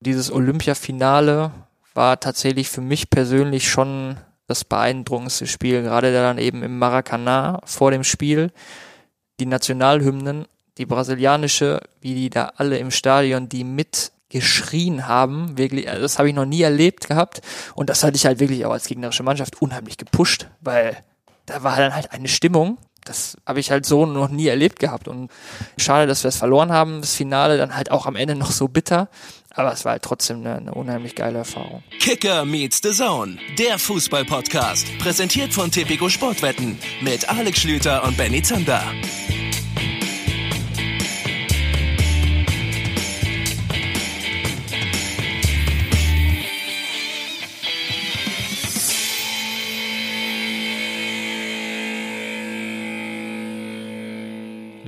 Dieses Olympiafinale war tatsächlich für mich persönlich schon das beeindruckendste Spiel, gerade dann eben im Maracanã vor dem Spiel. Die Nationalhymnen, die brasilianische, wie die da alle im Stadion, die mit geschrien haben, wirklich, also das habe ich noch nie erlebt gehabt. Und das hatte ich halt wirklich auch als gegnerische Mannschaft unheimlich gepusht, weil da war dann halt eine Stimmung, das habe ich halt so noch nie erlebt gehabt. Und schade, dass wir es verloren haben, das Finale dann halt auch am Ende noch so bitter, aber es war halt trotzdem eine, eine unheimlich geile Erfahrung. Kicker meets the Zone, der Fußball-Podcast, präsentiert von Tipico Sportwetten mit Alex Schlüter und Benny Zander.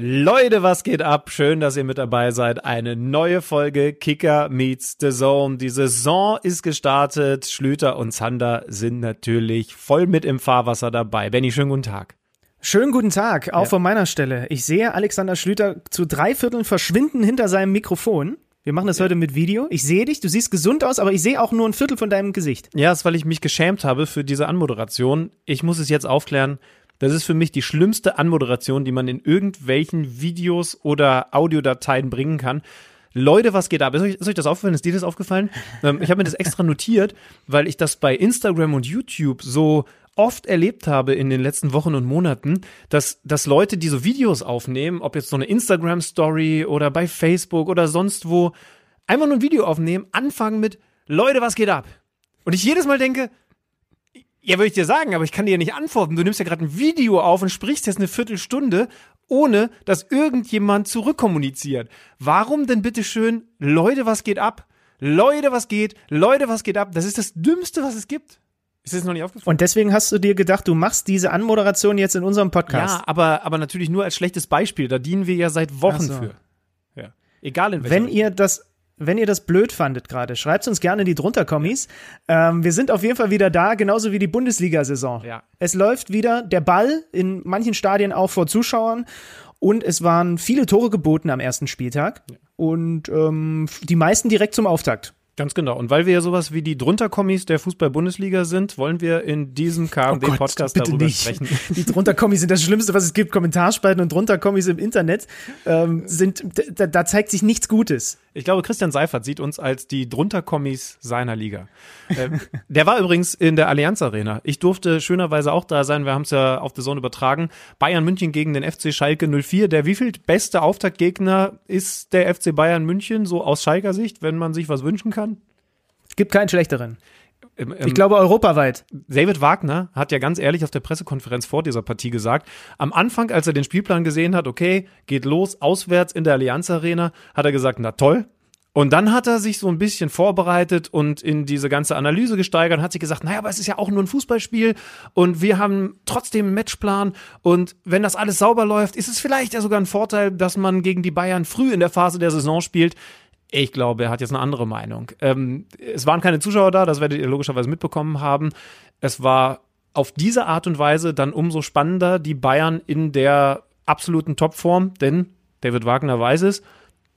Leute, was geht ab? Schön, dass ihr mit dabei seid. Eine neue Folge Kicker meets the Zone. Die Saison ist gestartet. Schlüter und Zander sind natürlich voll mit im Fahrwasser dabei. Benny, schönen guten Tag. Schönen guten Tag, auch ja. von meiner Stelle. Ich sehe Alexander Schlüter zu drei Vierteln verschwinden hinter seinem Mikrofon. Wir machen das heute mit Video. Ich sehe dich, du siehst gesund aus, aber ich sehe auch nur ein Viertel von deinem Gesicht. Ja, das ist, weil ich mich geschämt habe für diese Anmoderation. Ich muss es jetzt aufklären. Das ist für mich die schlimmste Anmoderation, die man in irgendwelchen Videos oder Audiodateien bringen kann. Leute, was geht ab? Ist euch, ist euch das aufgefallen? Ist dir das aufgefallen? Ähm, ich habe mir das extra notiert, weil ich das bei Instagram und YouTube so oft erlebt habe in den letzten Wochen und Monaten, dass, dass Leute, die so Videos aufnehmen, ob jetzt so eine Instagram-Story oder bei Facebook oder sonst wo, einfach nur ein Video aufnehmen, anfangen mit Leute, was geht ab? Und ich jedes Mal denke, ja, würde ich dir sagen, aber ich kann dir ja nicht antworten. Du nimmst ja gerade ein Video auf und sprichst jetzt eine Viertelstunde, ohne dass irgendjemand zurückkommuniziert. Warum denn bitte schön, Leute, was geht ab? Leute, was geht? Leute, was geht ab? Das ist das Dümmste, was es gibt. Ist das noch nicht aufgefallen? Und deswegen hast du dir gedacht, du machst diese Anmoderation jetzt in unserem Podcast. Ja, aber, aber natürlich nur als schlechtes Beispiel. Da dienen wir ja seit Wochen so. für. Ja. Egal in welcher Wenn ihr das wenn ihr das blöd fandet gerade, schreibt uns gerne in die drunter Kommis. Ähm, wir sind auf jeden Fall wieder da, genauso wie die Bundesliga-Saison. Ja. Es läuft wieder der Ball in manchen Stadien auch vor Zuschauern und es waren viele Tore geboten am ersten Spieltag ja. und ähm, die meisten direkt zum Auftakt. Ganz genau. Und weil wir ja sowas wie die Drunterkommis der Fußball-Bundesliga sind, wollen wir in diesem KMD-Podcast oh darüber nicht. sprechen. Die Drunterkommis sind das Schlimmste, was es gibt. Kommentarspalten und Drunterkommis im Internet ähm, sind, da, da, zeigt sich nichts Gutes. Ich glaube, Christian Seifert sieht uns als die Drunterkommis seiner Liga. äh, der war übrigens in der Allianz Arena. Ich durfte schönerweise auch da sein. Wir haben es ja auf der Zone übertragen. Bayern München gegen den FC Schalke 04. Der wieviel beste Auftaktgegner ist der FC Bayern München, so aus Schalker Sicht, wenn man sich was wünschen kann? Es gibt keinen schlechteren. Im, im ich glaube europaweit. David Wagner hat ja ganz ehrlich auf der Pressekonferenz vor dieser Partie gesagt, am Anfang, als er den Spielplan gesehen hat, okay, geht los, auswärts in der Allianz Arena, hat er gesagt, na toll. Und dann hat er sich so ein bisschen vorbereitet und in diese ganze Analyse gesteigert und hat sich gesagt, naja, aber es ist ja auch nur ein Fußballspiel und wir haben trotzdem einen Matchplan und wenn das alles sauber läuft, ist es vielleicht ja sogar ein Vorteil, dass man gegen die Bayern früh in der Phase der Saison spielt. Ich glaube, er hat jetzt eine andere Meinung. Ähm, es waren keine Zuschauer da, das werdet ihr logischerweise mitbekommen haben. Es war auf diese Art und Weise dann umso spannender, die Bayern in der absoluten Topform, denn David Wagner weiß es,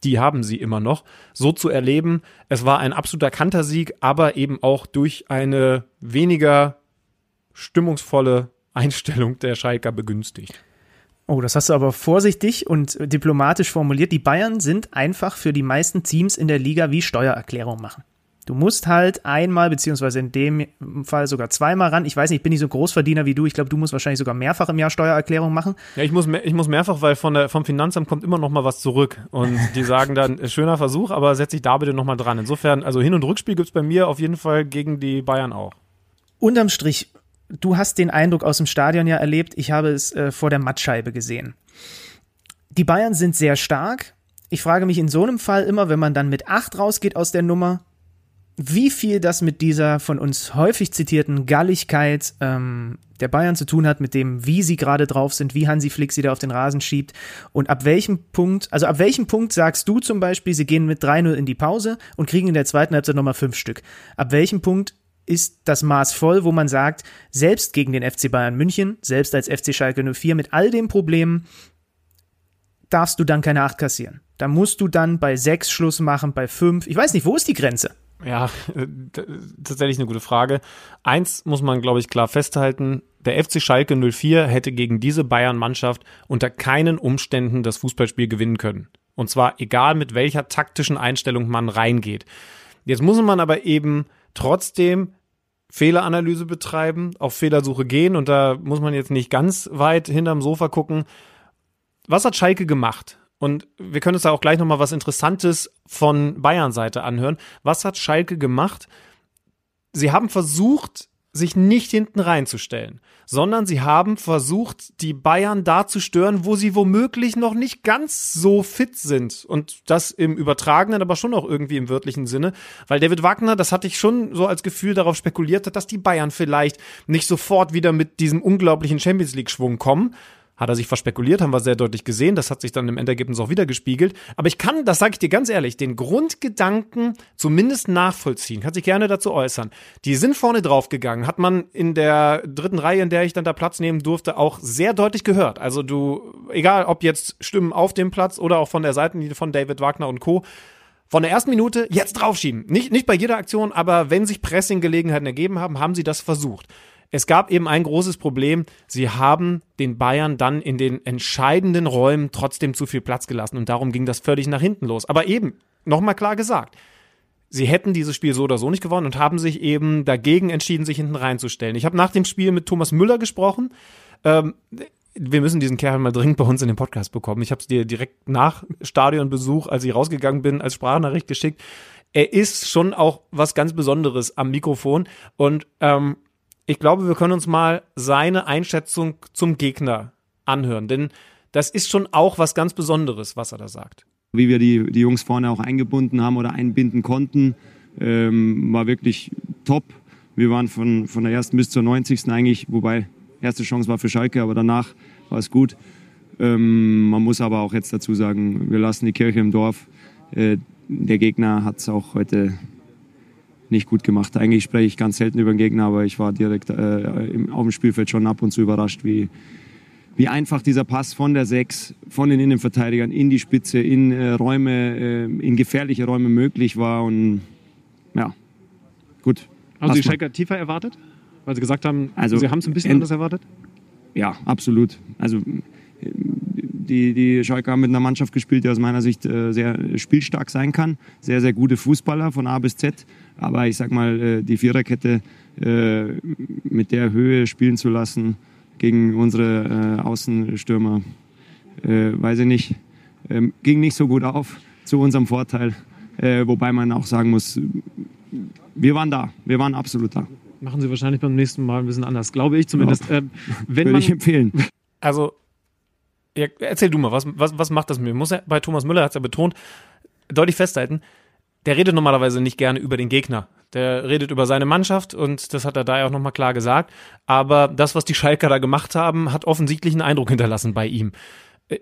die haben sie immer noch, so zu erleben. Es war ein absoluter Kantersieg, aber eben auch durch eine weniger stimmungsvolle Einstellung der Schalker begünstigt. Oh, das hast du aber vorsichtig und diplomatisch formuliert. Die Bayern sind einfach für die meisten Teams in der Liga wie Steuererklärung machen. Du musst halt einmal, beziehungsweise in dem Fall sogar zweimal ran. Ich weiß nicht, ich bin nicht so Großverdiener wie du. Ich glaube, du musst wahrscheinlich sogar mehrfach im Jahr Steuererklärung machen. Ja, ich muss, ich muss mehrfach, weil von der, vom Finanzamt kommt immer noch mal was zurück. Und die sagen dann, schöner Versuch, aber setz dich da bitte noch mal dran. Insofern, also Hin- und Rückspiel gibt's bei mir auf jeden Fall gegen die Bayern auch. Unterm Strich du hast den Eindruck aus dem Stadion ja erlebt, ich habe es äh, vor der Mattscheibe gesehen. Die Bayern sind sehr stark. Ich frage mich in so einem Fall immer, wenn man dann mit acht rausgeht aus der Nummer, wie viel das mit dieser von uns häufig zitierten Galligkeit ähm, der Bayern zu tun hat, mit dem, wie sie gerade drauf sind, wie Hansi Flick sie da auf den Rasen schiebt und ab welchem Punkt, also ab welchem Punkt sagst du zum Beispiel, sie gehen mit 3-0 in die Pause und kriegen in der zweiten Halbzeit nochmal fünf Stück. Ab welchem Punkt ist das Maß voll, wo man sagt, selbst gegen den FC Bayern München, selbst als FC Schalke 04 mit all den Problemen, darfst du dann keine Acht kassieren. Da musst du dann bei sechs Schluss machen, bei fünf. Ich weiß nicht, wo ist die Grenze? Ja, tatsächlich eine gute Frage. Eins muss man, glaube ich, klar festhalten. Der FC Schalke 04 hätte gegen diese Bayern-Mannschaft unter keinen Umständen das Fußballspiel gewinnen können. Und zwar egal mit welcher taktischen Einstellung man reingeht. Jetzt muss man aber eben trotzdem Fehleranalyse betreiben, auf Fehlersuche gehen und da muss man jetzt nicht ganz weit hinterm Sofa gucken. Was hat Schalke gemacht? Und wir können uns da auch gleich nochmal was Interessantes von Bayern-Seite anhören. Was hat Schalke gemacht? Sie haben versucht, sich nicht hinten reinzustellen, sondern sie haben versucht, die Bayern da zu stören, wo sie womöglich noch nicht ganz so fit sind. Und das im übertragenen, aber schon auch irgendwie im wörtlichen Sinne. Weil David Wagner, das hatte ich schon so als Gefühl darauf spekuliert, dass die Bayern vielleicht nicht sofort wieder mit diesem unglaublichen Champions League-Schwung kommen, hat er sich verspekuliert, haben wir sehr deutlich gesehen. Das hat sich dann im Endergebnis auch wieder gespiegelt. Aber ich kann, das sage ich dir ganz ehrlich, den Grundgedanken zumindest nachvollziehen. Kann sich gerne dazu äußern. Die sind vorne draufgegangen, hat man in der dritten Reihe, in der ich dann da Platz nehmen durfte, auch sehr deutlich gehört. Also du, egal ob jetzt Stimmen auf dem Platz oder auch von der Seitenlinie von David Wagner und Co., von der ersten Minute jetzt draufschieben. Nicht, nicht bei jeder Aktion, aber wenn sich Pressing-Gelegenheiten ergeben haben, haben sie das versucht. Es gab eben ein großes Problem. Sie haben den Bayern dann in den entscheidenden Räumen trotzdem zu viel Platz gelassen und darum ging das völlig nach hinten los. Aber eben, nochmal klar gesagt, sie hätten dieses Spiel so oder so nicht gewonnen und haben sich eben dagegen entschieden, sich hinten reinzustellen. Ich habe nach dem Spiel mit Thomas Müller gesprochen. Ähm, wir müssen diesen Kerl mal dringend bei uns in den Podcast bekommen. Ich habe es dir direkt nach Stadionbesuch, als ich rausgegangen bin, als Sprachnachricht geschickt. Er ist schon auch was ganz Besonderes am Mikrofon und ähm, ich glaube, wir können uns mal seine Einschätzung zum Gegner anhören, denn das ist schon auch was ganz Besonderes, was er da sagt. Wie wir die, die Jungs vorne auch eingebunden haben oder einbinden konnten, ähm, war wirklich top. Wir waren von, von der ersten bis zur 90. eigentlich, wobei erste Chance war für Schalke, aber danach war es gut. Ähm, man muss aber auch jetzt dazu sagen, wir lassen die Kirche im Dorf. Äh, der Gegner hat es auch heute nicht gut gemacht. Eigentlich spreche ich ganz selten über den Gegner, aber ich war direkt äh, im, auf dem Spielfeld schon ab und zu überrascht, wie, wie einfach dieser Pass von der Sechs, von den Innenverteidigern in die Spitze, in äh, Räume, äh, in gefährliche Räume möglich war. Und ja, gut. Also die Schalker tiefer erwartet? Weil sie gesagt haben, also, sie haben es ein bisschen anders erwartet? Ja, absolut. Also die, die Schalke haben mit einer Mannschaft gespielt, die aus meiner Sicht äh, sehr spielstark sein kann. Sehr, sehr gute Fußballer von A bis Z. Aber ich sag mal, äh, die Viererkette äh, mit der Höhe spielen zu lassen gegen unsere äh, Außenstürmer, äh, weiß ich nicht, ähm, ging nicht so gut auf zu unserem Vorteil. Äh, wobei man auch sagen muss, wir waren da, wir waren absolut da. Machen Sie wahrscheinlich beim nächsten Mal ein bisschen anders, glaube ich zumindest. Ja, wenn Würde man, ich empfehlen. Also ja, erzähl du mal, was, was, was macht das mit mir? Muss er, bei Thomas Müller hat es ja betont, deutlich festhalten, der redet normalerweise nicht gerne über den Gegner. Der redet über seine Mannschaft und das hat er da ja auch nochmal klar gesagt. Aber das, was die Schalker da gemacht haben, hat offensichtlich einen Eindruck hinterlassen bei ihm.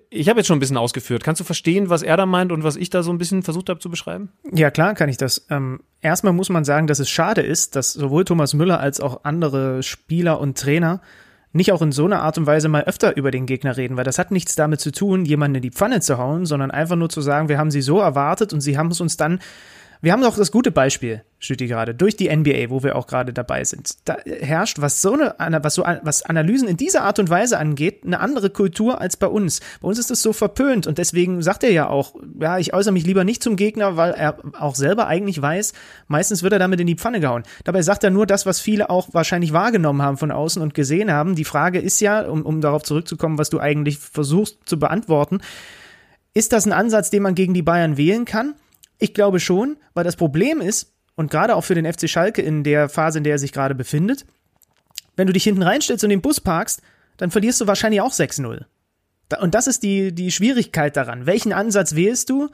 Ich habe jetzt schon ein bisschen ausgeführt. Kannst du verstehen, was er da meint und was ich da so ein bisschen versucht habe zu beschreiben? Ja, klar kann ich das. Ähm, erstmal muss man sagen, dass es schade ist, dass sowohl Thomas Müller als auch andere Spieler und Trainer nicht auch in so einer Art und Weise mal öfter über den Gegner reden, weil das hat nichts damit zu tun, jemanden in die Pfanne zu hauen, sondern einfach nur zu sagen, wir haben sie so erwartet und sie haben es uns dann wir haben doch das gute Beispiel, Stütti gerade, durch die NBA, wo wir auch gerade dabei sind. Da herrscht, was so eine, was so, was Analysen in dieser Art und Weise angeht, eine andere Kultur als bei uns. Bei uns ist das so verpönt und deswegen sagt er ja auch, ja, ich äußere mich lieber nicht zum Gegner, weil er auch selber eigentlich weiß, meistens wird er damit in die Pfanne gehauen. Dabei sagt er nur das, was viele auch wahrscheinlich wahrgenommen haben von außen und gesehen haben. Die Frage ist ja, um, um darauf zurückzukommen, was du eigentlich versuchst zu beantworten, ist das ein Ansatz, den man gegen die Bayern wählen kann? Ich glaube schon, weil das Problem ist, und gerade auch für den FC Schalke in der Phase, in der er sich gerade befindet, wenn du dich hinten reinstellst und den Bus parkst, dann verlierst du wahrscheinlich auch 6-0. Und das ist die, die Schwierigkeit daran. Welchen Ansatz wählst du?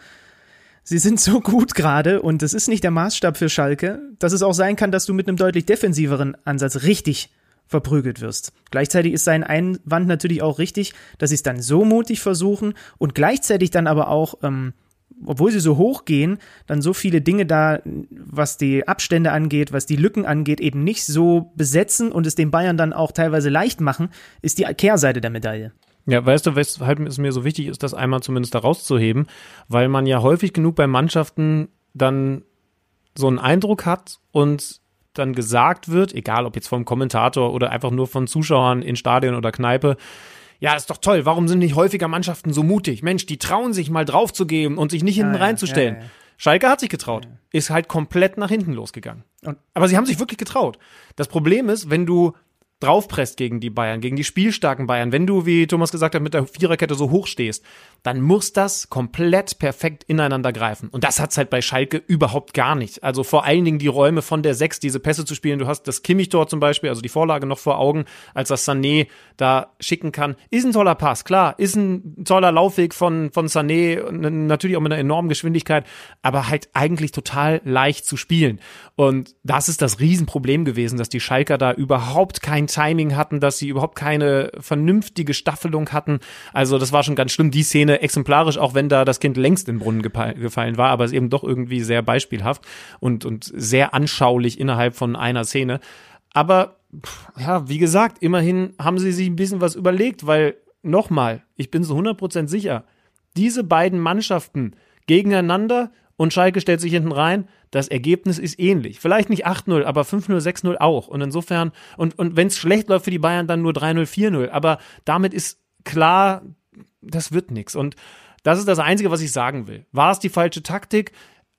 Sie sind so gut gerade und das ist nicht der Maßstab für Schalke, dass es auch sein kann, dass du mit einem deutlich defensiveren Ansatz richtig verprügelt wirst. Gleichzeitig ist sein Einwand natürlich auch richtig, dass sie es dann so mutig versuchen und gleichzeitig dann aber auch ähm, obwohl sie so hoch gehen, dann so viele Dinge da, was die Abstände angeht, was die Lücken angeht, eben nicht so besetzen und es den Bayern dann auch teilweise leicht machen, ist die Kehrseite der Medaille. Ja, weißt du, weshalb es mir so wichtig ist, das einmal zumindest da rauszuheben, weil man ja häufig genug bei Mannschaften dann so einen Eindruck hat und dann gesagt wird, egal ob jetzt vom Kommentator oder einfach nur von Zuschauern in Stadion oder Kneipe, ja, ist doch toll, warum sind nicht häufiger Mannschaften so mutig? Mensch, die trauen sich mal draufzugeben und sich nicht hinten Ja, ja, reinzustellen. ja, ja. Schalke hat sich getraut, ist halt komplett nach hinten losgegangen. Und- Aber sie haben sich wirklich getraut. Das Problem ist, wenn du draufpresst gegen die Bayern, gegen die spielstarken Bayern, wenn du, wie Thomas gesagt hat, mit der Viererkette so hoch stehst, dann muss das komplett perfekt ineinander greifen. Und das hat's halt bei Schalke überhaupt gar nicht. Also vor allen Dingen die Räume von der Sechs, diese Pässe zu spielen. Du hast das Kimmich-Tor zum Beispiel, also die Vorlage noch vor Augen, als das Sané da schicken kann. Ist ein toller Pass, klar. Ist ein toller Laufweg von, von Sané, natürlich auch mit einer enormen Geschwindigkeit, aber halt eigentlich total leicht zu spielen. Und das ist das Riesenproblem gewesen, dass die Schalker da überhaupt kein Timing hatten, dass sie überhaupt keine vernünftige Staffelung hatten. Also das war schon ganz schlimm. Die Szene exemplarisch, auch wenn da das Kind längst in den Brunnen gefallen war, aber es eben doch irgendwie sehr beispielhaft und, und sehr anschaulich innerhalb von einer Szene. Aber ja, wie gesagt, immerhin haben sie sich ein bisschen was überlegt, weil nochmal, ich bin so 100% sicher, diese beiden Mannschaften gegeneinander und Schalke stellt sich hinten rein, das Ergebnis ist ähnlich. Vielleicht nicht 8-0, aber 5-0, 6-0 auch. Und insofern, und, und wenn es schlecht läuft für die Bayern, dann nur 3-0, 4-0. Aber damit ist klar, das wird nichts. Und das ist das Einzige, was ich sagen will. War es die falsche Taktik?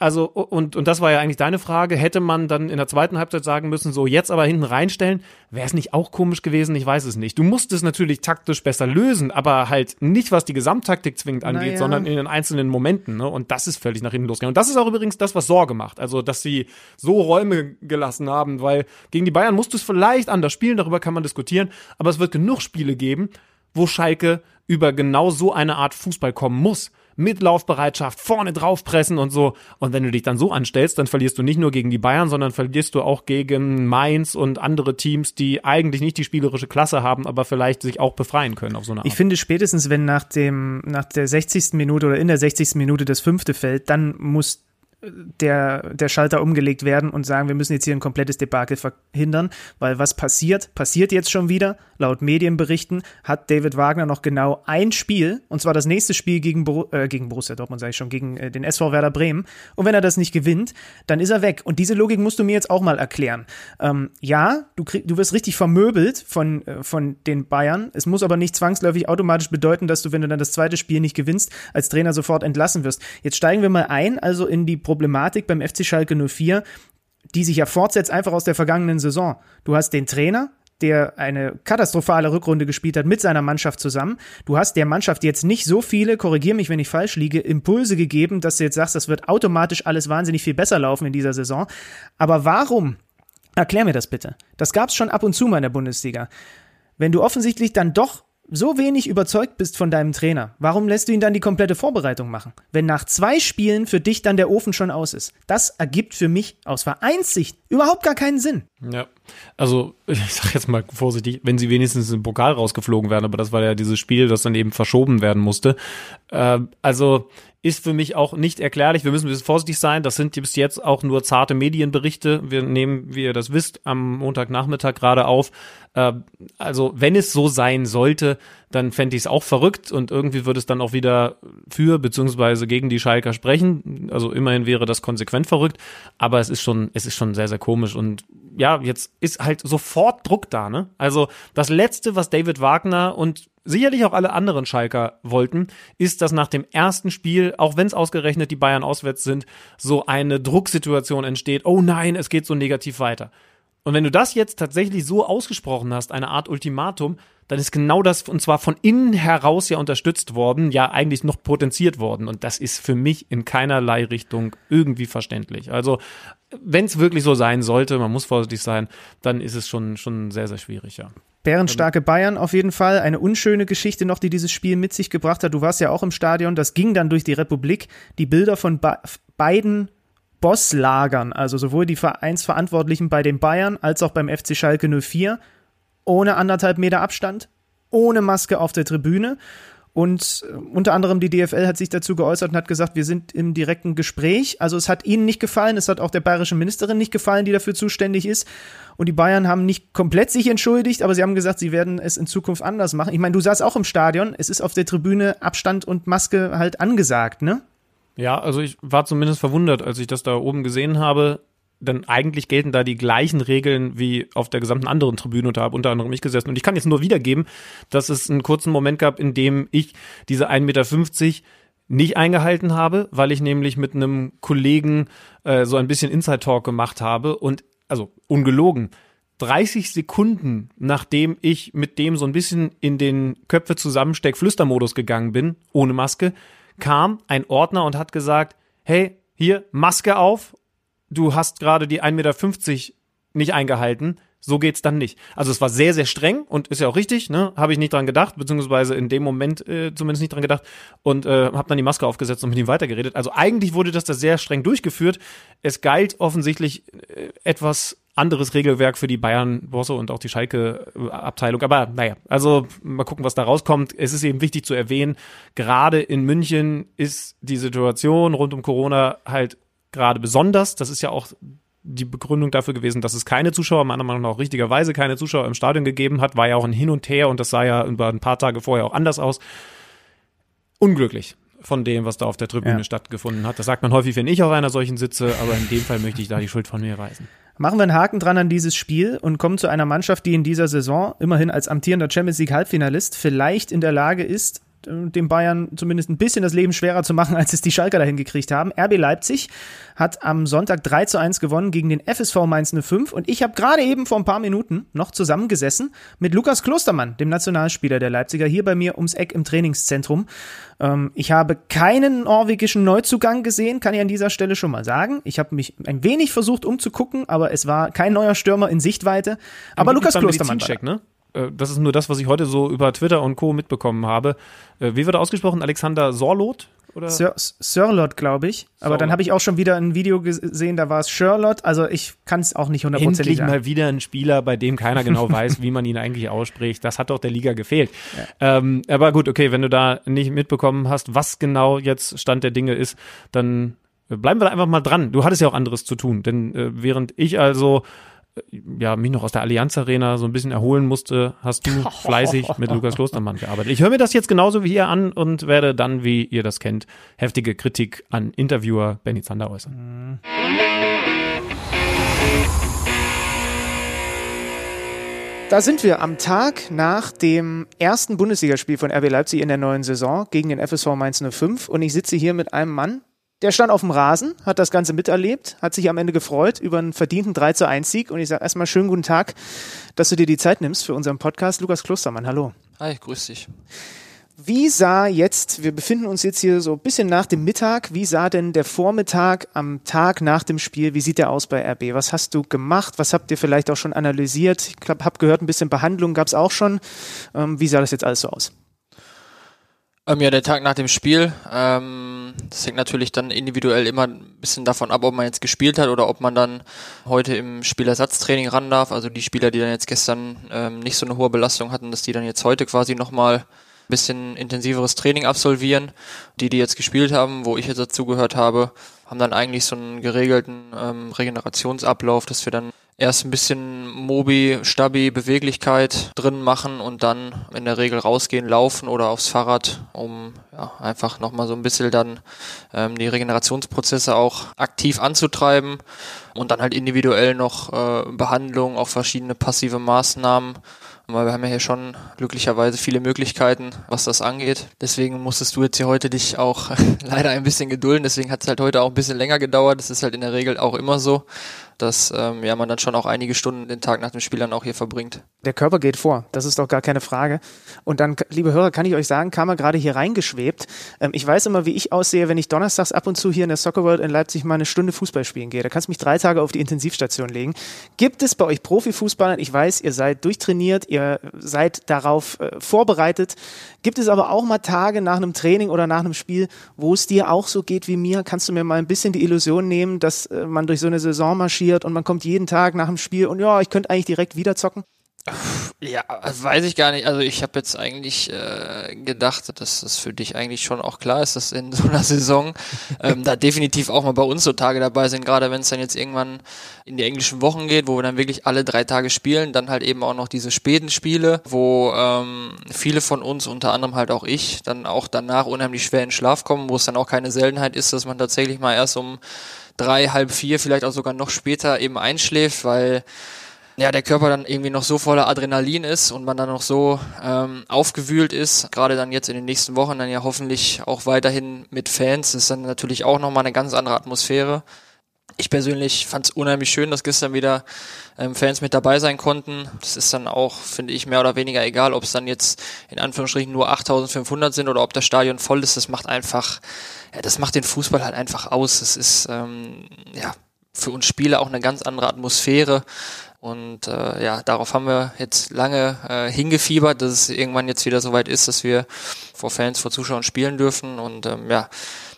Also, und, und das war ja eigentlich deine Frage, hätte man dann in der zweiten Halbzeit sagen müssen, so jetzt aber hinten reinstellen, wäre es nicht auch komisch gewesen? Ich weiß es nicht. Du musst es natürlich taktisch besser lösen, aber halt nicht, was die Gesamttaktik zwingend angeht, Naja. sondern in den einzelnen Momenten. Ne? Und das ist völlig nach hinten losgegangen. Und das ist auch übrigens das, was Sorge macht. Also, dass sie so Räume gelassen haben, weil gegen die Bayern musst du es vielleicht anders spielen, darüber kann man diskutieren, aber es wird genug Spiele geben, wo Schalke über genau so eine Art Fußball kommen muss. Mit Laufbereitschaft, vorne draufpressen und so. Und wenn du dich dann so anstellst, dann verlierst du nicht nur gegen die Bayern, sondern verlierst du auch gegen Mainz und andere Teams, die eigentlich nicht die spielerische Klasse haben, aber vielleicht sich auch befreien können auf so eine Art. Ich finde spätestens, wenn nach dem, nach der 60. Minute oder in der 60. Minute das fünfte fällt, dann muss der, der Schalter umgelegt werden und sagen, wir müssen jetzt hier ein komplettes Debakel verhindern, weil was passiert, passiert jetzt schon wieder. Laut Medienberichten hat David Wagner noch genau ein Spiel, und zwar das nächste Spiel gegen, Boru äh, gegen Borussia Dortmund, sage ich schon, gegen äh, den SV Werder Bremen. Und wenn er das nicht gewinnt, dann ist er weg. Und diese Logik musst du mir jetzt auch mal erklären. Ähm, ja, du, krieg, du wirst richtig vermöbelt von, äh, von den Bayern. Es muss aber nicht zwangsläufig automatisch bedeuten, dass du, wenn du dann das zweite Spiel nicht gewinnst, als Trainer sofort entlassen wirst. Jetzt steigen wir mal ein, also in die Problematik beim FC Schalke 04, die sich ja fortsetzt einfach aus der vergangenen Saison. Du hast den Trainer, der eine katastrophale Rückrunde gespielt hat mit seiner Mannschaft zusammen. Du hast der Mannschaft jetzt nicht so viele, korrigier mich, wenn ich falsch liege, Impulse gegeben, dass du jetzt sagst, das wird automatisch alles wahnsinnig viel besser laufen in dieser Saison. Aber warum? Erklär mir das bitte. Das gab es schon ab und zu mal in der Bundesliga. Wenn du offensichtlich dann doch so wenig überzeugt bist von deinem Trainer, warum lässt du ihn dann die komplette Vorbereitung machen? Wenn nach zwei Spielen für dich dann der Ofen schon aus ist. Das ergibt für mich aus Vereinssicht überhaupt gar keinen Sinn. Ja, also ich sag jetzt mal vorsichtig, wenn sie wenigstens im Pokal rausgeflogen wären, aber das war ja dieses Spiel, das dann eben verschoben werden musste. Äh, also ist für mich auch nicht erklärlich. Wir müssen ein bisschen vorsichtig sein. Das sind bis jetzt auch nur zarte Medienberichte. Wir nehmen, wie ihr das wisst, am Montagnachmittag gerade auf. Äh, also wenn es so sein sollte, dann fände ich es auch verrückt und irgendwie würde es dann auch wieder für beziehungsweise gegen die Schalker sprechen. Also immerhin wäre das konsequent verrückt, aber es ist schon, es ist schon sehr, sehr komisch und ja, jetzt ist halt sofort Druck da, ne? Also das letzte, was David Wagner und sicherlich auch alle anderen Schalker wollten, ist, dass nach dem ersten Spiel, auch wenn es ausgerechnet die Bayern auswärts sind, so eine Drucksituation entsteht. Oh nein, es geht so negativ weiter. Und wenn du das jetzt tatsächlich so ausgesprochen hast, eine Art Ultimatum, dann ist genau das, und zwar von innen heraus ja unterstützt worden, ja eigentlich noch potenziert worden. Und das ist für mich in keinerlei Richtung irgendwie verständlich. Also, wenn es wirklich so sein sollte, man muss vorsichtig sein, dann ist es schon, schon sehr, sehr schwierig, ja. Bärenstarke Bayern auf jeden Fall. Eine unschöne Geschichte noch, die dieses Spiel mit sich gebracht hat. Du warst ja auch im Stadion. Das ging dann durch die Republik. Die Bilder von ba beiden Bosslagern, also sowohl die Vereinsverantwortlichen bei den Bayern als auch beim FC Schalke 04, ohne anderthalb Meter Abstand, ohne Maske auf der Tribüne. Und äh, unter anderem die DFL hat sich dazu geäußert und hat gesagt, wir sind im direkten Gespräch. Also es hat ihnen nicht gefallen, es hat auch der bayerischen Ministerin nicht gefallen, die dafür zuständig ist. Und die Bayern haben nicht komplett sich entschuldigt, aber sie haben gesagt, sie werden es in Zukunft anders machen. Ich meine, du saßt auch im Stadion, es ist auf der Tribüne Abstand und Maske halt angesagt, ne? Ja, also ich war zumindest verwundert, als ich das da oben gesehen habe. Denn eigentlich gelten da die gleichen Regeln wie auf der gesamten anderen Tribüne und da habe unter anderem ich gesessen. Und ich kann jetzt nur wiedergeben, dass es einen kurzen Moment gab, in dem ich diese 1,50 Meter nicht eingehalten habe, weil ich nämlich mit einem Kollegen äh, so ein bisschen Inside Talk gemacht habe und also ungelogen. 30 Sekunden, nachdem ich mit dem so ein bisschen in den Köpfe zusammensteck Flüstermodus gegangen bin, ohne Maske, kam ein Ordner und hat gesagt, hey, hier, Maske auf, du hast gerade die 1,50 Meter nicht eingehalten, so geht's dann nicht. Also es war sehr, sehr streng und ist ja auch richtig, ne? Habe ich nicht dran gedacht, beziehungsweise in dem Moment äh, zumindest nicht dran gedacht und äh, habe dann die Maske aufgesetzt und mit ihm weitergeredet. Also eigentlich wurde das da sehr streng durchgeführt. Es galt offensichtlich äh, etwas anderes Regelwerk für die Bayern-Bosse und auch die Schalke-Abteilung. Aber naja, also mal gucken, was da rauskommt. Es ist eben wichtig zu erwähnen, gerade in München ist die Situation rund um Corona halt gerade besonders. Das ist ja auch die Begründung dafür gewesen, dass es keine Zuschauer, meiner Meinung nach auch richtigerweise keine Zuschauer im Stadion gegeben hat, war ja auch ein Hin und Her und das sah ja über ein paar Tage vorher auch anders aus. Unglücklich von dem, was da auf der Tribüne ja. stattgefunden hat. Das sagt man häufig, wenn ich auf einer solchen sitze, aber in dem Fall möchte ich da die Schuld von mir weisen. Machen wir einen Haken dran an dieses Spiel und kommen zu einer Mannschaft, die in dieser Saison immerhin als amtierender Champions League Halbfinalist vielleicht in der Lage ist, dem Bayern zumindest ein bisschen das Leben schwerer zu machen, als es die Schalker dahin gekriegt haben. RB Leipzig hat am Sonntag 3 zu 1 gewonnen gegen den FSV Mainz 05 und ich habe gerade eben vor ein paar Minuten noch zusammengesessen mit Lukas Klostermann, dem Nationalspieler der Leipziger, hier bei mir ums Eck im Trainingszentrum. Ähm, ich habe keinen norwegischen Neuzugang gesehen, kann ich an dieser Stelle schon mal sagen. Ich habe mich ein wenig versucht umzugucken, aber es war kein neuer Stürmer in Sichtweite. Aber Lukas Klostermann. War ne? Äh, das ist nur das, was ich heute so über Twitter und Co. mitbekommen habe. Äh, wie wird er ausgesprochen? Alexander Sorlot? Oder? Sir, Sirlot, glaube ich. Aber Sorlot. dann habe ich auch schon wieder ein Video gesehen, da war es Sherlot. Also ich kann es auch nicht hundertprozentig sagen. Mal wieder ein Spieler, bei dem keiner genau weiß, wie man ihn eigentlich ausspricht. Das hat doch der Liga gefehlt. Ja. Ähm, aber gut, okay, wenn du da nicht mitbekommen hast, was genau jetzt Stand der Dinge ist, dann bleiben wir da einfach mal dran. Du hattest ja auch anderes zu tun. Denn äh, während ich also ja, mich noch aus der Allianz Arena so ein bisschen erholen musste, hast du fleißig mit Lukas Klostermann gearbeitet. Ich höre mir das jetzt genauso wie ihr an und werde dann, wie ihr das kennt, heftige Kritik an Interviewer Benny Zander äußern. Da sind wir am Tag nach dem ersten Bundesligaspiel von RB Leipzig in der neuen Saison gegen den FSV Mainz 05 und ich sitze hier mit einem Mann, der stand auf dem Rasen, hat das Ganze miterlebt, hat sich am Ende gefreut über einen verdienten 3 zu 1 Sieg. Und ich sage erstmal schönen guten Tag, dass du dir die Zeit nimmst für unseren Podcast. Lukas Klostermann, hallo. Hi, grüß dich. Wie sah jetzt, wir befinden uns jetzt hier so ein bisschen nach dem Mittag, wie sah denn der Vormittag am Tag nach dem Spiel, wie sieht der aus bei RB? Was hast du gemacht? Was habt ihr vielleicht auch schon analysiert? Ich habe gehört, ein bisschen Behandlung gab es auch schon. Ähm, wie sah das jetzt alles so aus? Ähm, ja, der Tag nach dem Spiel. Ähm, das hängt natürlich dann individuell immer ein bisschen davon ab, ob man jetzt gespielt hat oder ob man dann heute im Spielersatztraining ran darf. Also die Spieler, die dann jetzt gestern ähm, nicht so eine hohe Belastung hatten, dass die dann jetzt heute quasi nochmal ein bisschen intensiveres Training absolvieren. Die, die jetzt gespielt haben, wo ich jetzt dazugehört habe, haben dann eigentlich so einen geregelten ähm, Regenerationsablauf, dass wir dann erst ein bisschen Mobi, Stabi, Beweglichkeit drin machen und dann in der Regel rausgehen, laufen oder aufs Fahrrad, um ja, einfach nochmal so ein bisschen dann ähm, die Regenerationsprozesse auch aktiv anzutreiben und dann halt individuell noch äh, Behandlung, auch verschiedene passive Maßnahmen weil wir haben ja hier schon glücklicherweise viele Möglichkeiten, was das angeht. Deswegen musstest du jetzt hier heute dich auch leider ein bisschen gedulden. Deswegen hat es halt heute auch ein bisschen länger gedauert. Das ist halt in der Regel auch immer so dass ähm, ja, man dann schon auch einige Stunden den Tag nach dem Spiel dann auch hier verbringt. Der Körper geht vor, das ist doch gar keine Frage. Und dann, liebe Hörer, kann ich euch sagen, kam er gerade hier reingeschwebt. Ähm, ich weiß immer, wie ich aussehe, wenn ich donnerstags ab und zu hier in der Soccer World in Leipzig mal eine Stunde Fußball spielen gehe. Da kannst du mich drei Tage auf die Intensivstation legen. Gibt es bei euch Profifußballern, ich weiß, ihr seid durchtrainiert, ihr seid darauf äh, vorbereitet, gibt es aber auch mal Tage nach einem Training oder nach einem Spiel, wo es dir auch so geht wie mir? Kannst du mir mal ein bisschen die Illusion nehmen, dass äh, man durch so eine Saison marschiert und man kommt jeden Tag nach dem Spiel und ja, ich könnte eigentlich direkt wieder zocken? Ja, weiß ich gar nicht. Also ich habe jetzt eigentlich äh, gedacht, dass das für dich eigentlich schon auch klar ist, dass in so einer Saison ähm, da definitiv auch mal bei uns so Tage dabei sind, gerade wenn es dann jetzt irgendwann in die englischen Wochen geht, wo wir dann wirklich alle drei Tage spielen, dann halt eben auch noch diese späten Spiele, wo ähm, viele von uns, unter anderem halt auch ich, dann auch danach unheimlich schwer in Schlaf kommen, wo es dann auch keine Seltenheit ist, dass man tatsächlich mal erst um drei, halb vier, vielleicht auch sogar noch später eben einschläft, weil ja, der Körper dann irgendwie noch so voller Adrenalin ist und man dann noch so ähm, aufgewühlt ist, gerade dann jetzt in den nächsten Wochen dann ja hoffentlich auch weiterhin mit Fans, ist dann natürlich auch nochmal eine ganz andere Atmosphäre. Ich persönlich fand es unheimlich schön, dass gestern wieder ähm, Fans mit dabei sein konnten. Das ist dann auch, finde ich, mehr oder weniger egal, ob es dann jetzt in Anführungsstrichen nur 8500 sind oder ob das Stadion voll ist. Das macht einfach, ja, das macht den Fußball halt einfach aus. Es ist, ähm, ja, für uns Spieler auch eine ganz andere Atmosphäre. Und äh, ja, darauf haben wir jetzt lange äh, hingefiebert, dass es irgendwann jetzt wieder soweit ist, dass wir vor Fans, vor Zuschauern spielen dürfen. Und ähm, ja,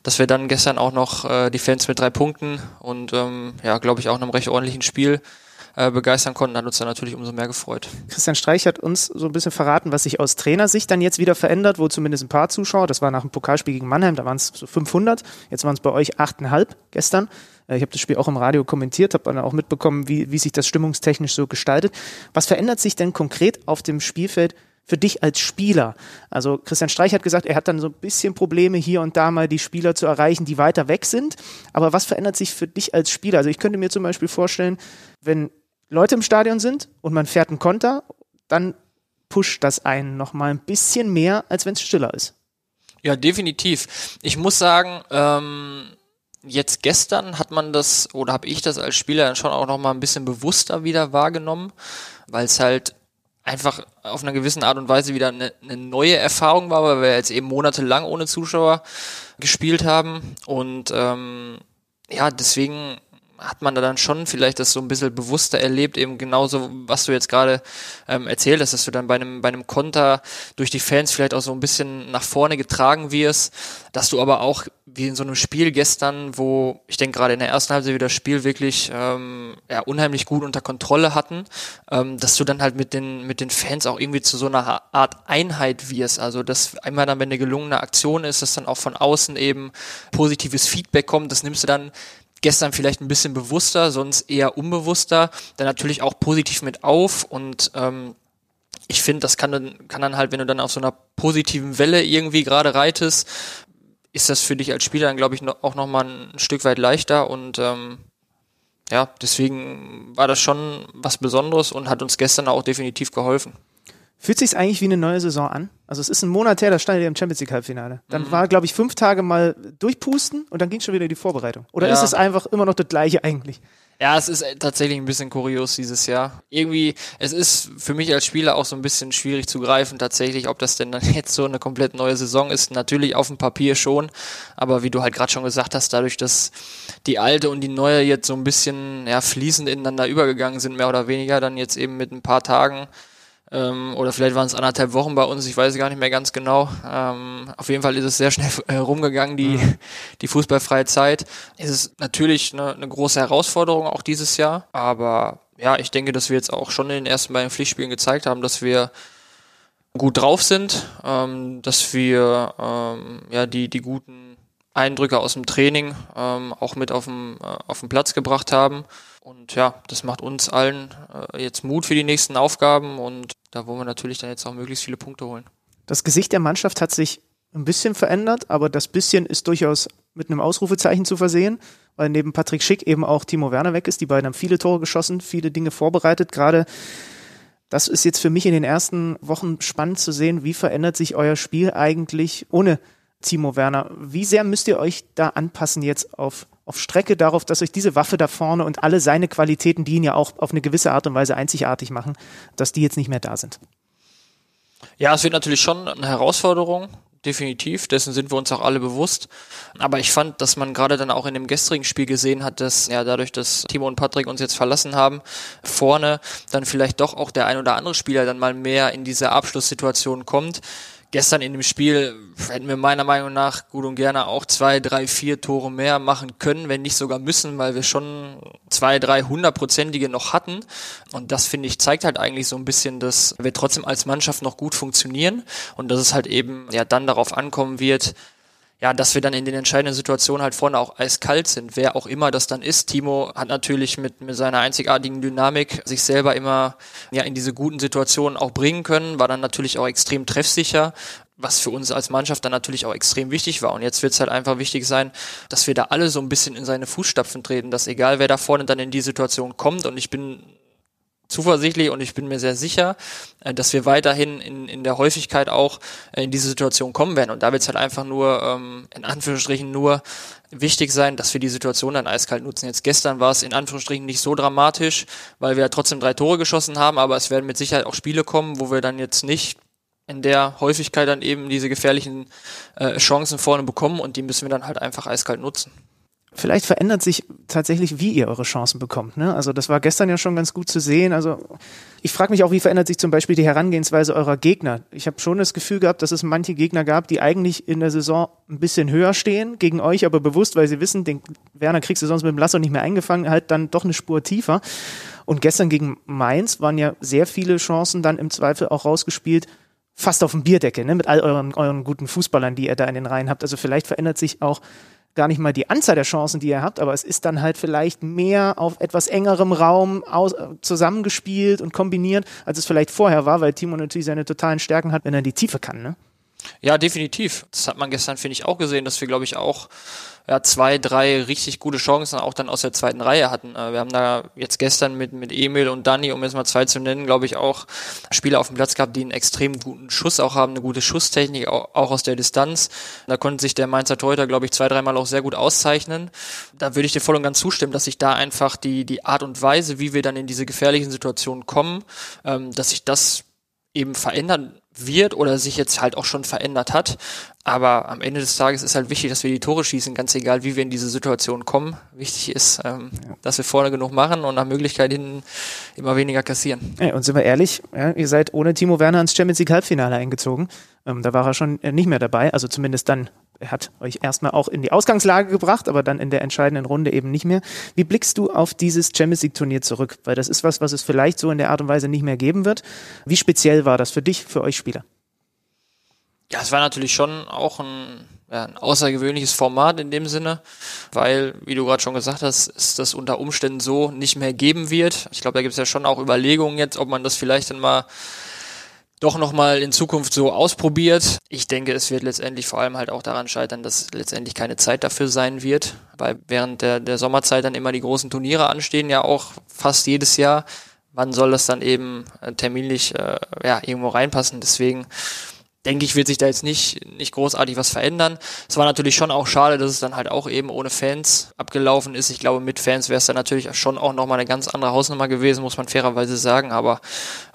dass wir dann gestern auch noch äh, die Fans mit drei Punkten und ähm, ja, glaube ich, auch einem recht ordentlichen Spiel äh, begeistern konnten, hat uns dann natürlich umso mehr gefreut. Christian Streich hat uns so ein bisschen verraten, was sich aus Trainersicht dann jetzt wieder verändert, wo zumindest ein paar Zuschauer, das war nach dem Pokalspiel gegen Mannheim, da waren es so 500, jetzt waren es bei euch 8,5 gestern. Äh, ich habe das Spiel auch im Radio kommentiert, habe dann auch mitbekommen, wie, wie sich das stimmungstechnisch so gestaltet. Was verändert sich denn konkret auf dem Spielfeld für dich als Spieler? Also Christian Streich hat gesagt, er hat dann so ein bisschen Probleme hier und da mal die Spieler zu erreichen, die weiter weg sind. Aber was verändert sich für dich als Spieler? Also ich könnte mir zum Beispiel vorstellen, wenn Leute im Stadion sind und man fährt einen Konter, dann pusht das einen noch mal ein bisschen mehr, als wenn es stiller ist. Ja, definitiv. Ich muss sagen, ähm, jetzt gestern hat man das oder habe ich das als Spieler dann schon auch noch mal ein bisschen bewusster wieder wahrgenommen, weil es halt einfach auf einer gewissen Art und Weise wieder eine, eine, neue Erfahrung war, weil wir jetzt eben monatelang ohne Zuschauer gespielt haben und ähm, ja, deswegen hat man da dann schon vielleicht das so ein bisschen bewusster erlebt, eben genauso, was du jetzt gerade ähm, erzählt hast, dass du dann bei einem, bei einem Konter durch die Fans vielleicht auch so ein bisschen nach vorne getragen wirst, dass du aber auch wie in so einem Spiel gestern, wo ich denke gerade in der ersten Halbzeit wieder das Spiel wirklich ähm, ja, unheimlich gut unter Kontrolle hatten, ähm, dass du dann halt mit den, mit den Fans auch irgendwie zu so einer Art Einheit wirst. Also dass einmal dann, wenn eine gelungene Aktion ist, dass dann auch von außen eben positives Feedback kommt, das nimmst du dann gestern vielleicht ein bisschen bewusster, sonst eher unbewusster, dann natürlich auch positiv mit auf und ähm, ich finde, das kann dann, kann dann halt, wenn du dann auf so einer positiven Welle irgendwie gerade reitest, ist das für dich als Spieler dann, glaube ich, auch nochmal ein Stück weit leichter und ähm, ja, deswegen war das schon was Besonderes und hat uns gestern auch definitiv geholfen. Fühlt sich eigentlich wie eine neue Saison an? Also es ist ein Monat her, da stand ihr im Champions League Halbfinale. Dann mhm. war, glaube ich, fünf Tage mal durchpusten und dann ging schon wieder die Vorbereitung. Oder ja. ist es einfach immer noch das Gleiche eigentlich? Ja, es ist tatsächlich ein bisschen kurios dieses Jahr. Irgendwie, es ist für mich als Spieler auch so ein bisschen schwierig zu greifen, tatsächlich, ob das denn dann jetzt so eine komplett neue Saison ist. Natürlich auf dem Papier schon, aber wie du halt gerade schon gesagt hast, dadurch, dass die alte und die neue jetzt so ein bisschen ja, fließend ineinander übergegangen sind, mehr oder weniger, dann jetzt eben mit ein paar Tagen ähm, oder vielleicht waren es anderthalb Wochen bei uns, ich weiß gar nicht mehr ganz genau. Ähm, auf jeden Fall ist es sehr schnell äh, rumgegangen, die, mhm. die fußballfreie Zeit. Es ist natürlich eine, eine große Herausforderung auch dieses Jahr, aber ja, ich denke, dass wir jetzt auch schon in den ersten beiden Pflichtspielen gezeigt haben, dass wir gut drauf sind, ähm, dass wir ähm, ja die die guten Eindrücke aus dem Training ähm, auch mit auf dem äh, auf den Platz gebracht haben und ja, das macht uns allen äh, jetzt Mut für die nächsten Aufgaben und da wollen wir natürlich dann jetzt auch möglichst viele Punkte holen. Das Gesicht der Mannschaft hat sich ein bisschen verändert, aber das bisschen ist durchaus mit einem Ausrufezeichen zu versehen, weil neben Patrick Schick eben auch Timo Werner weg ist. Die beiden haben viele Tore geschossen, viele Dinge vorbereitet. Gerade das ist jetzt für mich in den ersten Wochen spannend zu sehen, wie verändert sich euer Spiel eigentlich ohne Timo Werner. Wie sehr müsst ihr euch da anpassen jetzt auf, auf Strecke darauf, dass euch diese Waffe da vorne und alle seine Qualitäten, die ihn ja auch auf eine gewisse Art und Weise einzigartig machen, dass die jetzt nicht mehr da sind? Ja, es wird natürlich schon eine Herausforderung, definitiv. Dessen sind wir uns auch alle bewusst. Aber ich fand, dass man gerade dann auch in dem gestrigen Spiel gesehen hat, dass ja dadurch, dass Timo und Patrick uns jetzt verlassen haben, vorne dann vielleicht doch auch der ein oder andere Spieler dann mal mehr in diese Abschlusssituation kommt gestern in dem Spiel hätten wir meiner Meinung nach gut und gerne auch zwei, drei, vier Tore mehr machen können, wenn nicht sogar müssen, weil wir schon zwei, drei hundertprozentige noch hatten. Und das finde ich zeigt halt eigentlich so ein bisschen, dass wir trotzdem als Mannschaft noch gut funktionieren und dass es halt eben ja dann darauf ankommen wird, ja, dass wir dann in den entscheidenden Situationen halt vorne auch eiskalt sind, wer auch immer das dann ist. Timo hat natürlich mit, mit seiner einzigartigen Dynamik sich selber immer ja in diese guten Situationen auch bringen können, war dann natürlich auch extrem treffsicher, was für uns als Mannschaft dann natürlich auch extrem wichtig war. Und jetzt wird es halt einfach wichtig sein, dass wir da alle so ein bisschen in seine Fußstapfen treten, dass egal wer da vorne dann in die Situation kommt und ich bin zuversichtlich und ich bin mir sehr sicher, äh, dass wir weiterhin in, in der Häufigkeit auch äh, in diese Situation kommen werden. Und da wird es halt einfach nur, ähm, in Anführungsstrichen, nur wichtig sein, dass wir die Situation dann eiskalt nutzen. Jetzt gestern war es in Anführungsstrichen nicht so dramatisch, weil wir ja trotzdem drei Tore geschossen haben, aber es werden mit Sicherheit auch Spiele kommen, wo wir dann jetzt nicht in der Häufigkeit dann eben diese gefährlichen äh, Chancen vorne bekommen und die müssen wir dann halt einfach eiskalt nutzen. Vielleicht verändert sich tatsächlich, wie ihr eure Chancen bekommt. Ne? Also das war gestern ja schon ganz gut zu sehen. Also ich frage mich auch, wie verändert sich zum Beispiel die Herangehensweise eurer Gegner. Ich habe schon das Gefühl gehabt, dass es manche Gegner gab, die eigentlich in der Saison ein bisschen höher stehen gegen euch, aber bewusst, weil sie wissen, den Werner kriegst du sonst mit dem Lasso nicht mehr eingefangen, halt dann doch eine Spur tiefer. Und gestern gegen Mainz waren ja sehr viele Chancen dann im Zweifel auch rausgespielt, fast auf dem Bierdeckel, ne? mit all euren, euren guten Fußballern, die ihr da in den Reihen habt. Also vielleicht verändert sich auch gar nicht mal die Anzahl der Chancen, die ihr habt, aber es ist dann halt vielleicht mehr auf etwas engerem Raum aus, zusammengespielt und kombiniert, als es vielleicht vorher war, weil Timo natürlich seine totalen Stärken hat, wenn er die Tiefe kann. Ne? Ja, definitiv. Das hat man gestern, finde ich, auch gesehen, dass wir, glaube ich, auch ja, zwei, drei richtig gute Chancen auch dann aus der zweiten Reihe hatten. Äh, wir haben da jetzt gestern mit, mit Emil und Danny, um jetzt mal zwei zu nennen, glaube ich, auch Spieler auf dem Platz gehabt, die einen extrem guten Schuss auch haben, eine gute Schusstechnik, auch, auch aus der Distanz. Da konnte sich der Mainzer Torhüter, glaube ich, zwei, dreimal auch sehr gut auszeichnen. Da würde ich dir voll und ganz zustimmen, dass sich da einfach die, die Art und Weise, wie wir dann in diese gefährlichen Situationen kommen, ähm, dass sich das eben verändern wird oder sich jetzt halt auch schon verändert hat. Aber am Ende des Tages ist halt wichtig, dass wir die Tore schießen, ganz egal, wie wir in diese Situation kommen. Wichtig ist, ähm, ja. dass wir vorne genug machen und nach Möglichkeit hinten immer weniger kassieren. Ja, und sind wir ehrlich, ja, ihr seid ohne Timo Werner ins Champions League Halbfinale eingezogen. Ähm, da war er schon äh, nicht mehr dabei, also zumindest dann er hat euch erstmal auch in die Ausgangslage gebracht, aber dann in der entscheidenden Runde eben nicht mehr. Wie blickst du auf dieses Champions League Turnier zurück? Weil das ist was, was es vielleicht so in der Art und Weise nicht mehr geben wird. Wie speziell war das für dich, für euch Spieler? Ja, es war natürlich schon auch ein, ja, ein außergewöhnliches Format in dem Sinne, weil, wie du gerade schon gesagt hast, es das unter Umständen so nicht mehr geben wird. Ich glaube, da gibt es ja schon auch Überlegungen jetzt, ob man das vielleicht dann mal doch nochmal in Zukunft so ausprobiert. Ich denke, es wird letztendlich vor allem halt auch daran scheitern, dass letztendlich keine Zeit dafür sein wird, weil während der, der Sommerzeit dann immer die großen Turniere anstehen, ja auch fast jedes Jahr. Wann soll das dann eben äh, terminlich äh, ja, irgendwo reinpassen? Deswegen denke ich, wird sich da jetzt nicht, nicht großartig was verändern. Es war natürlich schon auch schade, dass es dann halt auch eben ohne Fans abgelaufen ist. Ich glaube, mit Fans wäre es dann natürlich schon auch nochmal eine ganz andere Hausnummer gewesen, muss man fairerweise sagen. Aber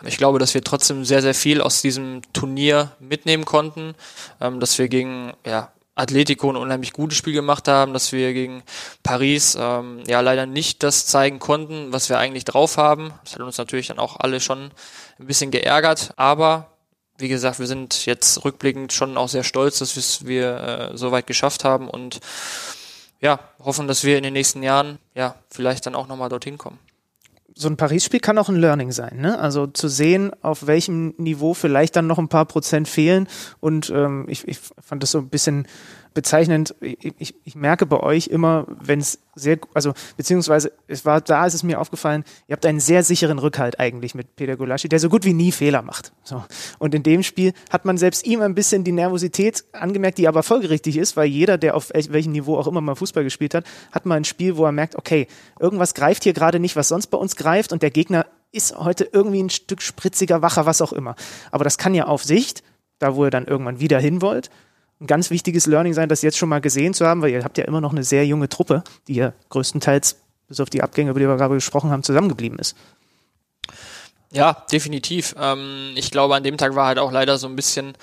ich glaube, dass wir trotzdem sehr, sehr viel aus diesem Turnier mitnehmen konnten, ähm, dass wir gegen, ja, Atletico ein unheimlich gutes Spiel gemacht haben, dass wir gegen Paris ähm, ja leider nicht das zeigen konnten, was wir eigentlich drauf haben. Das hat uns natürlich dann auch alle schon ein bisschen geärgert, aber wie gesagt, wir sind jetzt rückblickend schon auch sehr stolz, dass wir äh, so weit geschafft haben und ja, hoffen, dass wir in den nächsten Jahren ja vielleicht dann auch nochmal dorthin kommen. So ein Paris-Spiel kann auch ein Learning sein, ne? Also zu sehen, auf welchem Niveau vielleicht dann noch ein paar Prozent fehlen. Und ähm, ich, ich fand das so ein bisschen bezeichnend. Ich, ich, merke bei euch immer, wenn es sehr, also beziehungsweise es war da, ist es mir aufgefallen, ihr habt einen sehr sicheren Rückhalt eigentlich mit Peter Gulaschi, der so gut wie nie Fehler macht. So. Und in dem Spiel hat man selbst ihm ein bisschen die Nervosität angemerkt, die aber folgerichtig ist, weil jeder, der auf welchem Niveau auch immer mal Fußball gespielt hat, hat mal ein Spiel, wo er merkt, okay, irgendwas greift hier gerade nicht, was sonst bei uns greift und der Gegner ist heute irgendwie ein Stück spritziger, wacher, was auch immer. Aber das kann ja auf Sicht, da wo ihr dann irgendwann wieder hin wollt, ein ganz wichtiges Learning sein, das jetzt schon mal gesehen zu haben, weil ihr habt ja immer noch eine sehr junge Truppe, die ja größtenteils, bis auf die Abgänge, über die wir gerade gesprochen haben, zusammengeblieben ist. Ja, definitiv. Ähm, ich glaube, an dem Tag war halt auch leider so ein bisschen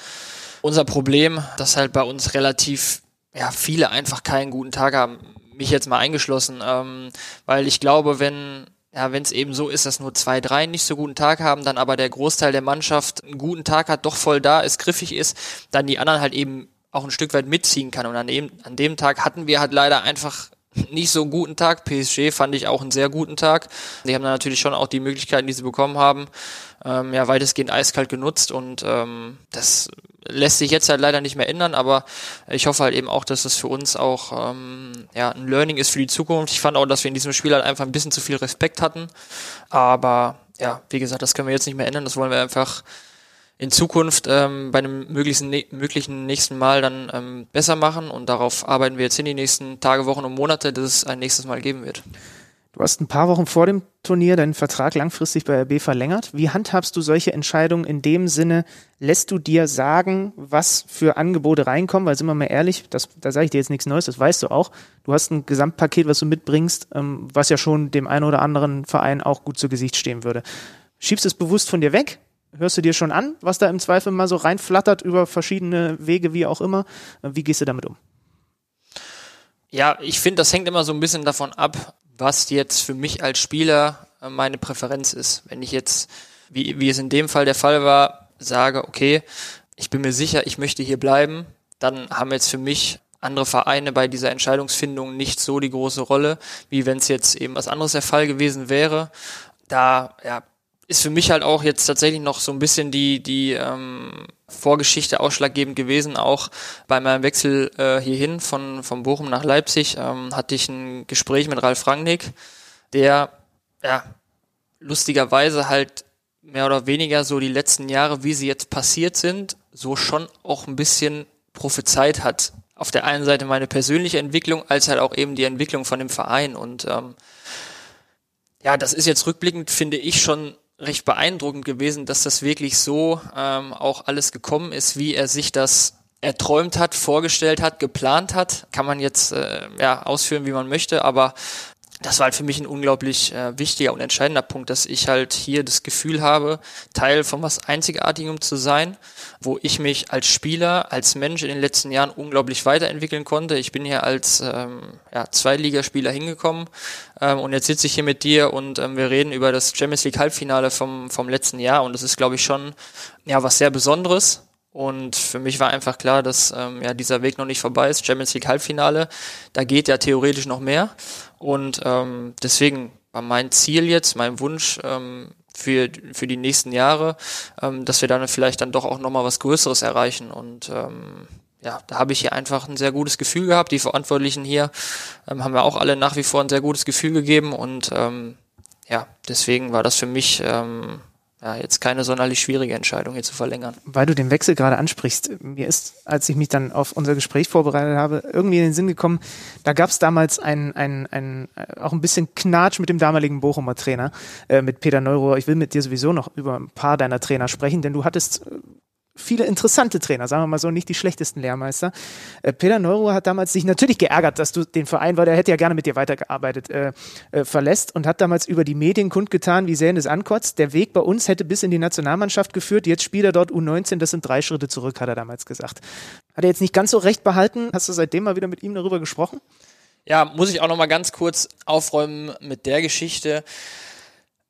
unser Problem, dass halt bei uns relativ ja, viele einfach keinen guten Tag haben. Mich jetzt mal eingeschlossen, ähm, weil ich glaube, wenn ja, es eben so ist, dass nur zwei, drei nicht so guten Tag haben, dann aber der Großteil der Mannschaft einen guten Tag hat, doch voll da ist, griffig ist, dann die anderen halt eben auch ein Stück weit mitziehen kann. Und an dem, an dem Tag hatten wir halt leider einfach nicht so einen guten Tag. PSG fand ich auch einen sehr guten Tag. Die haben dann natürlich schon auch die Möglichkeiten, die sie bekommen haben, ähm, ja, weitestgehend eiskalt genutzt und ähm, das lässt sich jetzt halt leider nicht mehr ändern, aber ich hoffe halt eben auch, dass das für uns auch ähm, ja, ein Learning ist für die Zukunft. Ich fand auch, dass wir in diesem Spiel halt einfach ein bisschen zu viel Respekt hatten, aber ja, wie gesagt, das können wir jetzt nicht mehr ändern, das wollen wir einfach in Zukunft ähm, bei einem möglichen, möglichen nächsten Mal dann ähm, besser machen und darauf arbeiten wir jetzt in die nächsten Tage, Wochen und Monate, dass es ein nächstes Mal geben wird. Du hast ein paar Wochen vor dem Turnier deinen Vertrag langfristig bei RB verlängert. Wie handhabst du solche Entscheidungen in dem Sinne? Lässt du dir sagen, was für Angebote reinkommen? Weil sind wir mal ehrlich, das, da sage ich dir jetzt nichts Neues, das weißt du auch. Du hast ein Gesamtpaket, was du mitbringst, ähm, was ja schon dem einen oder anderen Verein auch gut zu Gesicht stehen würde. Schiebst es bewusst von dir weg? Hörst du dir schon an, was da im Zweifel mal so reinflattert über verschiedene Wege, wie auch immer? Wie gehst du damit um? Ja, ich finde, das hängt immer so ein bisschen davon ab, was jetzt für mich als Spieler äh, meine Präferenz ist. Wenn ich jetzt, wie, wie es in dem Fall der Fall war, sage, okay, ich bin mir sicher, ich möchte hier bleiben, dann haben jetzt für mich andere Vereine bei dieser Entscheidungsfindung nicht so die große Rolle, wie wenn es jetzt eben was anderes der Fall gewesen wäre. Da ja, ist für mich halt auch jetzt tatsächlich noch so ein bisschen die, die ähm, Vorgeschichte ausschlaggebend gewesen. Auch bei meinem Wechsel äh, hierhin von, von Bochum nach Leipzig ähm, hatte ich ein Gespräch mit Ralf Rangnick, der ja lustigerweise halt mehr oder weniger so die letzten Jahre, wie sie jetzt passiert sind, so schon auch ein bisschen prophezeit hat. Auf der einen Seite meine persönliche Entwicklung, als halt auch eben die Entwicklung von dem Verein. Und ähm, ja, das ist jetzt rückblickend, finde ich, schon recht beeindruckend gewesen, dass das wirklich so ähm, auch alles gekommen ist, wie er sich das erträumt hat, vorgestellt hat, geplant hat. Kann man jetzt äh, ja, ausführen, wie man möchte, aber das war halt für mich ein unglaublich äh, wichtiger und entscheidender Punkt, dass ich halt hier das Gefühl habe, Teil von was Einzigartigem zu sein, wo ich mich als Spieler, als Mensch in den letzten Jahren unglaublich weiterentwickeln konnte. Ich bin hier als ähm, ja, Zweitligaspieler hingekommen ähm, und jetzt sitze ich hier mit dir und ähm, wir reden über das Champions League Halbfinale vom, vom letzten Jahr und das ist, glaube ich, schon ja was sehr Besonderes und für mich war einfach klar, dass ähm, ja dieser Weg noch nicht vorbei ist. Champions League Halbfinale, da geht ja theoretisch noch mehr. Und ähm, deswegen war mein Ziel jetzt, mein Wunsch ähm, für, für die nächsten Jahre, ähm, dass wir dann vielleicht dann doch auch nochmal was Größeres erreichen. Und ähm, ja, da habe ich hier einfach ein sehr gutes Gefühl gehabt. Die Verantwortlichen hier ähm, haben wir auch alle nach wie vor ein sehr gutes Gefühl gegeben. Und ähm, ja, deswegen war das für mich ähm, ja, jetzt keine sonderlich schwierige Entscheidung, hier zu verlängern. Weil du den Wechsel gerade ansprichst, mir ist, als ich mich dann auf unser Gespräch vorbereitet habe, irgendwie in den Sinn gekommen, da gab es damals ein, ein, ein, auch ein bisschen Knatsch mit dem damaligen Bochumer Trainer, äh, mit Peter Neurohr. Ich will mit dir sowieso noch über ein paar deiner Trainer sprechen, denn du hattest äh, viele interessante Trainer, sagen wir mal so, nicht die schlechtesten Lehrmeister. Äh, Peter Neuro hat damals sich natürlich geärgert, dass du den Verein, weil der hätte ja gerne mit dir weitergearbeitet, äh, äh, verlässt und hat damals über die Medien kundgetan, wie sehr ihn es ankotzt. Der Weg bei uns hätte bis in die Nationalmannschaft geführt, jetzt spielt er dort U19, das sind drei Schritte zurück, hat er damals gesagt. Hat er jetzt nicht ganz so recht behalten? Hast du seitdem mal wieder mit ihm darüber gesprochen? Ja, muss ich auch noch mal ganz kurz aufräumen mit der Geschichte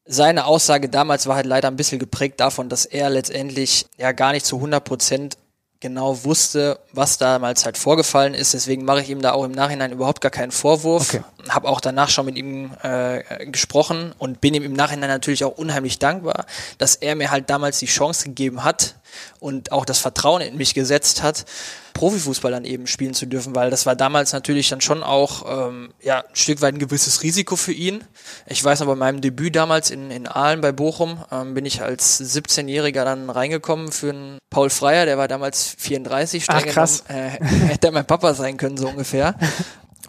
seine Aussage damals war halt leider ein bisschen geprägt davon, dass er letztendlich ja gar nicht zu 100 Prozent genau wusste, was damals halt vorgefallen ist. Deswegen mache ich ihm da auch im Nachhinein überhaupt gar keinen Vorwurf. Okay. Habe auch danach schon mit ihm äh, gesprochen und bin ihm im Nachhinein natürlich auch unheimlich dankbar, dass er mir halt damals die Chance gegeben hat und auch das Vertrauen in mich gesetzt hat, Profifußball dann eben spielen zu dürfen, weil das war damals natürlich dann schon auch ähm, ja, ein Stück weit ein gewisses Risiko für ihn. Ich weiß noch, bei meinem Debüt damals in, in Aalen bei Bochum ähm, bin ich als 17-Jähriger dann reingekommen für einen Paul Freier, der war damals 34, streng Ach, krass. Genommen, äh, hätte mein Papa sein können, so ungefähr.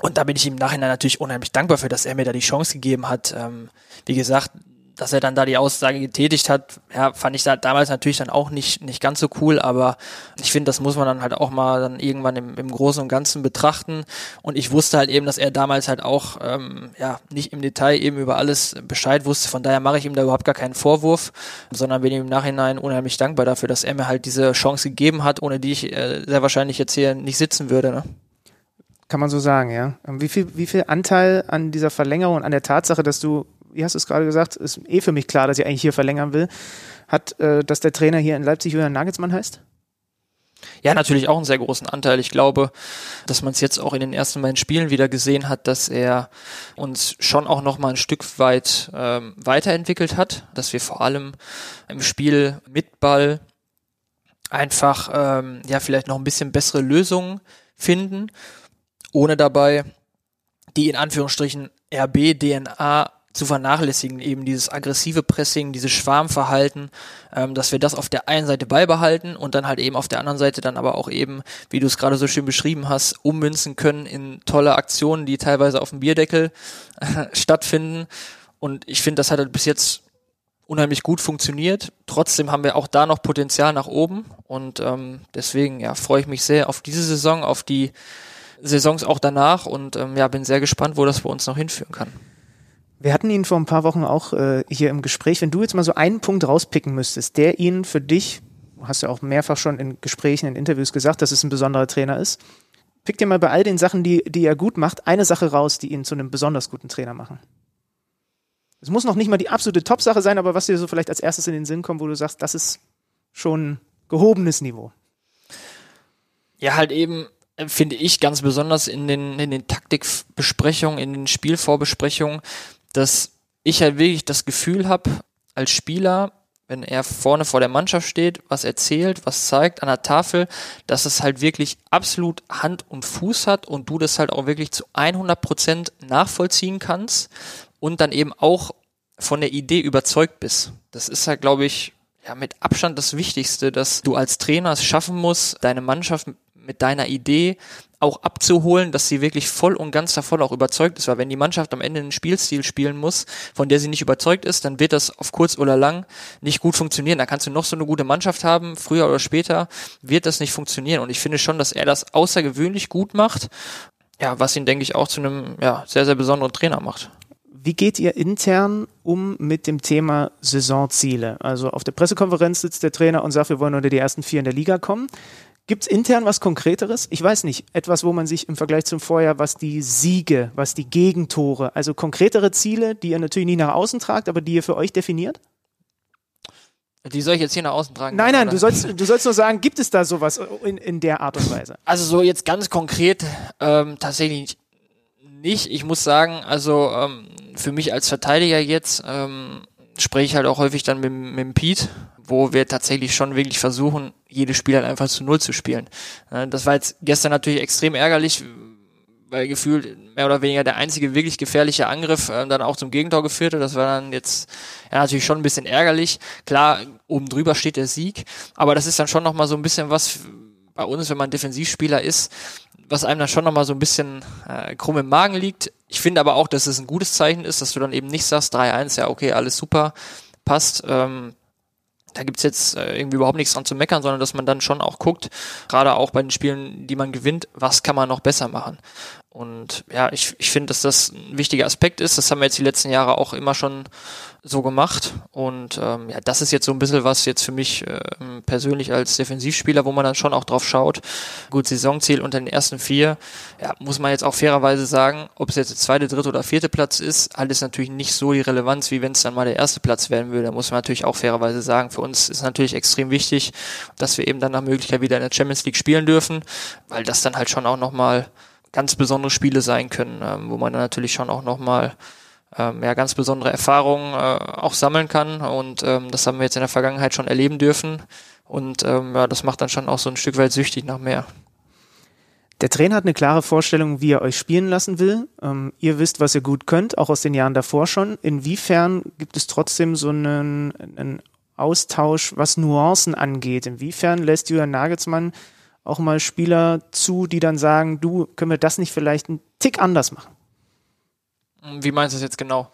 Und da bin ich ihm im Nachhinein natürlich unheimlich dankbar für, dass er mir da die Chance gegeben hat. Ähm, wie gesagt, dass er dann da die Aussage getätigt hat, ja, fand ich da damals natürlich dann auch nicht, nicht ganz so cool, aber ich finde, das muss man dann halt auch mal dann irgendwann im, im Großen und Ganzen betrachten. Und ich wusste halt eben, dass er damals halt auch ähm, ja nicht im Detail eben über alles Bescheid wusste. Von daher mache ich ihm da überhaupt gar keinen Vorwurf, sondern bin ihm im Nachhinein unheimlich dankbar dafür, dass er mir halt diese Chance gegeben hat, ohne die ich äh, sehr wahrscheinlich jetzt hier nicht sitzen würde. Ne? Kann man so sagen, ja. Wie viel, wie viel Anteil an dieser Verlängerung, an der Tatsache, dass du wie hast du es gerade gesagt, ist eh für mich klar, dass ich eigentlich hier verlängern will, hat, äh, dass der Trainer hier in Leipzig Julian Nagelsmann heißt? Ja, natürlich auch einen sehr großen Anteil. Ich glaube, dass man es jetzt auch in den ersten beiden Spielen wieder gesehen hat, dass er uns schon auch noch mal ein Stück weit ähm, weiterentwickelt hat, dass wir vor allem im Spiel mit Ball einfach ähm, ja vielleicht noch ein bisschen bessere Lösungen finden, ohne dabei die in Anführungsstrichen RB-DNA zu vernachlässigen, eben dieses aggressive Pressing, dieses Schwarmverhalten, ähm, dass wir das auf der einen Seite beibehalten und dann halt eben auf der anderen Seite dann aber auch eben, wie du es gerade so schön beschrieben hast, ummünzen können in tolle Aktionen, die teilweise auf dem Bierdeckel äh, stattfinden. Und ich finde, das hat halt bis jetzt unheimlich gut funktioniert. Trotzdem haben wir auch da noch Potenzial nach oben und ähm, deswegen ja freue ich mich sehr auf diese Saison, auf die Saisons auch danach und ähm, ja bin sehr gespannt, wo das bei uns noch hinführen kann. Wir hatten ihn vor ein paar Wochen auch äh, hier im Gespräch. Wenn du jetzt mal so einen Punkt rauspicken müsstest, der ihn für dich, hast du ja auch mehrfach schon in Gesprächen, in Interviews gesagt, dass es ein besonderer Trainer ist. Pick dir mal bei all den Sachen, die, die er gut macht, eine Sache raus, die ihn zu einem besonders guten Trainer machen. Es muss noch nicht mal die absolute Top-Sache sein, aber was dir so vielleicht als erstes in den Sinn kommt, wo du sagst, das ist schon gehobenes Niveau. Ja, halt eben, äh, finde ich ganz besonders in den, in den Taktikbesprechungen, in den Spielvorbesprechungen, dass ich halt wirklich das Gefühl habe, als Spieler, wenn er vorne vor der Mannschaft steht, was erzählt, was zeigt an der Tafel, dass es halt wirklich absolut Hand und Fuß hat und du das halt auch wirklich zu 100 Prozent nachvollziehen kannst und dann eben auch von der Idee überzeugt bist. Das ist halt, glaube ich, ja, mit Abstand das Wichtigste, dass du als Trainer es schaffen musst, deine Mannschaft mit deiner Idee auch abzuholen, dass sie wirklich voll und ganz davon auch überzeugt ist. Weil wenn die Mannschaft am Ende einen Spielstil spielen muss, von der sie nicht überzeugt ist, dann wird das auf kurz oder lang nicht gut funktionieren. Da kannst du noch so eine gute Mannschaft haben, früher oder später wird das nicht funktionieren. Und ich finde schon, dass er das außergewöhnlich gut macht. Ja, was ihn, denke ich, auch zu einem ja, sehr, sehr besonderen Trainer macht. Wie geht ihr intern um mit dem Thema Saisonziele? Also auf der Pressekonferenz sitzt der Trainer und sagt, wir wollen unter die ersten vier in der Liga kommen. Gibt es intern was Konkreteres? Ich weiß nicht. Etwas, wo man sich im Vergleich zum Vorjahr, was die Siege, was die Gegentore, also konkretere Ziele, die ihr natürlich nie nach außen tragt, aber die ihr für euch definiert? Die soll ich jetzt hier nach außen tragen? Nein, nein, du sollst, du sollst nur sagen, gibt es da sowas in, in der Art und Weise? Also so jetzt ganz konkret ähm, tatsächlich nicht. Ich muss sagen, also ähm, für mich als Verteidiger jetzt ähm, spreche ich halt auch häufig dann mit, mit dem Pete, wo wir tatsächlich schon wirklich versuchen, jedes Spiel halt einfach zu Null zu spielen. Das war jetzt gestern natürlich extrem ärgerlich, weil gefühlt mehr oder weniger der einzige wirklich gefährliche Angriff äh, dann auch zum Gegentor geführt hat. Das war dann jetzt ja natürlich schon ein bisschen ärgerlich. Klar, oben drüber steht der Sieg, aber das ist dann schon nochmal so ein bisschen was bei uns, wenn man Defensivspieler ist, was einem dann schon nochmal so ein bisschen äh, krumm im Magen liegt. Ich finde aber auch, dass es ein gutes Zeichen ist, dass du dann eben nicht sagst, 3-1, ja okay, alles super, passt. Ähm, da gibt's jetzt äh, irgendwie überhaupt nichts dran zu meckern, sondern dass man dann schon auch guckt, gerade auch bei den Spielen, die man gewinnt, was kann man noch besser machen. Und ja, ich, ich finde, dass das ein wichtiger Aspekt ist. Das haben wir jetzt die letzten Jahre auch immer schon so gemacht. Und ähm, ja, das ist jetzt so ein bisschen was jetzt für mich äh, persönlich als Defensivspieler, wo man dann schon auch drauf schaut. Gut, Saisonziel unter den ersten vier. Ja, muss man jetzt auch fairerweise sagen, ob es jetzt der zweite, dritte oder vierte Platz ist, hat es natürlich nicht so die Relevanz, wie wenn es dann mal der erste Platz werden würde. Da muss man natürlich auch fairerweise sagen, für uns ist natürlich extrem wichtig, dass wir eben dann nach Möglichkeit wieder in der Champions League spielen dürfen, weil das dann halt schon auch nochmal ganz besondere Spiele sein können, ähm, wo man dann natürlich schon auch nochmal ähm, ja, ganz besondere Erfahrungen äh, auch sammeln kann. Und ähm, das haben wir jetzt in der Vergangenheit schon erleben dürfen. Und ähm, ja, das macht dann schon auch so ein Stück weit süchtig nach mehr. Der Trainer hat eine klare Vorstellung, wie er euch spielen lassen will. Ähm, ihr wisst, was ihr gut könnt, auch aus den Jahren davor schon. Inwiefern gibt es trotzdem so einen, einen Austausch, was Nuancen angeht? Inwiefern lässt Julian Nagelsmann auch mal Spieler zu, die dann sagen, du, können wir das nicht vielleicht einen Tick anders machen? Wie meinst du das jetzt genau?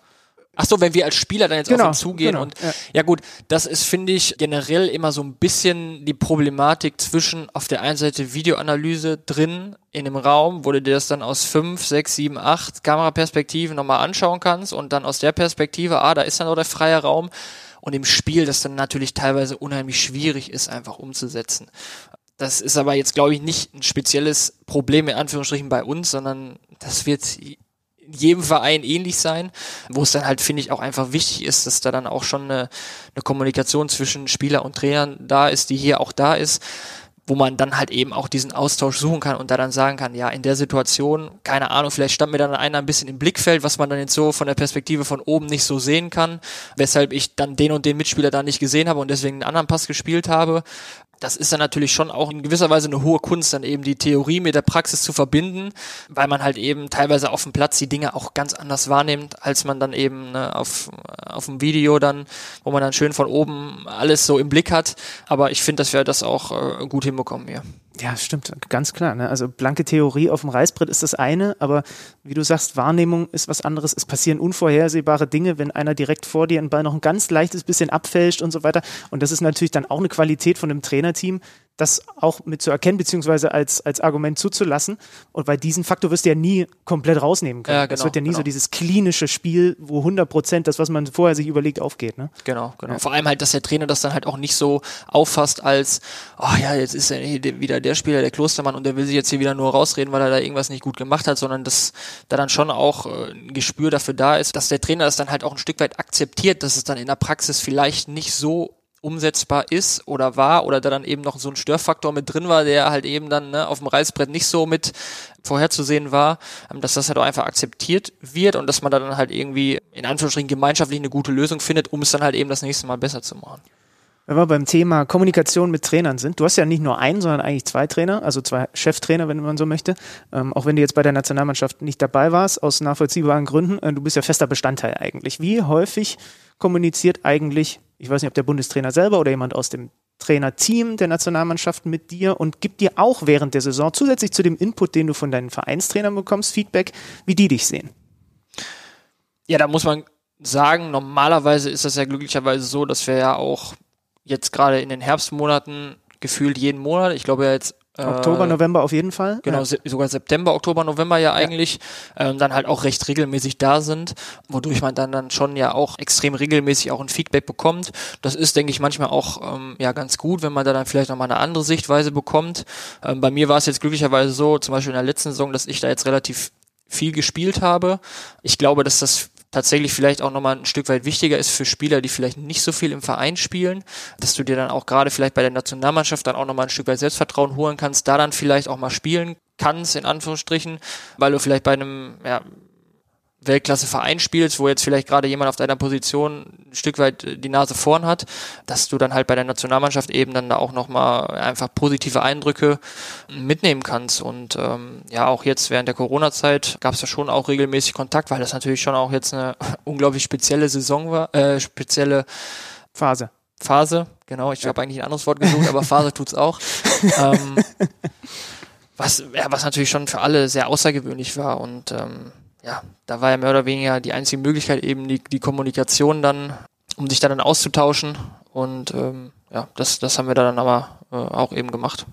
Ach so, wenn wir als Spieler dann jetzt genau, auf ihn zugehen genau, und ja. ja. gut, das ist finde ich generell immer so ein bisschen die Problematik zwischen auf der einen Seite Videoanalyse drin in dem Raum, wo du dir das dann aus fünf, sechs, sieben, acht Kameraperspektiven nochmal anschauen kannst und dann aus der Perspektive, ah, da ist dann noch der freie Raum und im Spiel das dann natürlich teilweise unheimlich schwierig ist, einfach umzusetzen. Das ist aber jetzt, glaube ich, nicht ein spezielles Problem in Anführungsstrichen bei uns, sondern das wird jedem Verein ähnlich sein, wo es dann halt, finde ich, auch einfach wichtig ist, dass da dann auch schon eine, eine Kommunikation zwischen Spieler und Trainern da ist, die hier auch da ist wo man dann halt eben auch diesen Austausch suchen kann und da dann sagen kann, ja, in der Situation, keine Ahnung, vielleicht stand mir dann einer ein bisschen im Blickfeld, was man dann jetzt so von der Perspektive von oben nicht so sehen kann, weshalb ich dann den und den Mitspieler da nicht gesehen habe und deswegen einen anderen Pass gespielt habe das ist dann natürlich schon auch in gewisser Weise eine hohe Kunst, dann eben die Theorie mit der Praxis zu verbinden, weil man halt eben teilweise auf dem Platz die Dinge auch ganz anders wahrnimmt, als man dann eben ne, auf, auf dem Video dann, wo man dann schön von oben alles so im Blick hat. Aber ich finde, dass wir das auch äh, gut hinbekommen hier. Ja, stimmt, ganz klar. Ne? Also blanke Theorie auf dem Reißbrett ist das eine, aber wie du sagst, Wahrnehmung ist was anderes. Es passieren unvorhersehbare Dinge, wenn einer direkt vor dir einen Ball noch ein ganz leichtes bisschen abfälscht und so weiter. Und das ist natürlich dann auch eine Qualität von einem Trainerteam, das auch mit zu erkennen, beziehungsweise als, als Argument zuzulassen. Und bei diesem Faktor wirst du ja nie komplett rausnehmen können. Ja, genau, das wird ja nie genau. so dieses klinische Spiel, wo 100 Prozent das, was man vorher sich überlegt, aufgeht. Ne? Genau, genau. Ja. Vor allem halt, dass der Trainer das dann halt auch nicht so auffasst als, oh ja, jetzt ist er wieder der Spieler, der Klostermann, und der will sich jetzt hier wieder nur rausreden, weil er da irgendwas nicht gut gemacht hat, sondern dass da dann schon auch äh, ein Gespür dafür da ist, dass der Trainer das dann halt auch ein Stück weit akzeptiert, dass es dann in der Praxis vielleicht nicht so umsetzbar ist oder war oder da dann eben noch so ein Störfaktor mit drin war, der halt eben dann ne, auf dem Reißbrett nicht so mit vorherzusehen war, ähm, dass das halt auch einfach akzeptiert wird und dass man da dann halt irgendwie in Anführungsstrichen gemeinschaftlich eine gute Lösung findet, um es dann halt eben das nächste Mal besser zu machen. Wenn wir beim Thema Kommunikation mit Trainern sind, du hast ja nicht nur einen, sondern eigentlich zwei Trainer, also zwei Cheftrainer, wenn man so möchte. Ähm, auch wenn du jetzt bei der Nationalmannschaft nicht dabei warst, aus nachvollziehbaren Gründen, äh, du bist ja fester Bestandteil eigentlich. Wie häufig kommuniziert eigentlich ich weiß nicht, ob der Bundestrainer selber oder jemand aus dem Trainerteam der Nationalmannschaft mit dir und gibt dir auch während der Saison zusätzlich zu dem Input, den du von deinen Vereinstrainern bekommst, Feedback, wie die dich sehen. Ja, da muss man sagen, normalerweise ist das ja glücklicherweise so, dass wir ja auch jetzt gerade in den Herbstmonaten gefühlt jeden Monat, ich glaube ja jetzt Oktober, äh, November auf jeden Fall. Genau, ja. sogar September, Oktober, November ja eigentlich, ja. Ähm, dann halt auch recht regelmäßig da sind, wodurch man dann, dann schon ja auch extrem regelmäßig auch ein Feedback bekommt. Das ist, denke ich, manchmal auch ähm, ja ganz gut, wenn man da dann vielleicht nochmal eine andere Sichtweise bekommt. Ähm, bei mir war es jetzt glücklicherweise so, zum Beispiel in der letzten Saison, dass ich da jetzt relativ viel gespielt habe. Ich glaube, dass das tatsächlich vielleicht auch nochmal ein Stück weit wichtiger ist für Spieler, die vielleicht nicht so viel im Verein spielen, dass du dir dann auch gerade vielleicht bei der Nationalmannschaft dann auch nochmal ein Stück weit Selbstvertrauen holen kannst, da dann vielleicht auch mal spielen kannst, in Anführungsstrichen, weil du vielleicht bei einem, ja, Weltklasse-Verein spielst, wo jetzt vielleicht gerade jemand auf deiner Position ein Stück weit die Nase vorn hat, dass du dann halt bei der Nationalmannschaft eben dann da auch nochmal einfach positive Eindrücke mitnehmen kannst. Und ähm, ja, auch jetzt während der Corona-Zeit gab es ja schon auch regelmäßig Kontakt, weil das natürlich schon auch jetzt eine unglaublich spezielle Saison war, äh, spezielle Phase. Phase, genau, ich ja. habe eigentlich ein anderes Wort gesucht, aber Phase tut's auch. ähm, was, ja, was natürlich schon für alle sehr außergewöhnlich war und ähm, ja, da war ja mehr oder weniger die einzige Möglichkeit eben die, die Kommunikation dann, um sich dann auszutauschen. Und ähm, ja, das, das haben wir dann aber äh, auch eben gemacht.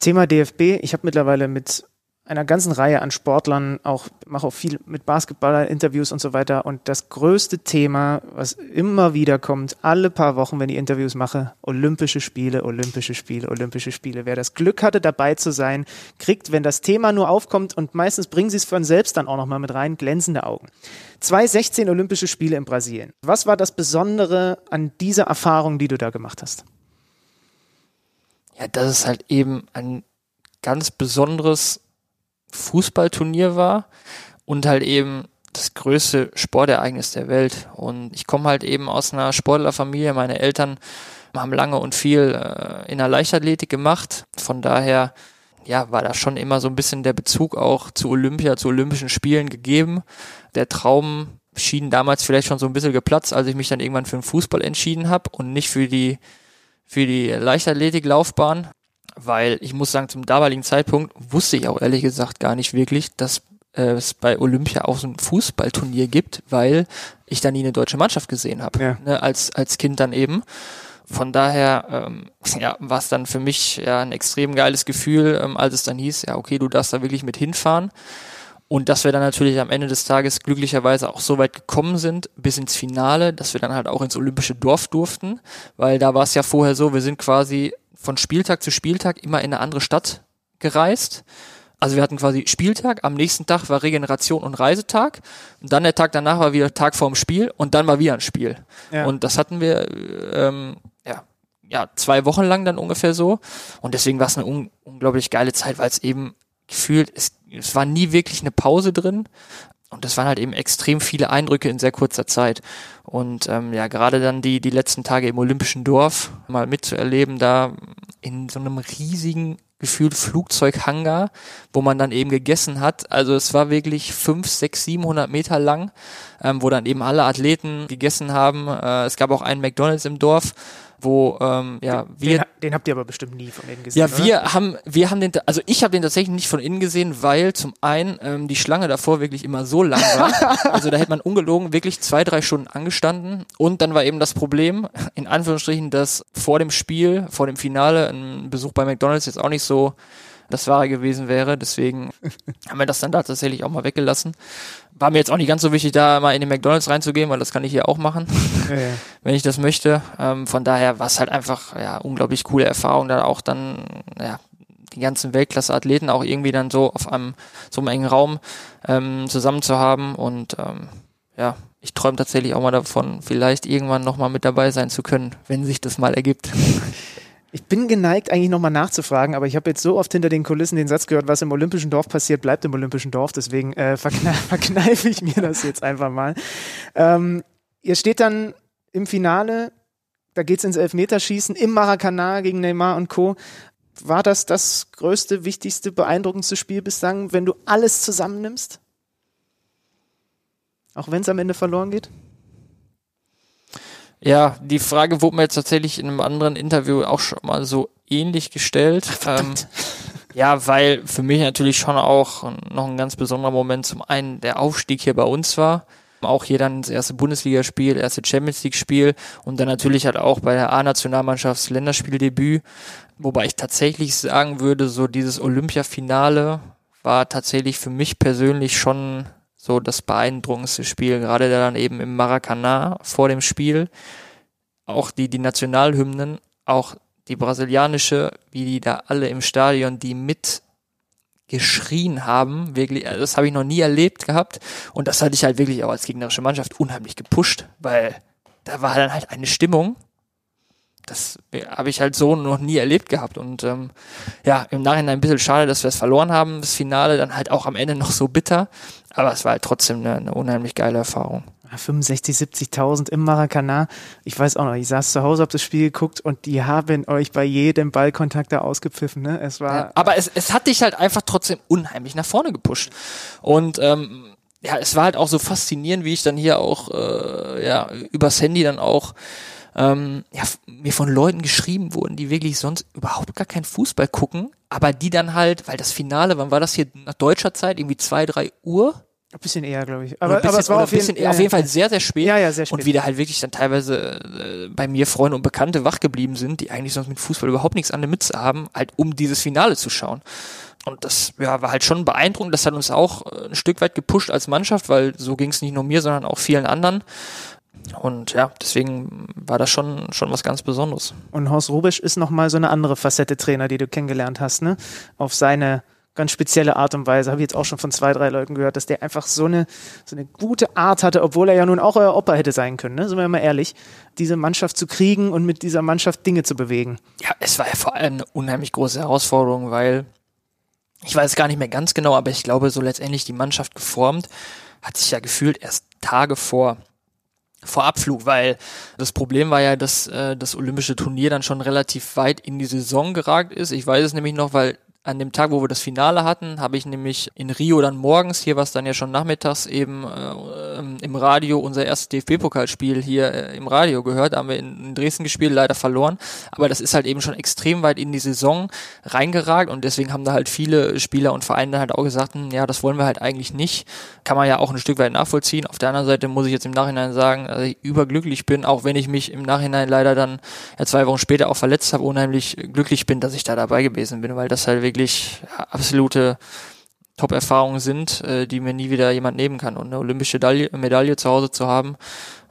Thema DFB. Ich habe mittlerweile mit einer ganzen Reihe an Sportlern, auch mache auch viel mit Basketballer Interviews und so weiter. Und das größte Thema, was immer wieder kommt, alle paar Wochen, wenn ich Interviews mache, Olympische Spiele, Olympische Spiele, Olympische Spiele. Wer das Glück hatte, dabei zu sein, kriegt, wenn das Thema nur aufkommt und meistens bringen sie es von selbst dann auch nochmal mit rein, glänzende Augen. 2016 Olympische Spiele in Brasilien. Was war das Besondere an dieser Erfahrung, die du da gemacht hast? Ja, das ist halt eben ein ganz besonderes Fußballturnier war und halt eben das größte Sportereignis der Welt. Und ich komme halt eben aus einer Sportlerfamilie. Meine Eltern haben lange und viel äh, in der Leichtathletik gemacht. Von daher, ja, war da schon immer so ein bisschen der Bezug auch zu Olympia, zu Olympischen Spielen gegeben. Der Traum schien damals vielleicht schon so ein bisschen geplatzt, als ich mich dann irgendwann für den Fußball entschieden habe und nicht für die für die Leichtathletiklaufbahn weil ich muss sagen, zum damaligen Zeitpunkt wusste ich auch ehrlich gesagt gar nicht wirklich, dass äh, es bei Olympia auch so ein Fußballturnier gibt, weil ich da nie eine deutsche Mannschaft gesehen habe, ja. ne, als, als Kind dann eben. Von daher ähm, ja, war es dann für mich ja ein extrem geiles Gefühl, ähm, als es dann hieß, ja okay, du darfst da wirklich mit hinfahren. Und dass wir dann natürlich am Ende des Tages glücklicherweise auch so weit gekommen sind, bis ins Finale, dass wir dann halt auch ins olympische Dorf durften, weil da war es ja vorher so, wir sind quasi von Spieltag zu Spieltag immer in eine andere Stadt gereist. Also wir hatten quasi Spieltag, am nächsten Tag war Regeneration und Reisetag, und dann der Tag danach war wieder Tag vorm Spiel und dann war wieder ein Spiel. Ja. Und das hatten wir ähm, ja, ja zwei Wochen lang dann ungefähr so. Und deswegen war es eine un unglaublich geile Zeit, weil es eben gefühlt, es, es war nie wirklich eine Pause drin. Und das waren halt eben extrem viele Eindrücke in sehr kurzer Zeit. Und ähm, ja, gerade dann die, die letzten Tage im Olympischen Dorf mal mitzuerleben, da in so einem riesigen gefühlt Flugzeughangar, wo man dann eben gegessen hat. Also es war wirklich fünf, sechs, 700 Meter lang, ähm, wo dann eben alle Athleten gegessen haben. Äh, es gab auch einen McDonald's im Dorf, wo ähm, ja wir Den, den habt ihr aber bestimmt nie von innen gesehen. ja, oder? wir haben, wir haben den, also ich habe den tatsächlich nicht von innen gesehen, weil zum einen ähm, die Schlange davor wirklich immer so lang war. also da hätte man ungelogen wirklich zwei, drei Stunden angestanden. Und dann war eben das Problem, in Anführungsstrichen, dass vor dem Spiel, vor dem Finale, ein Besuch bei McDonalds jetzt auch nicht so das Wahre gewesen wäre. Deswegen haben wir das dann da tatsächlich auch mal weggelassen. War mir jetzt auch nicht ganz so wichtig, da mal in den McDonalds reinzugehen, weil das kann ich hier auch machen Ja, ja. wenn ich das möchte. Ähm, von daher war es halt einfach ja unglaublich coole Erfahrung, da auch dann ja die ganzen Weltklasse-Athleten auch irgendwie dann so auf einem so einem engen Raum ähm, zusammen zu haben und ähm, ja, ich träume tatsächlich auch mal davon, vielleicht irgendwann nochmal mit dabei sein zu können, wenn sich das mal ergibt. Ich bin geneigt, eigentlich nochmal nachzufragen, aber ich habe jetzt so oft hinter den Kulissen den Satz gehört, was im Olympischen Dorf passiert, bleibt im Olympischen Dorf. Deswegen äh, verkneif, verkneife ich mir das jetzt einfach mal. Ähm, ihr steht dann im Finale, da geht's ins Elfmeterschießen im Maracanã gegen Neymar und Co. War das das größte, wichtigste, beeindruckendste Spiel bislang, wenn du alles zusammennimmst? Auch wenn es am Ende verloren geht? Ja, die Frage wurde mir jetzt tatsächlich in einem anderen Interview auch schon mal so ähnlich gestellt. Ähm, ja, weil für mich natürlich schon auch noch ein ganz besonderer Moment zum einen der Aufstieg hier bei uns war. Auch hier dann das erste Bundesligaspiel, erste Champions League Spiel und dann natürlich halt auch bei der A-Nationalmannschafts Länderspieldebüt. Wobei ich tatsächlich sagen würde, so dieses Olympiafinale war tatsächlich für mich persönlich schon so das beeindruckendste Spiel, gerade da dann eben im Maracanã vor dem Spiel. Auch die, die Nationalhymnen, auch die brasilianische, wie die da alle im Stadion, die mit geschrien haben, wirklich, also das habe ich noch nie erlebt gehabt und das hatte ich halt wirklich auch als gegnerische Mannschaft unheimlich gepusht, weil da war dann halt eine Stimmung, das habe ich halt so noch nie erlebt gehabt und ähm, ja, im Nachhinein ein bisschen schade, dass wir es verloren haben, das Finale dann halt auch am Ende noch so bitter, aber es war halt trotzdem eine, eine unheimlich geile Erfahrung. 65, 70.000 im Maracanã. Ich weiß auch noch, ich saß zu Hause, hab das Spiel geguckt und die haben euch bei jedem Ballkontakt da ausgepfiffen. Ne? Es war Ja, aber es, es hat dich halt einfach trotzdem unheimlich nach vorne gepusht. Und ähm, ja, es war halt auch so faszinierend, wie ich dann hier auch äh, ja, übers Handy dann auch ähm, ja, mir von Leuten geschrieben wurden, die wirklich sonst überhaupt gar keinen Fußball gucken, aber die dann halt, weil das Finale, wann war das hier nach deutscher Zeit, irgendwie zwei, drei Uhr? ein bisschen eher, glaube ich. Aber, bisschen, aber es war auf jeden, bisschen, ja, auf jeden. Fall sehr, sehr spät. Ja, ja, sehr spät. Und wieder halt wirklich dann teilweise äh, bei mir Freunde und Bekannte wach geblieben sind, die eigentlich sonst mit Fußball überhaupt nichts an der Mütze haben, halt um dieses Finale zu schauen. Und das ja, war halt schon beeindruckend. Das hat uns auch äh, ein Stück weit gepusht als Mannschaft, weil so ging es nicht nur mir, sondern auch vielen anderen. Und ja, deswegen war das schon, schon was ganz Besonderes. Und Horst Rubisch ist nochmal so eine andere Facette Trainer, die du kennengelernt hast, ne? Auf seine ganz spezielle Art und Weise. Habe ich jetzt auch schon von zwei, drei Leuten gehört, dass der einfach so eine, so eine gute Art hatte, obwohl er ja nun auch euer Opa hätte sein können, ne? Sind wir mal ehrlich. Diese Mannschaft zu kriegen und mit dieser Mannschaft Dinge zu bewegen. Ja, es war ja vor allem eine unheimlich große Herausforderung, weil ich weiß gar nicht mehr ganz genau, aber ich glaube, so letztendlich die Mannschaft geformt hat sich ja gefühlt erst Tage vor vor Abflug, weil das Problem war ja, dass äh, das olympische Turnier dann schon relativ weit in die Saison geragt ist. Ich weiß es nämlich noch, weil an dem Tag, wo wir das Finale hatten, habe ich nämlich in Rio dann morgens, hier war es dann ja schon nachmittags, eben äh, ähm, im Radio unser erstes DFB-Pokalspiel hier äh, im Radio gehört. Da haben wir in, in Dresden gespielt, leider verloren. Aber das ist halt eben schon extrem weit in die Saison reingeragt und deswegen haben da halt viele Spieler und Vereine halt auch gesagt, hm, ja, das wollen wir halt eigentlich nicht. Kann man ja auch ein Stück weit nachvollziehen. Auf der anderen Seite muss ich jetzt im Nachhinein sagen, dass ich überglücklich bin, auch wenn ich mich im Nachhinein leider dann ja, zwei Wochen später auch verletzt habe, unheimlich glücklich bin, dass ich da dabei gewesen bin, weil das halt wirklich ja, absolute Top-Erfahrungen sind, äh, die mir nie wieder jemand nehmen kann. Und eine olympische Medaille, Medaille zu Hause zu haben,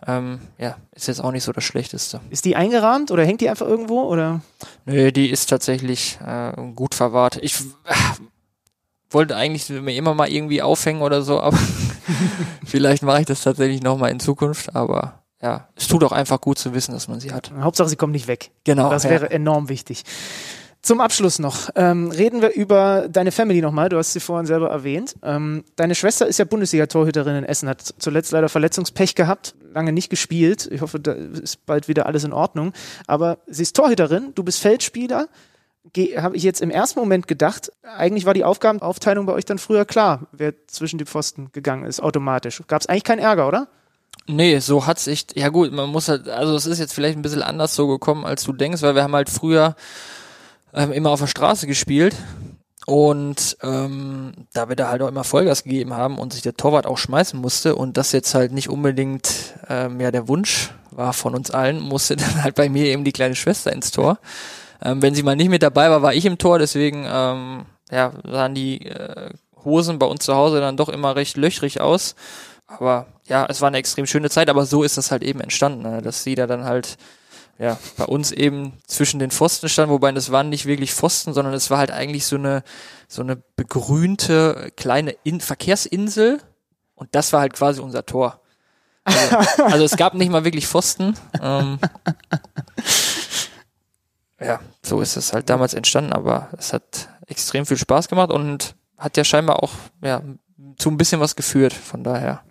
ähm, ja, ist jetzt auch nicht so das Schlechteste. Ist die eingerahmt oder hängt die einfach irgendwo? Oder? Nö, die ist tatsächlich äh, gut verwahrt. Ich, wollte eigentlich mir immer mal irgendwie aufhängen oder so, aber vielleicht mache ich das tatsächlich nochmal in Zukunft, aber ja, es tut auch einfach gut zu wissen, dass man sie hat. Hauptsache, sie kommt nicht weg. Genau. Das ja. wäre enorm wichtig. Zum Abschluss noch, ähm, reden wir über deine Family nochmal. Du hast sie vorhin selber erwähnt. Ähm, deine Schwester ist ja Bundesliga-Torhüterin in Essen, hat zuletzt leider Verletzungspech gehabt, lange nicht gespielt. Ich hoffe, da ist bald wieder alles in Ordnung. Aber sie ist Torhüterin, du bist Feldspieler. Habe ich jetzt im ersten Moment gedacht, eigentlich war die Aufgabenaufteilung bei euch dann früher klar, wer zwischen die Pfosten gegangen ist, automatisch. Gab es eigentlich keinen Ärger, oder? Nee, so hat's echt, ja gut, man muss halt, also es ist jetzt vielleicht ein bisschen anders so gekommen, als du denkst, weil wir haben halt früher ähm, immer auf der Straße gespielt und ähm, da wir da halt auch immer Vollgas gegeben haben und sich der Torwart auch schmeißen musste und das jetzt halt nicht unbedingt ähm, ja der Wunsch war von uns allen, musste dann halt bei mir eben die kleine Schwester ins Tor. Ähm, wenn sie mal nicht mit dabei war, war ich im Tor, deswegen ähm, ja, sahen die äh, Hosen bei uns zu Hause dann doch immer recht löchrig aus. Aber ja, es war eine extrem schöne Zeit, aber so ist das halt eben entstanden, ne? dass sie da dann halt ja, bei uns eben zwischen den Pfosten stand, wobei das waren nicht wirklich Pfosten, sondern es war halt eigentlich so eine, so eine begrünte kleine In Verkehrsinsel und das war halt quasi unser Tor. Also, also es gab nicht mal wirklich Pfosten. Ähm, ja, so ist es halt damals entstanden, aber es hat extrem viel Spaß gemacht und hat ja scheinbar auch ja, zu ein bisschen was geführt, von daher.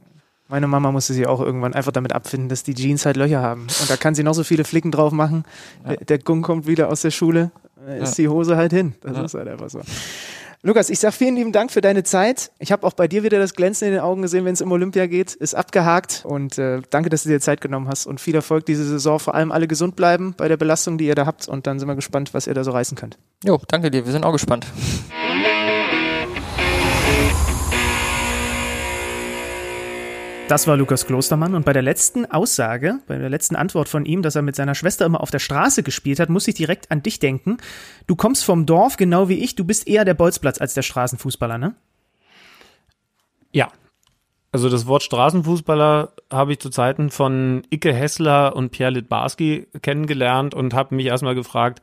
Meine Mama musste sich auch irgendwann einfach damit abfinden, dass die Jeans halt Löcher haben. Und da kann sie noch so viele Flicken drauf machen. Ja. Der, Gung kommt wieder aus der Schule, ist ja. die Hose halt hin. Das ja. ist halt einfach so. Lukas, ich sag vielen lieben Dank für deine Zeit. Ich habe auch bei dir wieder das Glänzen in den Augen gesehen, wenn es um Olympia geht. Ist abgehakt und äh, danke, dass du dir Zeit genommen hast und viel Erfolg diese Saison. Vor allem alle gesund bleiben bei der Belastung, die ihr da habt und dann sind wir gespannt, was ihr da so reißen könnt. Jo, danke dir. Wir sind auch gespannt. Das war Lukas Klostermann und bei der letzten Aussage, bei der letzten Antwort von ihm, dass er mit seiner Schwester immer auf der Straße gespielt hat, muss ich direkt an dich denken. Du kommst vom Dorf, genau wie ich, du bist eher der Bolzplatz als der Straßenfußballer, ne? Ja. Also das Wort Straßenfußballer habe ich zu Zeiten von Icke Hessler und Pierre Litbarski kennengelernt und habe mich erstmal gefragt,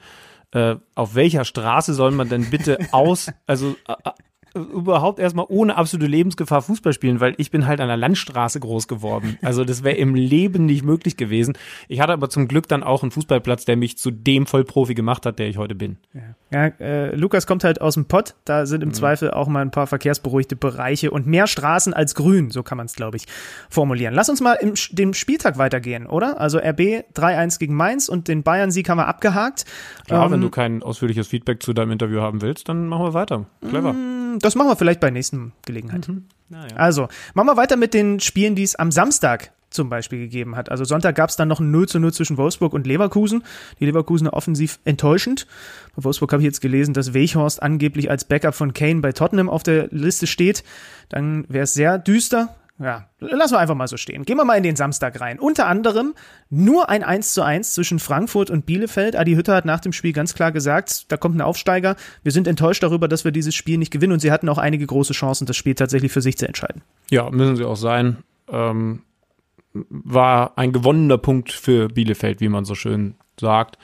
äh, auf welcher Straße soll man denn bitte aus, also äh, überhaupt erstmal ohne absolute Lebensgefahr Fußball spielen, weil ich bin halt an der Landstraße groß geworden. Also das wäre im Leben nicht möglich gewesen. Ich hatte aber zum Glück dann auch einen Fußballplatz, der mich zu dem Vollprofi gemacht hat, der ich heute bin. Ja, ja äh, Lukas kommt halt aus dem Pott, da sind im mhm. Zweifel auch mal ein paar verkehrsberuhigte Bereiche und mehr Straßen als Grün, so kann man es, glaube ich, formulieren. Lass uns mal im dem Spieltag weitergehen, oder? Also RB 3-1 gegen Mainz und den Bayern-Sieg haben wir abgehakt. Klar, ähm, wenn du kein ausführliches Feedback zu deinem Interview haben willst, dann machen wir weiter. Clever. Mm, das machen wir vielleicht bei nächsten Gelegenheit. Mhm. Ja. Also, machen wir weiter mit den Spielen, die es am Samstag zum Beispiel gegeben hat. Also Sonntag gab es dann noch ein 0 zu 0 zwischen Wolfsburg und Leverkusen. Die Leverkusener offensiv enttäuschend. Bei Wolfsburg habe ich jetzt gelesen, dass Weichhorst angeblich als Backup von Kane bei Tottenham auf der Liste steht. Dann wäre es sehr düster ja, lassen wir einfach mal so stehen. Gehen wir mal in den Samstag rein. Unter anderem nur ein 1 zu 1 zwischen Frankfurt und Bielefeld. Adi Hütter hat nach dem Spiel ganz klar gesagt, da kommt ein Aufsteiger. Wir sind enttäuscht darüber, dass wir dieses Spiel nicht gewinnen und sie hatten auch einige große Chancen, das Spiel tatsächlich für sich zu entscheiden. Ja, müssen sie auch sein. Ähm, war ein gewonnener Punkt für Bielefeld, wie man so schön sagt.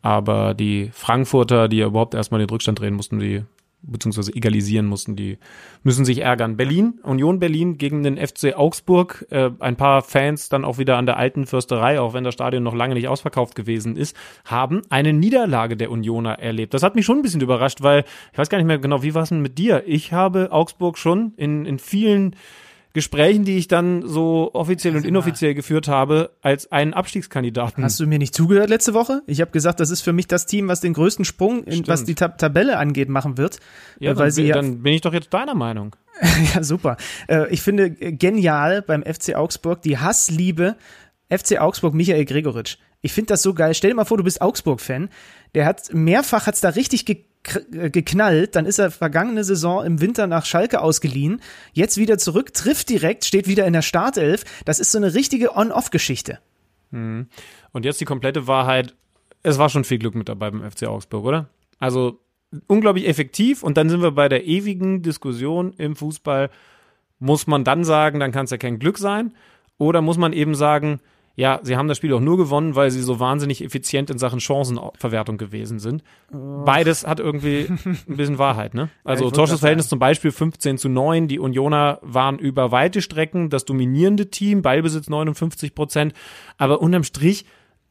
Aber die Frankfurter, die ja überhaupt erstmal den Rückstand drehen mussten, die beziehungsweise egalisieren mussten. Die müssen sich ärgern. Berlin, Union Berlin gegen den FC Augsburg. Äh, ein paar Fans dann auch wieder an der alten Fürsterei, auch wenn das Stadion noch lange nicht ausverkauft gewesen ist, haben eine Niederlage der Unioner erlebt. Das hat mich schon ein bisschen überrascht, weil ich weiß gar nicht mehr genau, wie war es denn mit dir? Ich habe Augsburg schon in, in vielen Gesprächen, die ich dann so offiziell und inoffiziell geführt habe, als einen Abstiegskandidaten. Hast du mir nicht zugehört letzte Woche? Ich habe gesagt, das ist für mich das Team, was den größten Sprung, in, was die Tab Tabelle angeht, machen wird. Ja, weil dann, sie dann bin ich doch jetzt deiner Meinung. ja, super. Äh, ich finde genial beim FC Augsburg die Hassliebe FC Augsburg Michael Gregoritsch. Ich finde das so geil. Stell dir mal vor, du bist Augsburg-Fan. Der hat mehrfach hat's da richtig ge äh, geknallt, dann ist er vergangene Saison im Winter nach Schalke ausgeliehen, jetzt wieder zurück, trifft direkt, steht wieder in der Startelf. Das ist so eine richtige On-Off-Geschichte. Mhm. Und jetzt die komplette Wahrheit, es war schon viel Glück mit dabei beim FC Augsburg, oder? Also unglaublich effektiv und dann sind wir bei der ewigen Diskussion im Fußball, muss man dann sagen, dann kann es ja kein Glück sein oder muss man eben sagen, ja, sie haben das Spiel auch nur gewonnen, weil sie so wahnsinnig effizient in Sachen Chancenverwertung gewesen sind. Beides hat irgendwie ein bisschen Wahrheit, ne? Also wollte Torschussverhältnis zum Beispiel 15 zu 9, die Unioner waren über weite Strecken das dominierende Team, Ballbesitz 59 Prozent, aber unterm Strich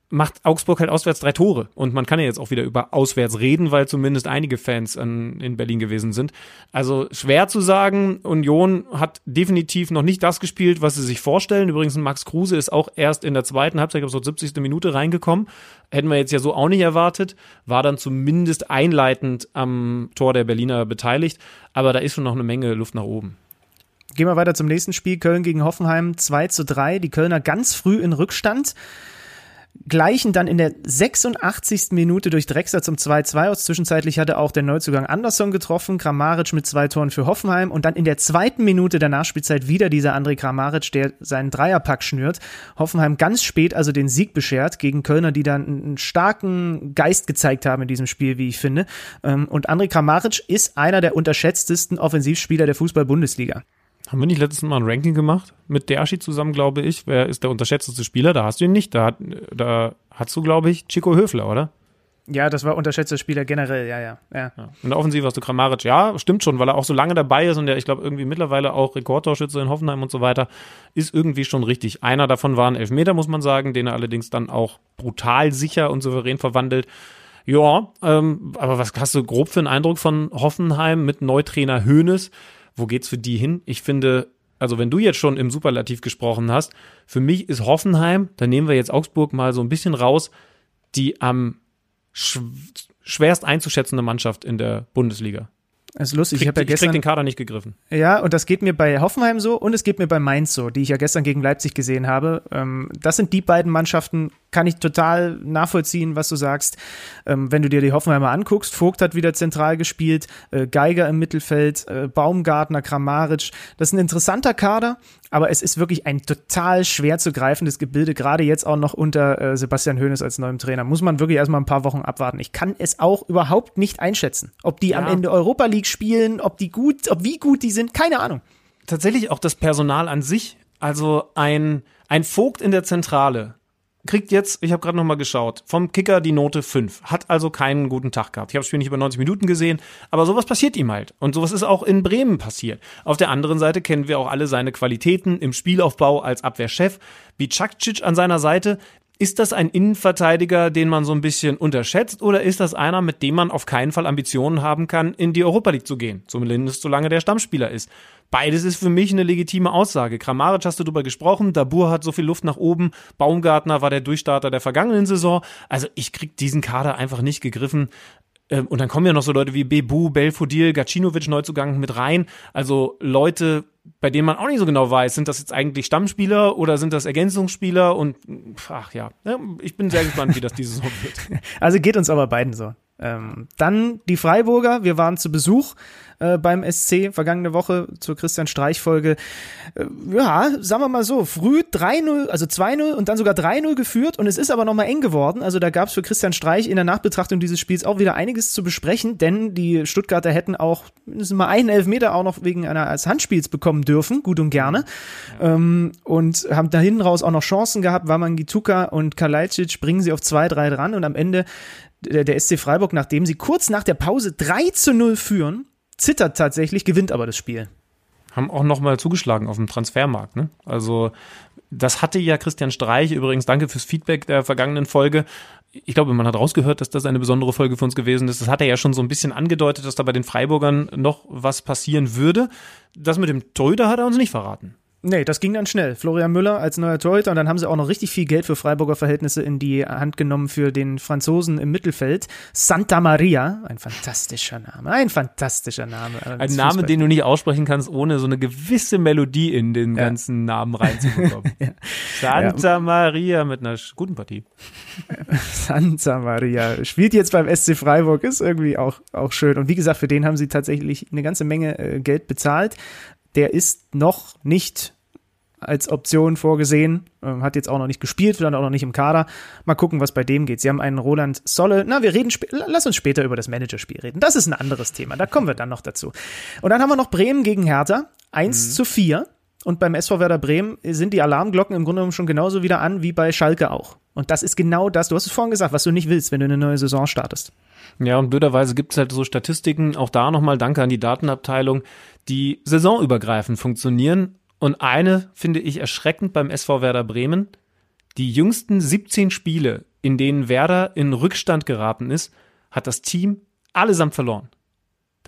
macht Augsburg halt auswärts drei Tore. Und man kann ja jetzt auch wieder über auswärts reden, weil zumindest einige Fans an, in Berlin gewesen sind. Also schwer zu sagen. Union hat definitiv noch nicht das gespielt, was sie sich vorstellen. Übrigens, Max Kruse ist auch erst in der zweiten Halbzeit, ich glaube so 70. Minute reingekommen. Hätten wir jetzt ja so auch nicht erwartet. War dann zumindest einleitend am Tor der Berliner beteiligt. Aber da ist schon noch eine Menge Luft nach oben. Gehen wir weiter zum nächsten Spiel. Köln gegen Hoffenheim 2 zu 3. Die Kölner ganz früh in Rückstand. Gleichen dann in der 86. Minute durch Drexler zum 2-2 aus. Zwischenzeitlich hatte auch der Neuzugang Andersson getroffen. Kramaric mit zwei Toren für Hoffenheim. Und dann in der zweiten Minute der Nachspielzeit wieder dieser André Kramaric, der seinen Dreierpack schnürt. Hoffenheim ganz spät also den Sieg beschert gegen Kölner, die dann einen starken Geist gezeigt haben in diesem Spiel, wie ich finde. Ähm, Und André Kramaric ist einer der unterschätztesten Offensivspieler der Fußball-Bundesliga. Haben wir nicht letztes Mal ein Ranking gemacht? Mit Dershi zusammen, glaube ich. Wer ist der unterschätzteste Spieler? Da hast du ihn nicht. Da, hat, da hast du, glaube ich, Chico Höfler, oder? Ja, das war unterschätzter Spieler generell, ja, ja. ja. Ja. In der Offensive hast du Kramaric. Ja, stimmt schon, weil er auch so lange dabei ist und der, ich glaube, irgendwie mittlerweile auch Rekordtorschütze in Hoffenheim und so weiter, ist irgendwie schon richtig. Einer davon war ein Elfmeter, muss man sagen, den er allerdings dann auch brutal sicher und souverän verwandelt. Ja, ähm, aber was hast du grob für einen Eindruck von Hoffenheim mit Neutrainer Hoeneß? Wo geht's für die hin? Ich finde, also wenn du jetzt schon im Superlativ gesprochen hast, für mich ist Hoffenheim, da nehmen wir jetzt Augsburg mal so ein bisschen raus, die am schw schwerst einzuschätzende Mannschaft in der Bundesliga. Das ist lustig. Krieg, ich habe ja ich krieg gestern den Kader nicht gegriffen. Ja, und das geht mir bei Hoffenheim so und es geht mir bei Mainz so, die ich ja gestern gegen Leipzig gesehen habe. Ähm, das sind die beiden Mannschaften, kann ich total nachvollziehen, was du sagst. Ähm, wenn du dir die Hoffenheimer anguckst, Vogt hat wieder zentral gespielt, äh, Geiger im Mittelfeld, äh, Baumgartner, Kramaric. Das ist ein interessanter Kader, aber es ist wirklich ein total schwer zu greifendes Gebilde, gerade jetzt auch noch unter äh, Sebastian Hoeneß als neuem Trainer. Muss man wirklich erstmal ein paar Wochen abwarten. Ich kann es auch überhaupt nicht einschätzen, ob die am Ja. Ende Europa League spielen, ob die gut, ob wie gut die sind, keine Ahnung. tatsächlich auch das Personal an sich. Also ein, ein Vogt in der Zentrale kriegt jetzt, ich habe gerade noch mal geschaut, vom Kicker die Note 5. Hat also keinen guten Tag gehabt. Ich habe das Spiel nicht über 90 Minuten gesehen, aber sowas passiert ihm halt. Und sowas ist auch in Bremen passiert. Auf der anderen Seite kennen wir auch alle seine Qualitäten im Spielaufbau als Abwehrchef. Wie Cakcic an seiner Seite. Ist das ein Innenverteidiger, den man so ein bisschen unterschätzt, oder ist das einer, mit dem man auf keinen Fall Ambitionen haben kann, in die Europa League zu gehen? Zumindest solange der Stammspieler ist. Beides ist für mich eine legitime Aussage. Kramaric hast du drüber gesprochen, Dabur hat so viel Luft nach oben, Baumgartner war der Durchstarter der vergangenen Saison. Also ich krieg diesen Kader einfach nicht gegriffen. Ähm, Und dann kommen ja noch so Leute wie Bebu, Belfodil, Gacinovic Neuzugang mit rein. Also Leute, bei denen man auch nicht so genau weiß, sind das jetzt eigentlich Stammspieler oder sind das Ergänzungsspieler? Und ach ja, Ja, ich bin sehr gespannt, wie das diese Saison wird. Also geht uns aber beiden so. Ähm, dann die Freiburger. Wir waren zu Besuch äh, beim SC vergangene Woche zur Christian Streich Folge. Äh, ja, sagen wir mal so, früh 3-0, also 2-0 und dann sogar 3-0 geführt und es ist aber nochmal eng geworden. Also da gab es für Christian Streich in der Nachbetrachtung dieses Spiels auch wieder einiges zu besprechen, denn die Stuttgarter hätten auch mindestens mal einen Elfmeter auch noch wegen einer als Handspiels bekommen dürfen, gut und gerne. Ähm, und haben da hinten raus auch noch Chancen gehabt. Wamangituka und Kalajdzic bringen sie auf 2-3 dran und am Ende der, der SC Freiburg, nachdem sie kurz nach der Pause 3 zu 0 führen, zittert tatsächlich, gewinnt aber das Spiel. haben auch nochmal zugeschlagen auf dem Transfermarkt. Ne? Also das hatte ja Christian Streich, übrigens danke fürs Feedback der vergangenen Folge. Ich glaube, man hat rausgehört, dass das eine besondere Folge für uns gewesen ist. Das hat er ja schon so ein bisschen angedeutet, dass da bei den Freiburgern noch was passieren würde. Das mit dem Torhüter hat er uns nicht verraten. Nee, das ging dann schnell. Florian Müller als neuer Torhüter und dann haben sie auch noch richtig viel Geld für Freiburger Verhältnisse in die Hand genommen für den Franzosen im Mittelfeld. Santa Maria, ein fantastischer Name, ein fantastischer Name. Ein Name, den du nicht aussprechen kannst, ohne so eine gewisse Melodie in den Ja. ganzen Namen reinzubekommen. Santa Maria mit einer guten Partie. Santa Maria spielt jetzt beim SC Freiburg, ist irgendwie auch, auch schön. Und wie gesagt, für den haben sie tatsächlich eine ganze Menge äh, Geld bezahlt. Der ist noch nicht als Option vorgesehen, ähm, hat jetzt auch noch nicht gespielt, dann auch noch nicht im Kader. Mal gucken, was bei dem geht. Sie haben einen Roland Solle. Na, wir reden, lass uns später über das Managerspiel reden. Das ist ein anderes Thema. Da kommen wir dann noch dazu. Und dann haben wir noch Bremen gegen Hertha. 1 zu 4. Und beim SV Werder Bremen sind die Alarmglocken im Grunde genommen schon genauso wieder an wie bei Schalke auch. Und das ist genau das, du hast es vorhin gesagt, was du nicht willst, wenn du eine neue Saison startest. Ja, und blöderweise gibt es halt so Statistiken, auch da nochmal Danke an die Datenabteilung, die saisonübergreifend funktionieren. Und eine finde ich erschreckend beim SV Werder Bremen. Die jüngsten 17 Spiele, in denen Werder in Rückstand geraten ist, hat das Team allesamt verloren.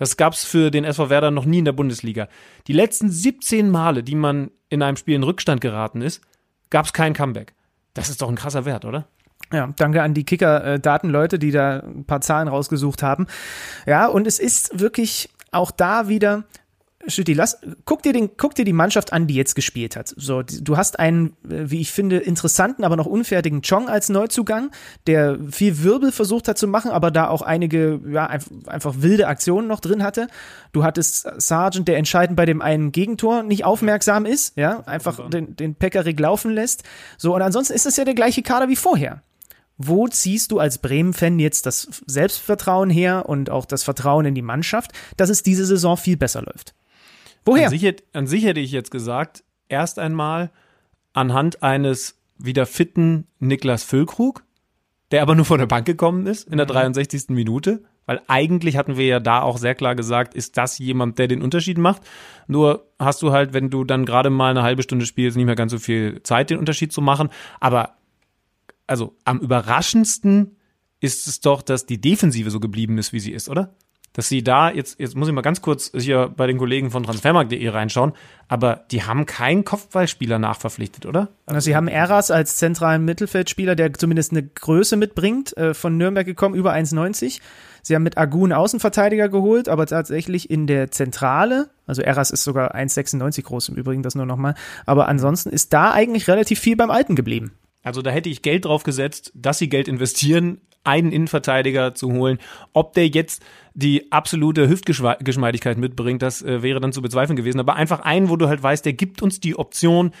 Das gab's für den SV Werder noch nie in der Bundesliga. Die letzten 17 Male, die man in einem Spiel in Rückstand geraten ist, gab's kein Comeback. Das ist doch ein krasser Wert, oder? Ja, danke an die Kicker-Datenleute, die da ein paar Zahlen rausgesucht haben. Ja, und es ist wirklich auch da wieder, Schütti, lass, guck dir den, guck dir die Mannschaft an, die jetzt gespielt hat. So, du hast einen, äh, wie ich finde, interessanten, aber noch unfertigen Chong als Neuzugang, der viel Wirbel versucht hat zu machen, aber da auch einige, ja, einfach wilde Aktionen noch drin hatte. Du hattest Sargent, der entscheidend bei dem einen Gegentor nicht aufmerksam ist, ja, einfach den, den Pekarik laufen lässt. So, und ansonsten ist es ja der gleiche Kader wie vorher. Wo ziehst du als Bremen-Fan jetzt das Selbstvertrauen her und auch das Vertrauen in die Mannschaft, dass es diese Saison viel besser läuft? Woher? An sich, an sich hätte ich jetzt gesagt, erst einmal anhand eines wieder fitten Niklas Füllkrug, der aber nur von der Bank gekommen ist in der 63. Mhm. Minute, weil eigentlich hatten wir ja da auch sehr klar gesagt, ist das jemand, der den Unterschied macht. Nur hast du halt, wenn du dann gerade mal eine halbe Stunde spielst, nicht mehr ganz so viel Zeit, den Unterschied zu machen. Aber also am überraschendsten ist es doch, dass die Defensive so geblieben ist, wie sie ist, oder? Dass sie da, jetzt, jetzt muss ich mal ganz kurz hier bei den Kollegen von transfermarkt.de reinschauen, aber die haben keinen Kopfballspieler nachverpflichtet, oder? Also sie haben Eras als zentralen Mittelfeldspieler, der zumindest eine Größe mitbringt, äh, von Nürnberg gekommen, über 1,90. Sie haben mit Agun Außenverteidiger geholt, aber tatsächlich in der Zentrale, also Eras ist sogar 1,96 groß im Übrigen, das nur nochmal, aber ansonsten ist da eigentlich relativ viel beim Alten geblieben. Also da hätte ich Geld drauf gesetzt, dass sie Geld investieren, einen Innenverteidiger zu holen. Ob der jetzt die absolute Hüftgeschmeidigkeit mitbringt, das äh, wäre dann zu bezweifeln gewesen. Aber einfach einen, wo du halt weißt, der gibt uns die Option,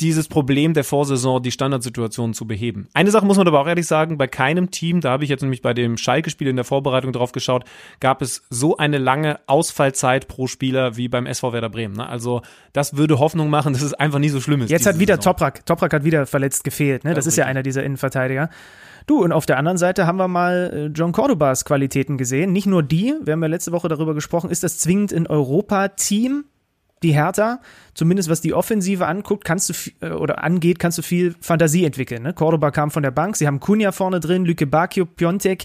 dieses Problem der Vorsaison, die Standardsituation zu beheben. Eine Sache muss man aber auch ehrlich sagen, bei keinem Team, da habe ich jetzt nämlich bei dem Schalke-Spiel in der Vorbereitung drauf geschaut, gab es so eine lange Ausfallzeit pro Spieler wie beim SV Werder Bremen. Ne? Also das würde Hoffnung machen, dass es einfach nie so schlimm ist. Jetzt hat wieder Saison. Toprak, Toprak hat wieder verletzt gefehlt. Ne? Das ja, ist ja einer dieser Innenverteidiger. Du, und auf der anderen Seite haben wir mal äh, John Cordobas Qualitäten gesehen. Nicht nur die, wir haben ja letzte Woche darüber gesprochen, ist das zwingend in Europa-Team, die Hertha, zumindest was die Offensive anguckt, kannst du äh, oder angeht, kannst du viel Fantasie entwickeln. Ne? Cordoba kam von der Bank, sie haben Kunja vorne drin, Lüke Bakio, Piontek.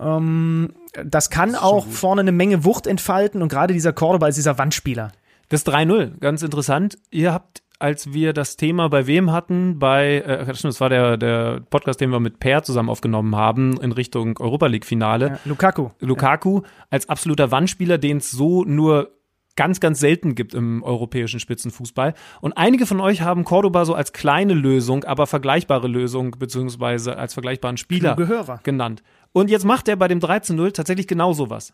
Ähm, das kann das auch vorne eine Menge Wucht entfalten und gerade dieser Cordoba ist dieser Wandspieler. Das 3-0, ganz interessant. Ihr habt als wir das Thema bei wem hatten, bei, äh, das war der, der Podcast, den wir mit Per zusammen aufgenommen haben, in Richtung Europa League-Finale. Ja, Lukaku. Lukaku ja. als absoluter Wandspieler, den es so nur ganz, ganz selten gibt im europäischen Spitzenfußball. Und einige von euch haben Cordoba so als kleine Lösung, aber vergleichbare Lösung, beziehungsweise als vergleichbaren Spieler genannt. Und jetzt macht er bei dem 13-0 tatsächlich genau sowas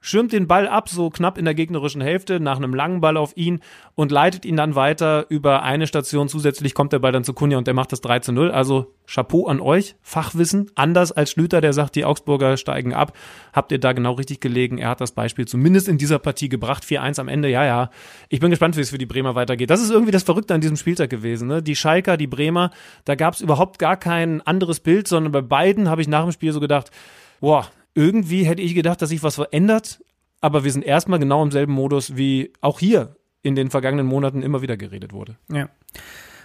schirmt den Ball ab, so knapp in der gegnerischen Hälfte, nach einem langen Ball auf ihn und leitet ihn dann weiter über eine Station. Zusätzlich kommt der Ball dann zu Kunja und der macht das 3 zu 0. Also Chapeau an euch, Fachwissen. Anders als Schlüter, der sagt, die Augsburger steigen ab. Habt ihr da genau richtig gelegen. Er hat das Beispiel zumindest in dieser Partie gebracht. 4-1 am Ende, ja, ja. Ich bin gespannt, wie es für die Bremer weitergeht. Das ist irgendwie das Verrückte an diesem Spieltag gewesen. Ne? Die Schalker, die Bremer, da gab es überhaupt gar kein anderes Bild, sondern bei beiden habe ich nach dem Spiel so gedacht, boah, irgendwie hätte ich gedacht, dass sich was verändert, aber wir sind erstmal genau im selben Modus, wie auch hier in den vergangenen Monaten immer wieder geredet wurde. Ja.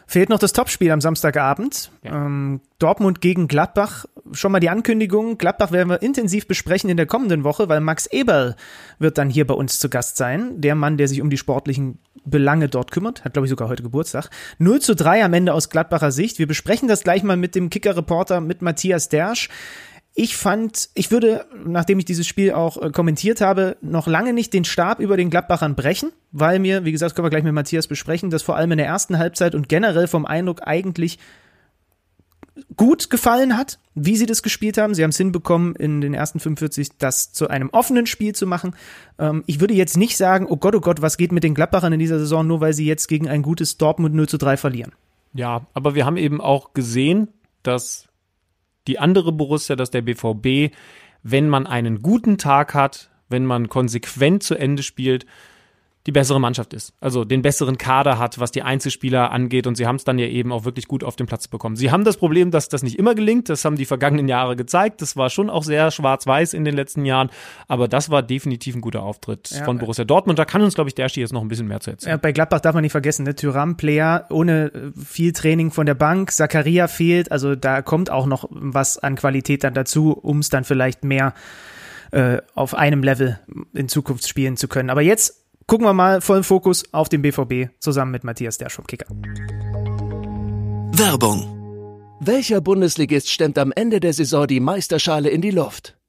Fehlt noch das Topspiel am Samstagabend. Ja. Ähm, Dortmund gegen Gladbach. Schon mal die Ankündigung. Gladbach werden wir intensiv besprechen in der kommenden Woche, weil Max Eberl wird dann hier bei uns zu Gast sein. Der Mann, der sich um die sportlichen Belange dort kümmert. Hat, glaube ich, sogar heute Geburtstag. 0 zu 3 am Ende aus Gladbacher Sicht. Wir besprechen das gleich mal mit dem Kicker-Reporter, mit Matthias Dersch. Ich fand, ich würde, nachdem ich dieses Spiel auch äh, kommentiert habe, noch lange nicht den Stab über den Gladbachern brechen, weil mir, wie gesagt, können wir gleich mit Matthias besprechen, das vor allem in der ersten Halbzeit und generell vom Eindruck eigentlich gut gefallen hat, wie sie das gespielt haben. Sie haben es hinbekommen, in den ersten 45 das zu einem offenen Spiel zu machen. Ähm, ich würde jetzt nicht sagen, oh Gott, oh Gott, was geht mit den Gladbachern in dieser Saison, nur weil sie jetzt gegen ein gutes Dortmund 0 zu 3 verlieren. Ja, aber wir haben eben auch gesehen, dass die andere Borussia, dass der BVB, wenn man einen guten Tag hat, wenn man konsequent zu Ende spielt, die bessere Mannschaft ist. Also den besseren Kader hat, was die Einzelspieler angeht. Und sie haben es dann ja eben auch wirklich gut auf den Platz bekommen. Sie haben das Problem, dass das nicht immer gelingt. Das haben die vergangenen Jahre gezeigt. Das war schon auch sehr schwarz-weiß in den letzten Jahren. Aber das war definitiv ein guter Auftritt ja, von Borussia Dortmund. Da kann uns, glaube ich, der jetzt noch ein bisschen mehr zu erzählen. Ja, bei Gladbach darf man nicht vergessen, ne? Tyram, Player, ohne äh, viel Training von der Bank. Zakaria fehlt. Also da kommt auch noch was an Qualität dann dazu, um es dann vielleicht mehr äh, auf einem Level in Zukunft spielen zu können. Aber jetzt gucken wir mal vollen Fokus auf den BVB zusammen mit Matthias Dersch vom Kicker. Werbung. Welcher Bundesligist stemmt am Ende der Saison die Meisterschale in die Luft?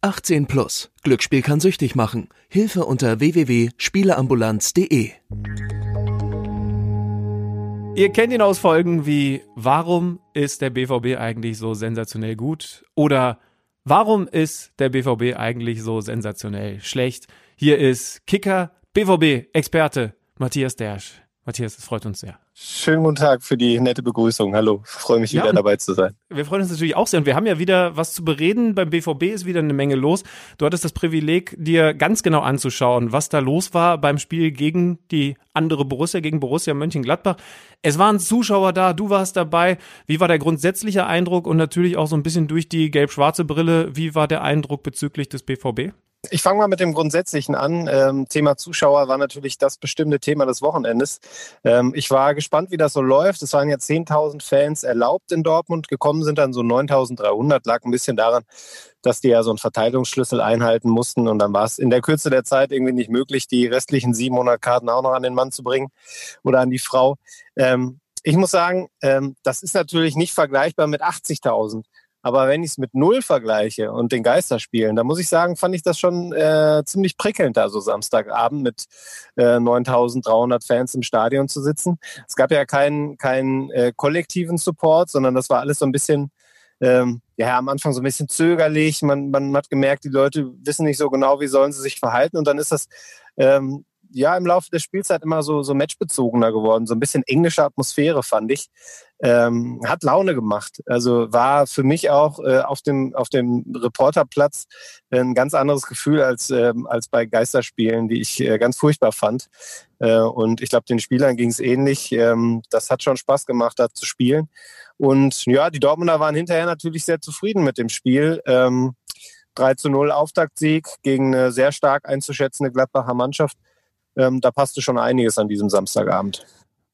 18 plus. Glücksspiel kann süchtig machen. Hilfe unter www.spieleambulanz.de. Ihr kennt ihn aus Folgen wie Warum ist der BVB eigentlich so sensationell gut? Oder Warum ist der BVB eigentlich so sensationell schlecht? Hier ist Kicker BVB Experte Matthias Dersch. Matthias, es freut uns sehr. Schönen guten Tag für die nette Begrüßung. Hallo, freue mich wieder ja, dabei zu sein. Wir freuen uns natürlich auch sehr und wir haben ja wieder was zu bereden. Beim BVB ist wieder eine Menge los. Du hattest das Privileg, dir ganz genau anzuschauen, was da los war beim Spiel gegen die andere Borussia, gegen Borussia Mönchengladbach. Es waren Zuschauer da, du warst dabei. Wie war der grundsätzliche Eindruck und natürlich auch so ein bisschen durch die gelb-schwarze Brille, wie war der Eindruck bezüglich des BVB? Ich fange mal mit dem Grundsätzlichen an. Ähm, Thema Zuschauer war natürlich das bestimmte Thema des Wochenendes. Ähm, ich war gespannt, wie das so läuft. Es waren ja 10.000 Fans erlaubt in Dortmund. Gekommen sind dann so 9.300. Lag ein bisschen daran, dass die ja so einen Verteilungsschlüssel einhalten mussten. Und dann war es in der Kürze der Zeit irgendwie nicht möglich, die restlichen 700 Karten auch noch an den Mann zu bringen oder an die Frau. Ähm, ich muss sagen, ähm, das ist natürlich nicht vergleichbar mit 80.000. Aber wenn ich es mit Null vergleiche und den Geisterspielen, dann muss ich sagen, fand ich das schon äh, ziemlich prickelnd, da so Samstagabend mit äh, 9300 Fans im Stadion zu sitzen. Es gab ja keinen keinen äh, kollektiven Support, sondern das war alles so ein bisschen ähm, ja, am Anfang so ein bisschen zögerlich. Man, man hat gemerkt, die Leute wissen nicht so genau, wie sollen sie sich verhalten. Und dann ist das ähm, ja im Laufe der Spielzeit immer so, so matchbezogener geworden. So ein bisschen englische Atmosphäre, fand ich. Ähm, hat Laune gemacht. Also war für mich auch äh, auf dem, auf dem Reporterplatz ein ganz anderes Gefühl als, ähm, als bei Geisterspielen, die ich äh, ganz furchtbar fand. Äh, und ich glaube, den Spielern ging es ähnlich. Ähm, das hat schon Spaß gemacht, da zu spielen. Und ja, die Dortmunder waren hinterher natürlich sehr zufrieden mit dem Spiel. Ähm, 3 zu 0 Auftaktsieg gegen eine sehr stark einzuschätzende Gladbacher Mannschaft ähm, da passte schon einiges an diesem Samstagabend.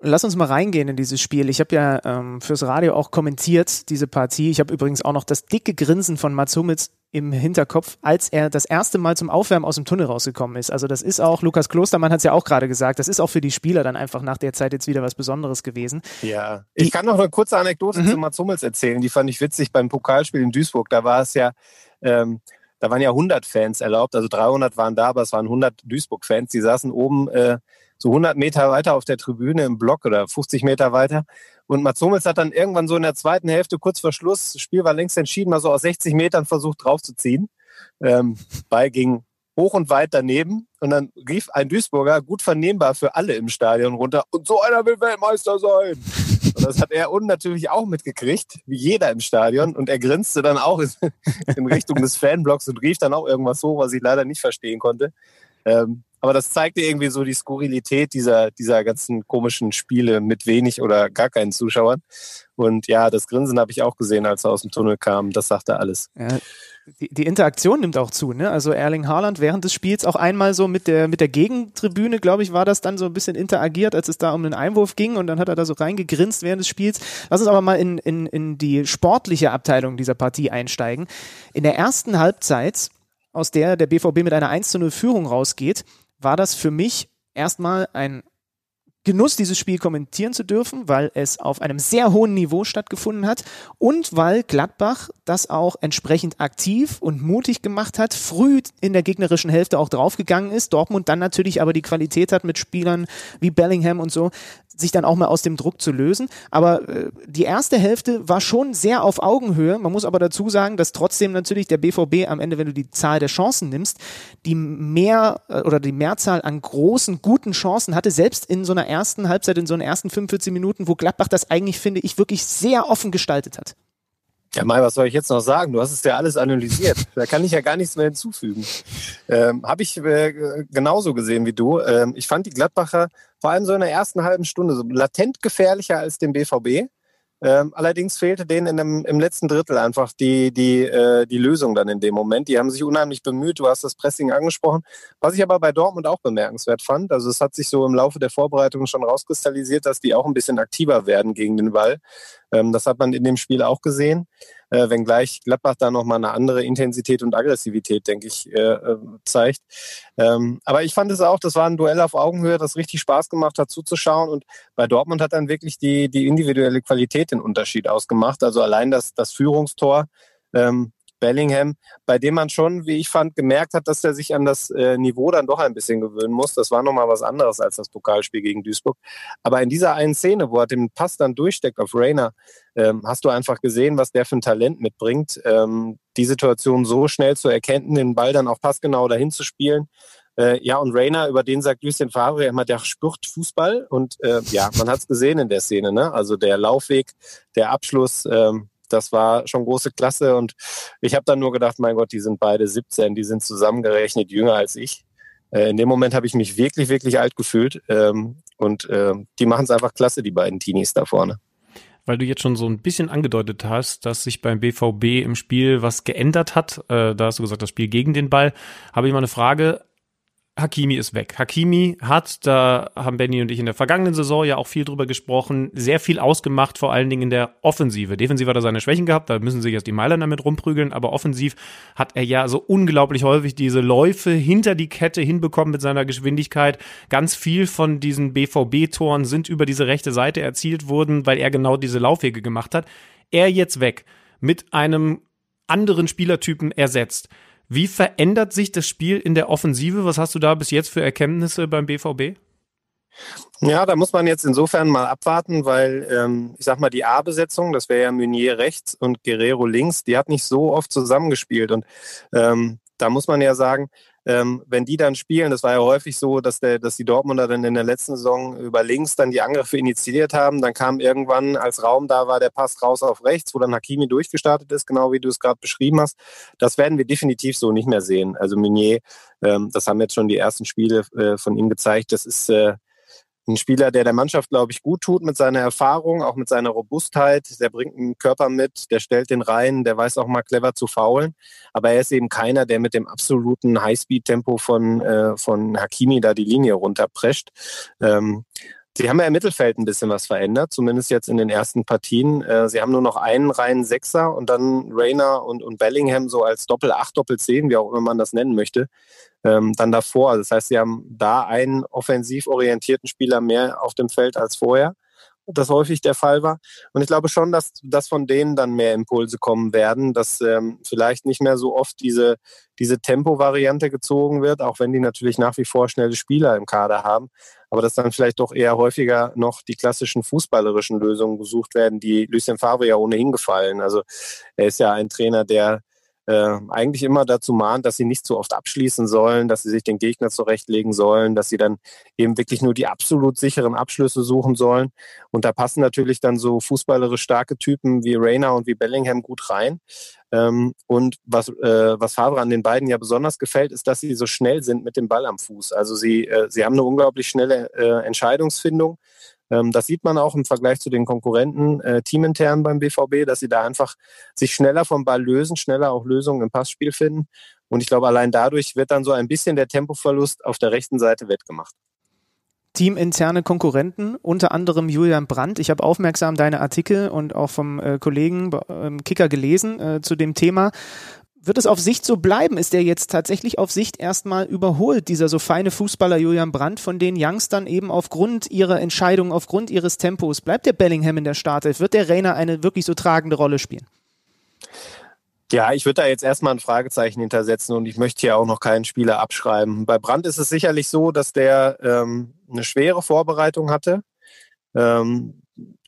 Lass uns mal reingehen in dieses Spiel. Ich habe ja ähm, fürs Radio auch kommentiert, diese Partie. Ich habe übrigens auch noch das dicke Grinsen von Mats Hummels im Hinterkopf, als er das erste Mal zum Aufwärmen aus dem Tunnel rausgekommen ist. Also das ist auch, Lukas Klostermann hat es ja auch gerade gesagt, das ist auch für die Spieler dann einfach nach der Zeit jetzt wieder was Besonderes gewesen. Ja, ich die, kann noch eine kurze Anekdote mhm. zu Mats Hummels erzählen, die fand ich witzig beim Pokalspiel in Duisburg. Da war es ja, ähm, da waren ja 100 Fans erlaubt, also 300 waren da, aber es waren 100 Duisburg-Fans, die saßen oben äh, so 100 Meter weiter auf der Tribüne im Block oder 50 Meter weiter. Und Mats Hummels hat dann irgendwann so in der zweiten Hälfte, kurz vor Schluss, das Spiel war längst entschieden, mal so aus 60 Metern versucht draufzuziehen. Ähm, Ball ging hoch und weit daneben und dann rief ein Duisburger, gut vernehmbar für alle im Stadion runter, und so einer will Weltmeister sein. Und das hat er unten natürlich auch mitgekriegt, wie jeder im Stadion. Und er grinste dann auch in Richtung des Fanblocks und rief dann auch irgendwas hoch, was ich leider nicht verstehen konnte. Ähm, aber das zeigte irgendwie so die Skurrilität dieser, dieser ganzen komischen Spiele mit wenig oder gar keinen Zuschauern. Und ja, das Grinsen habe ich auch gesehen, als er aus dem Tunnel kam. Das sagte alles. Ja, die, die Interaktion nimmt auch zu, ne? Also Erling Haaland während des Spiels auch einmal so mit der, mit der Gegentribüne, glaube ich, war das dann so ein bisschen interagiert, als es da um den Einwurf ging und dann hat er da so reingegrinst während des Spiels. Lass uns aber mal in, in, in die sportliche Abteilung dieser Partie einsteigen. In der ersten Halbzeit, aus der der BVB mit einer 1 zu 0 Führung rausgeht, war das für mich erstmal ein Genuss, dieses Spiel kommentieren zu dürfen, weil es auf einem sehr hohen Niveau stattgefunden hat und weil Gladbach das auch entsprechend aktiv und mutig gemacht hat, früh in der gegnerischen Hälfte auch draufgegangen ist. Dortmund dann natürlich aber die Qualität hat mit Spielern wie Bellingham und so, sich dann auch mal aus dem Druck zu lösen. Aber äh, die erste Hälfte war schon sehr auf Augenhöhe. Man muss aber dazu sagen, dass trotzdem natürlich der BVB am Ende, wenn du die Zahl der Chancen nimmst, die mehr äh, oder die Mehrzahl an großen, guten Chancen hatte, selbst in so einer ersten Halbzeit, in so einer ersten 45 Minuten, wo Gladbach das eigentlich, finde ich, wirklich sehr offen gestaltet hat. Ja, Mai, was soll ich jetzt noch sagen? Du hast es ja alles analysiert. Da kann ich ja gar nichts mehr hinzufügen. Ähm, Habe ich äh, genauso gesehen wie du. Ähm, ich fand die Gladbacher vor allem so in der ersten halben Stunde so latent gefährlicher als den BVB. Ähm, allerdings fehlte denen in dem, im letzten Drittel einfach die, die, äh, die Lösung dann in dem Moment. Die haben sich unheimlich bemüht. Du hast das Pressing angesprochen. Was ich aber bei Dortmund auch bemerkenswert fand, also es hat sich so im Laufe der Vorbereitung schon rauskristallisiert, dass die auch ein bisschen aktiver werden gegen den Ball. Ähm, das hat man in dem Spiel auch gesehen äh, wenngleich Gladbach da nochmal eine andere Intensität und Aggressivität, denke ich, äh, äh, zeigt. Ähm, aber ich fand es auch, das war ein Duell auf Augenhöhe, das richtig Spaß gemacht hat zuzuschauen und bei Dortmund hat dann wirklich die, die individuelle Qualität den Unterschied ausgemacht. Also allein das, das Führungstor, ähm, Bellingham, bei dem man schon, wie ich fand, gemerkt hat, dass er sich an das äh, Niveau dann doch ein bisschen gewöhnen muss. Das war nochmal was anderes als das Pokalspiel gegen Duisburg. Aber in dieser einen Szene, wo er den Pass dann durchsteckt auf Rainer, ähm, hast du einfach gesehen, was der für ein Talent mitbringt, ähm, die Situation so schnell zu erkennen, den Ball dann auch passgenau dahin zu spielen. Äh, ja, und Rainer, über den sagt Lucien Favre immer, der spürt Fußball. Und äh, ja, man hat es gesehen in der Szene. Ne? Also der Laufweg, der Abschluss, ähm, das war schon große Klasse. Und ich habe dann nur gedacht, mein Gott, die sind beide 17, die sind zusammengerechnet jünger als ich. Äh, in dem Moment habe ich mich wirklich, wirklich alt gefühlt. Ähm, und äh, die machen es einfach klasse, die beiden Teenies da vorne weil du jetzt schon so ein bisschen angedeutet hast, dass sich beim BVB im Spiel was geändert hat. Äh, da hast du gesagt, das Spiel gegen den Ball. Habe ich mal eine Frage. Hakimi ist weg. Hakimi hat, da haben Benny und ich in der vergangenen Saison ja auch viel drüber gesprochen, sehr viel ausgemacht, vor allen Dingen in der Offensive. Defensiv hat er seine Schwächen gehabt, da müssen sich jetzt die Mailänder damit rumprügeln, aber offensiv hat er ja so unglaublich häufig diese Läufe hinter die Kette hinbekommen mit seiner Geschwindigkeit. Ganz viel von diesen BVB-Toren sind über diese rechte Seite erzielt worden, weil er genau diese Laufwege gemacht hat. Er jetzt weg, mit einem anderen Spielertypen ersetzt wie verändert sich das Spiel in der Offensive? Was hast du da bis jetzt für Erkenntnisse beim BVB? Ja, da muss man jetzt insofern mal abwarten, weil ähm, ich sag mal, die A-Besetzung, das wäre ja Meunier rechts und Guerrero links, die hat nicht so oft zusammengespielt. Und ähm, da muss man ja sagen, ähm, wenn die dann spielen, das war ja häufig so, dass, der, dass die Dortmunder dann in der letzten Saison über links dann die Angriffe initiiert haben. Dann kam irgendwann, als Raum da war, der Pass raus auf rechts, wo dann Hakimi durchgestartet ist, genau wie du es gerade beschrieben hast. Das werden wir definitiv so nicht mehr sehen. Also Meunier, ähm, das haben jetzt schon die ersten Spiele äh, von ihm gezeigt, das ist äh, ein Spieler, der der Mannschaft, glaube ich, gut tut mit seiner Erfahrung, auch mit seiner Robustheit. Der bringt einen Körper mit, der stellt den rein, der weiß auch mal clever zu faulen. Aber er ist eben keiner, der mit dem absoluten Highspeed-Tempo von, äh, von Hakimi da die Linie runterprescht. Ähm, Sie haben ja im Mittelfeld ein bisschen was verändert, zumindest jetzt in den ersten Partien. Äh, Sie haben nur noch einen reinen Sechser und dann Rayner und, und Bellingham so als Doppel-8, Doppel-10, wie auch immer man das nennen möchte, ähm, dann davor. Das heißt, Sie haben da einen offensiv orientierten Spieler mehr auf dem Feld als vorher das häufig der Fall war. Und ich glaube schon, dass, dass von denen dann mehr Impulse kommen werden, dass ähm, vielleicht nicht mehr so oft diese, diese Tempo-Variante gezogen wird, auch wenn die natürlich nach wie vor schnelle Spieler im Kader haben, aber dass dann vielleicht doch eher häufiger noch die klassischen fußballerischen Lösungen gesucht werden, die Lucien Favre ja ohnehin gefallen. Also er ist ja ein Trainer, der äh, eigentlich immer dazu mahnt, dass sie nicht zu oft abschließen sollen, dass sie sich den Gegner zurechtlegen sollen, dass sie dann eben wirklich nur die absolut sicheren Abschlüsse suchen sollen. Und da passen natürlich dann so fußballerisch starke Typen wie Rayner und wie Bellingham gut rein. Ähm, und was, äh, was Favre an den beiden ja besonders gefällt, ist, dass sie so schnell sind mit dem Ball am Fuß. Also sie, äh, sie haben eine unglaublich schnelle äh, Entscheidungsfindung. Ähm, das sieht man auch im Vergleich zu den Konkurrenten äh, teamintern beim BVB, dass sie da einfach sich schneller vom Ball lösen, schneller auch Lösungen im Passspiel finden. Und ich glaube, allein dadurch wird dann so ein bisschen der Tempoverlust auf der rechten Seite wettgemacht. Teaminterne Konkurrenten, unter anderem Julian Brandt. Ich habe aufmerksam deine Artikel und auch vom äh, Kollegen äh, Kicker gelesen äh, zu dem Thema. Wird es auf Sicht so bleiben? Ist der jetzt tatsächlich auf Sicht erstmal überholt, dieser so feine Fußballer Julian Brandt, von den Youngstern eben aufgrund ihrer Entscheidung, aufgrund ihres Tempos? Bleibt der Bellingham in der Startelf? Wird der Rainer eine wirklich so tragende Rolle spielen? Ja, ich würde da jetzt erstmal ein Fragezeichen hintersetzen und ich möchte hier auch noch keinen Spieler abschreiben. Bei Brandt ist es sicherlich so, dass der ähm, eine schwere Vorbereitung hatte Ähm,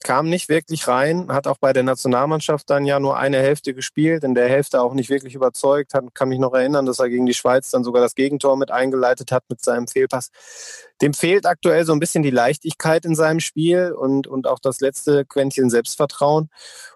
kam nicht wirklich rein, hat auch bei der Nationalmannschaft dann ja nur eine Hälfte gespielt, in der Hälfte auch nicht wirklich überzeugt, hat, kann mich noch erinnern, dass er gegen die Schweiz dann sogar das Gegentor mit eingeleitet hat mit seinem Fehlpass. Dem fehlt aktuell so ein bisschen die Leichtigkeit in seinem Spiel und, und auch das letzte Quäntchen Selbstvertrauen.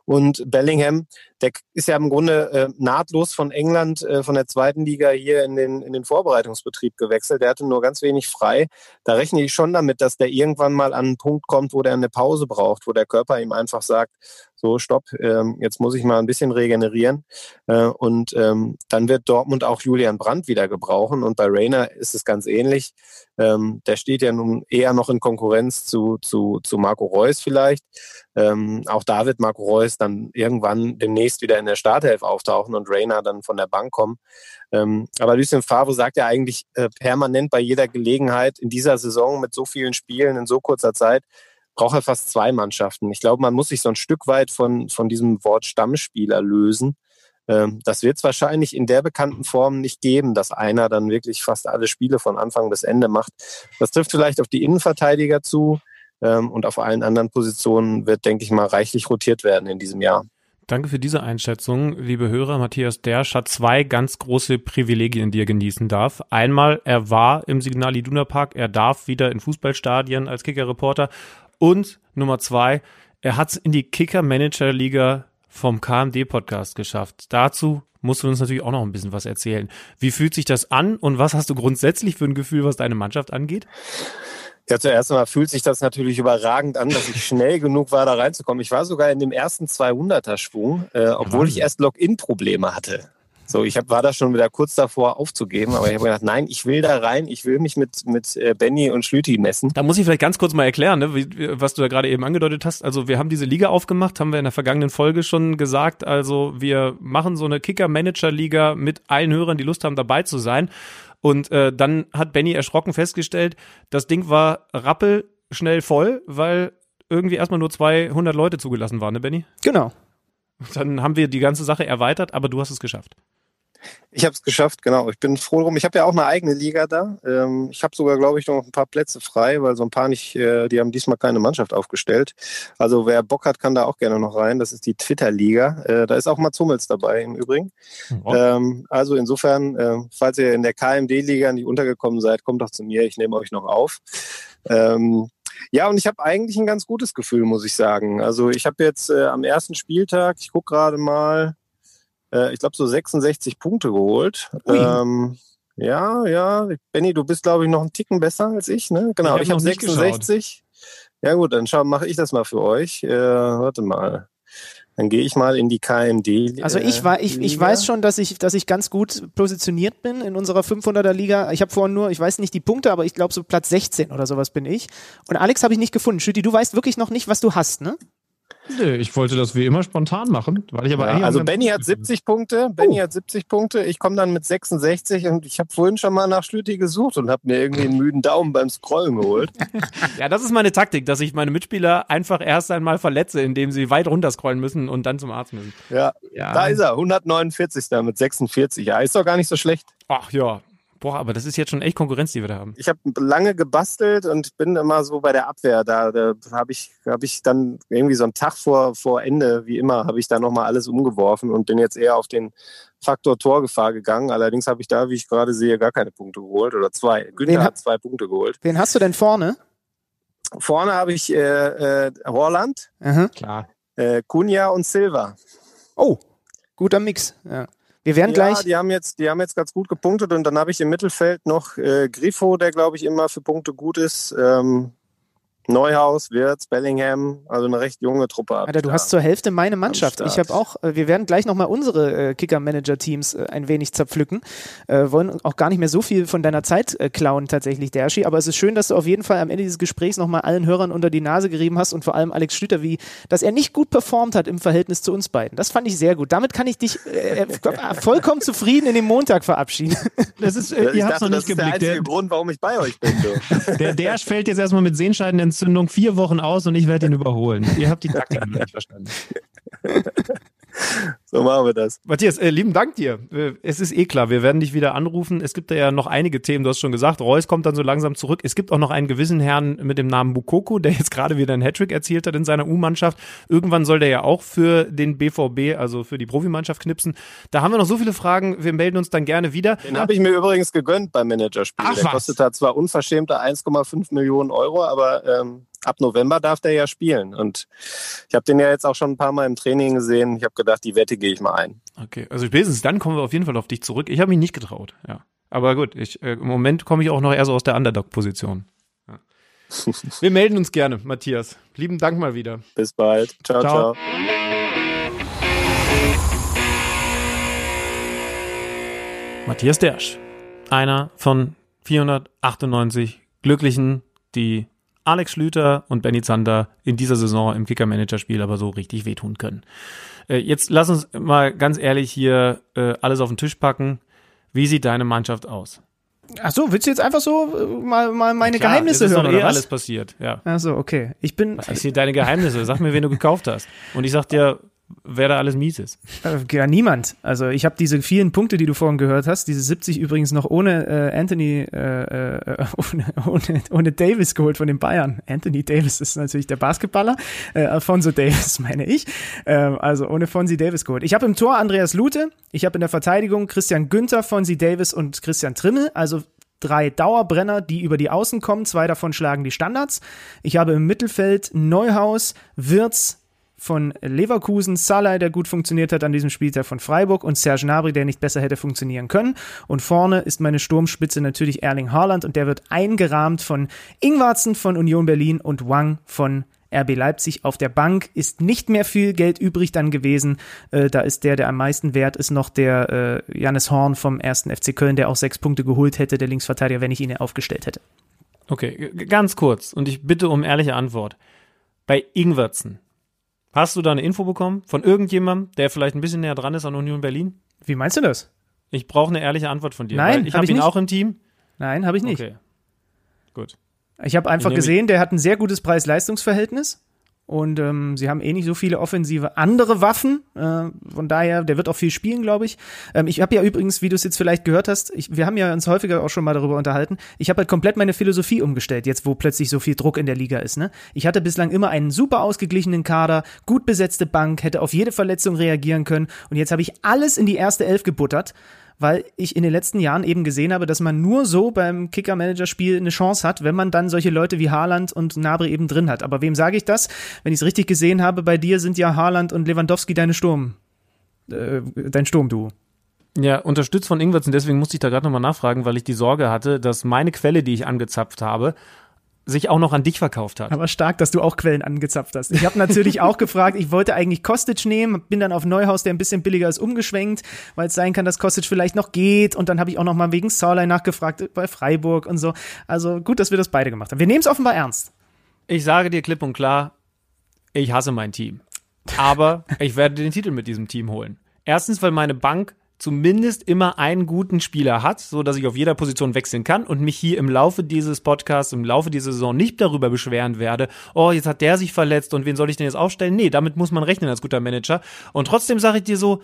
Und Bellingham, der ist ja im Grunde äh, nahtlos von England, äh, von der zweiten Liga hier in den, in den Vorbereitungsbetrieb gewechselt. Der hatte nur ganz wenig frei. Da rechne ich schon damit, dass der irgendwann mal an einen Punkt kommt, wo der eine Pause braucht, wo der Körper ihm einfach sagt, so stopp, ähm, jetzt muss ich mal ein bisschen regenerieren. Äh, und ähm, dann wird Dortmund auch Julian Brandt wieder gebrauchen. Und bei Rainer ist es ganz ähnlich. Ähm, der steht ja nun eher noch in Konkurrenz zu, zu, zu Marco Reus vielleicht. Auch da wird Marco Reus dann irgendwann demnächst wieder in der Startelf auftauchen und Rainer dann von der Bank kommen. Aber Lucien Favre sagt ja eigentlich äh, permanent bei jeder Gelegenheit in dieser Saison mit so vielen Spielen in so kurzer Zeit, braucht er fast zwei Mannschaften. Ich glaube, man muss sich so ein Stück weit von, von diesem Wort Stammspieler lösen. Ähm, das wird es wahrscheinlich in der bekannten Form nicht geben, dass einer dann wirklich fast alle Spiele von Anfang bis Ende macht. Das trifft vielleicht auf die Innenverteidiger zu ähm, und auf allen anderen Positionen wird, denke ich mal, reichlich rotiert werden in diesem Jahr. Danke für diese Einschätzung, liebe Hörer. Matthias Dersch hat zwei ganz große Privilegien, die er genießen darf. Einmal, er war im Signal Iduna Park, er darf wieder in Fußballstadien als Kicker-Reporter und Nummer zwei, er hat es in die Kicker-Manager-Liga vom KMD-Podcast geschafft. Dazu musst du uns natürlich auch noch ein bisschen was erzählen. Wie fühlt sich das an und was hast du grundsätzlich für ein Gefühl, was deine Mannschaft angeht? Ja, zuerst einmal fühlt sich das natürlich überragend an, dass ich schnell genug war, da reinzukommen. Ich war sogar in dem ersten 200er-Schwung, äh, obwohl ich erst Login-Probleme hatte. So, ich hab, war da schon wieder kurz davor aufzugeben, aber ich habe gedacht, nein, ich will da rein, ich will mich mit, mit äh, Benny und Schlüti messen. Da muss ich vielleicht ganz kurz mal erklären, ne, wie, was du da gerade eben angedeutet hast. Also wir haben diese Liga aufgemacht, haben wir in der vergangenen Folge schon gesagt. Also wir machen so eine Kicker-Manager-Liga mit allen Hörern, die Lust haben, dabei zu sein. Und äh, dann hat Benny erschrocken festgestellt, das Ding war rappel schnell voll, weil irgendwie erstmal nur 200 Leute zugelassen waren, ne Benny? Genau. Dann haben wir die ganze Sache erweitert, aber du hast es geschafft. Ich habe es geschafft, genau. Ich bin froh drum. Ich habe ja auch eine eigene Liga da. Ähm, ich habe sogar, glaube ich, noch ein paar Plätze frei, weil so ein paar nicht, äh, die haben diesmal keine Mannschaft aufgestellt. Also wer Bock hat, kann da auch gerne noch rein. Das ist die Twitter-Liga. Äh, da ist auch Mats Hummels dabei im Übrigen. Oh. Ähm, also insofern, äh, falls ihr in der KMD-Liga nicht untergekommen seid, kommt doch zu mir. Ich nehme euch noch auf. Ähm, ja, und ich habe eigentlich ein ganz gutes Gefühl, muss ich sagen. Also ich habe jetzt äh, am ersten Spieltag, ich gucke gerade mal, äh, ich glaube, so 66 Punkte geholt. Ähm, ja, ja. Benny, du bist, glaube ich, noch einen Ticken besser als ich, ne? Genau, ich habe hab 66. Ja gut, dann mache ich das mal für euch. Äh, warte mal. Dann gehe ich mal in die KMD. Also ich, war, ich, ich weiß schon, dass ich, dass ich ganz gut positioniert bin in unserer 500er Liga. Ich habe vorhin nur, ich weiß nicht die Punkte, aber ich glaube so Platz 16 oder sowas bin ich. Und Alex habe ich nicht gefunden. Schütti, du weißt wirklich noch nicht, was du hast, ne? Nee, ich wollte das wie immer spontan machen, weil ich aber ja, Also Benny hat 70 Punkte, Benny uh. hat 70 Punkte, ich komme dann mit 66 und ich habe vorhin schon mal nach Schlüti gesucht und habe mir irgendwie einen müden Daumen beim Scrollen geholt. ja, das ist meine Taktik, dass ich meine Mitspieler einfach erst einmal verletze, indem sie weit runter scrollen müssen und dann zum Arzt müssen. Ja, ja. da ist er, 149. mit 46. Ja, ist doch gar nicht so schlecht. Ach ja, Boah, aber das ist jetzt schon echt Konkurrenz, die wir da haben. Ich habe lange gebastelt und bin immer so bei der Abwehr. Da, da habe ich, hab ich dann irgendwie so einen Tag vor, vor Ende, wie immer, habe ich da nochmal alles umgeworfen und bin jetzt eher auf den Faktor Torgefahr gegangen. Allerdings habe ich da, wie ich gerade sehe, gar keine Punkte geholt oder zwei. Günther hat zwei Punkte geholt. Wen hast du denn vorne? Vorne habe ich äh, äh, Horland, Aha. Klar. Äh, Kunja und Silva. Oh, guter Mix. Ja. Wir werden ja, gleich. Die haben jetzt, die haben jetzt ganz gut gepunktet und dann habe ich im Mittelfeld noch äh, Grifo, der glaube ich immer für Punkte gut ist. Ähm, Neuhaus, Wirtz, Bellingham, also eine recht junge Truppe. Alter, du hast zur Hälfte meine Mannschaft. Ich habe auch, äh, wir werden gleich nochmal unsere äh, Kicker-Manager-Teams äh, ein wenig zerpflücken. Äh, wollen auch gar nicht mehr so viel von deiner Zeit äh, klauen, tatsächlich, Derschi. Aber es ist schön, dass du auf jeden Fall am Ende dieses Gesprächs nochmal allen Hörern unter die Nase gerieben hast und vor allem Alex Schlüter, wie, dass er nicht gut performt hat im Verhältnis zu uns beiden. Das fand ich sehr gut. Damit kann ich dich äh, vollkommen zufrieden in den Montag verabschieden. Das ist, ihr ich dachte, noch nicht das geblickt. ist der einzige der, Grund, warum ich bei euch bin. So. Der Dersch fällt jetzt erstmal mit Sehenscheiden Entzündung vier Wochen aus und ich werde ihn überholen. Ihr habt die Taktik nicht verstanden. So machen wir das. Matthias, äh, lieben Dank dir. Äh, Es ist eh klar, wir werden dich wieder anrufen. Es gibt ja noch einige Themen, du hast schon gesagt, Reus kommt dann so langsam zurück. Es gibt auch noch einen gewissen Herrn mit dem Namen Bukoko, der jetzt gerade wieder einen Hattrick erzielt hat in seiner U-Mannschaft. Irgendwann soll der ja auch für den BVB, also für die Profimannschaft knipsen. Da haben wir noch so viele Fragen, wir melden uns dann gerne wieder. Den habe ich mir übrigens gegönnt beim Managerspiel. Ach, der was? kostet da zwar unverschämte 1,5 Millionen Euro, aber ähm, ab November darf der ja spielen. Und ich habe den ja jetzt auch schon ein paar Mal im Training gesehen. Ich habe gedacht, die Wette gehe ich mal ein. Okay, also spätestens dann kommen wir auf jeden Fall auf dich zurück. Ich habe mich nicht getraut, ja. Aber gut, ich, äh, im Moment komme ich auch noch eher so aus der Underdog-Position. Ja. Wir melden uns gerne, Matthias. Lieben Dank mal wieder. Bis bald. Ciao, Ciao. ciao. Matthias Dersch, einer von 498 Glücklichen, die Alex Schlüter und Benny Zander in dieser Saison im Kicker-Manager-Spiel aber so richtig wehtun können. Äh, jetzt lass uns mal ganz ehrlich hier äh, alles auf den Tisch packen. Wie sieht deine Mannschaft aus? Ach so, willst du jetzt einfach so äh, mal, mal meine Klar, Geheimnisse ist hören doch eh oder was? alles passiert, ja. Ach so, okay. Ich bin Ich sehe deine Geheimnisse. Sag mir, wen du gekauft hast. Und ich sag dir, wer da alles mies ist. äh, ja niemand. Also ich habe diese vielen Punkte, die du vorhin gehört hast, diese 70 übrigens noch ohne äh, Anthony, äh, äh, ohne, ohne, ohne Davis geholt von den Bayern. Anthony Davis ist natürlich der Basketballer. Äh, Alfonso Davis meine ich. Ähm, also ohne Fonzie Davis geholt. Ich habe im Tor Andreas Lute. Ich habe in der Verteidigung Christian Günther, Fonzie Davis und Christian Trimmel. Also drei Dauerbrenner, die über die Außen kommen. Zwei davon schlagen die Standards. Ich habe im Mittelfeld Neuhaus, Wirz, von Leverkusen, Salah, der gut funktioniert hat an diesem Spieltag von Freiburg und Serge Gnabry, der nicht besser hätte funktionieren können. Und vorne ist meine Sturmspitze natürlich Erling Haaland und der wird eingerahmt von Ingwarzen von Union Berlin und Wang von RB Leipzig auf der Bank ist nicht mehr viel Geld übrig dann gewesen. Äh, da ist der, der am meisten wert ist, noch der äh, Jannis Horn vom ersten FC Köln, der auch sechs Punkte geholt hätte, der Linksverteidiger, wenn ich ihn aufgestellt hätte. Okay, ganz kurz. Und ich bitte um ehrliche Antwort. Bei Ingwertsen, hast du da eine Info bekommen von irgendjemandem, der vielleicht ein bisschen näher dran ist an Union Berlin? Wie meinst du das? Ich brauche eine ehrliche Antwort von dir. Nein, ich hab habe ich ihn nicht. auch im Team. Nein, habe ich nicht. Okay. Gut. Ich habe einfach Ich gesehen, der hat ein sehr gutes Preis-Leistungs-Verhältnis. Und ähm, sie haben eh nicht so viele offensive andere Waffen. Äh, von daher, der wird auch viel spielen, glaube ich. Ähm, ich habe ja übrigens, wie du es jetzt vielleicht gehört hast, ich, wir haben ja uns häufiger auch schon mal darüber unterhalten. Ich habe halt komplett meine Philosophie umgestellt, jetzt wo plötzlich so viel Druck in der Liga ist. Ne? Ich hatte bislang immer einen super ausgeglichenen Kader, gut besetzte Bank, hätte auf jede Verletzung reagieren können. Und jetzt habe ich alles in die erste Elf gebuttert weil ich in den letzten Jahren eben gesehen habe, dass man nur so beim Kicker-Manager-Spiel eine Chance hat, wenn man dann solche Leute wie Haaland und Nabri eben drin hat. Aber wem sage ich das? Wenn ich es richtig gesehen habe, bei dir sind ja Haaland und Lewandowski deine Sturm, äh, dein Sturmduo. Ja, unterstützt von Ingwertsen, deswegen musste ich da gerade nochmal nachfragen, weil ich die Sorge hatte, dass meine Quelle, die ich angezapft habe, sich auch noch an dich verkauft hat. Aber stark, dass du auch Quellen angezapft hast. Ich habe natürlich auch gefragt, ich wollte eigentlich Kostic nehmen, bin dann auf Neuhaus, der ein bisschen billiger ist, umgeschwenkt, weil es sein kann, dass Kostic vielleicht noch geht. Und dann habe ich auch noch mal wegen Saulay nachgefragt bei Freiburg und so. Also gut, dass wir das beide gemacht haben. Wir nehmen es offenbar ernst. Ich sage dir klipp und klar, ich hasse mein Team. Aber ich werde den Titel mit diesem Team holen. Erstens, weil meine Bank zumindest immer einen guten Spieler hat, so dass ich auf jeder Position wechseln kann und mich hier im Laufe dieses Podcasts, im Laufe dieser Saison nicht darüber beschweren werde, oh, jetzt hat der sich verletzt und wen soll ich denn jetzt aufstellen? Nee, damit muss man rechnen als guter Manager. Und trotzdem sage ich dir so,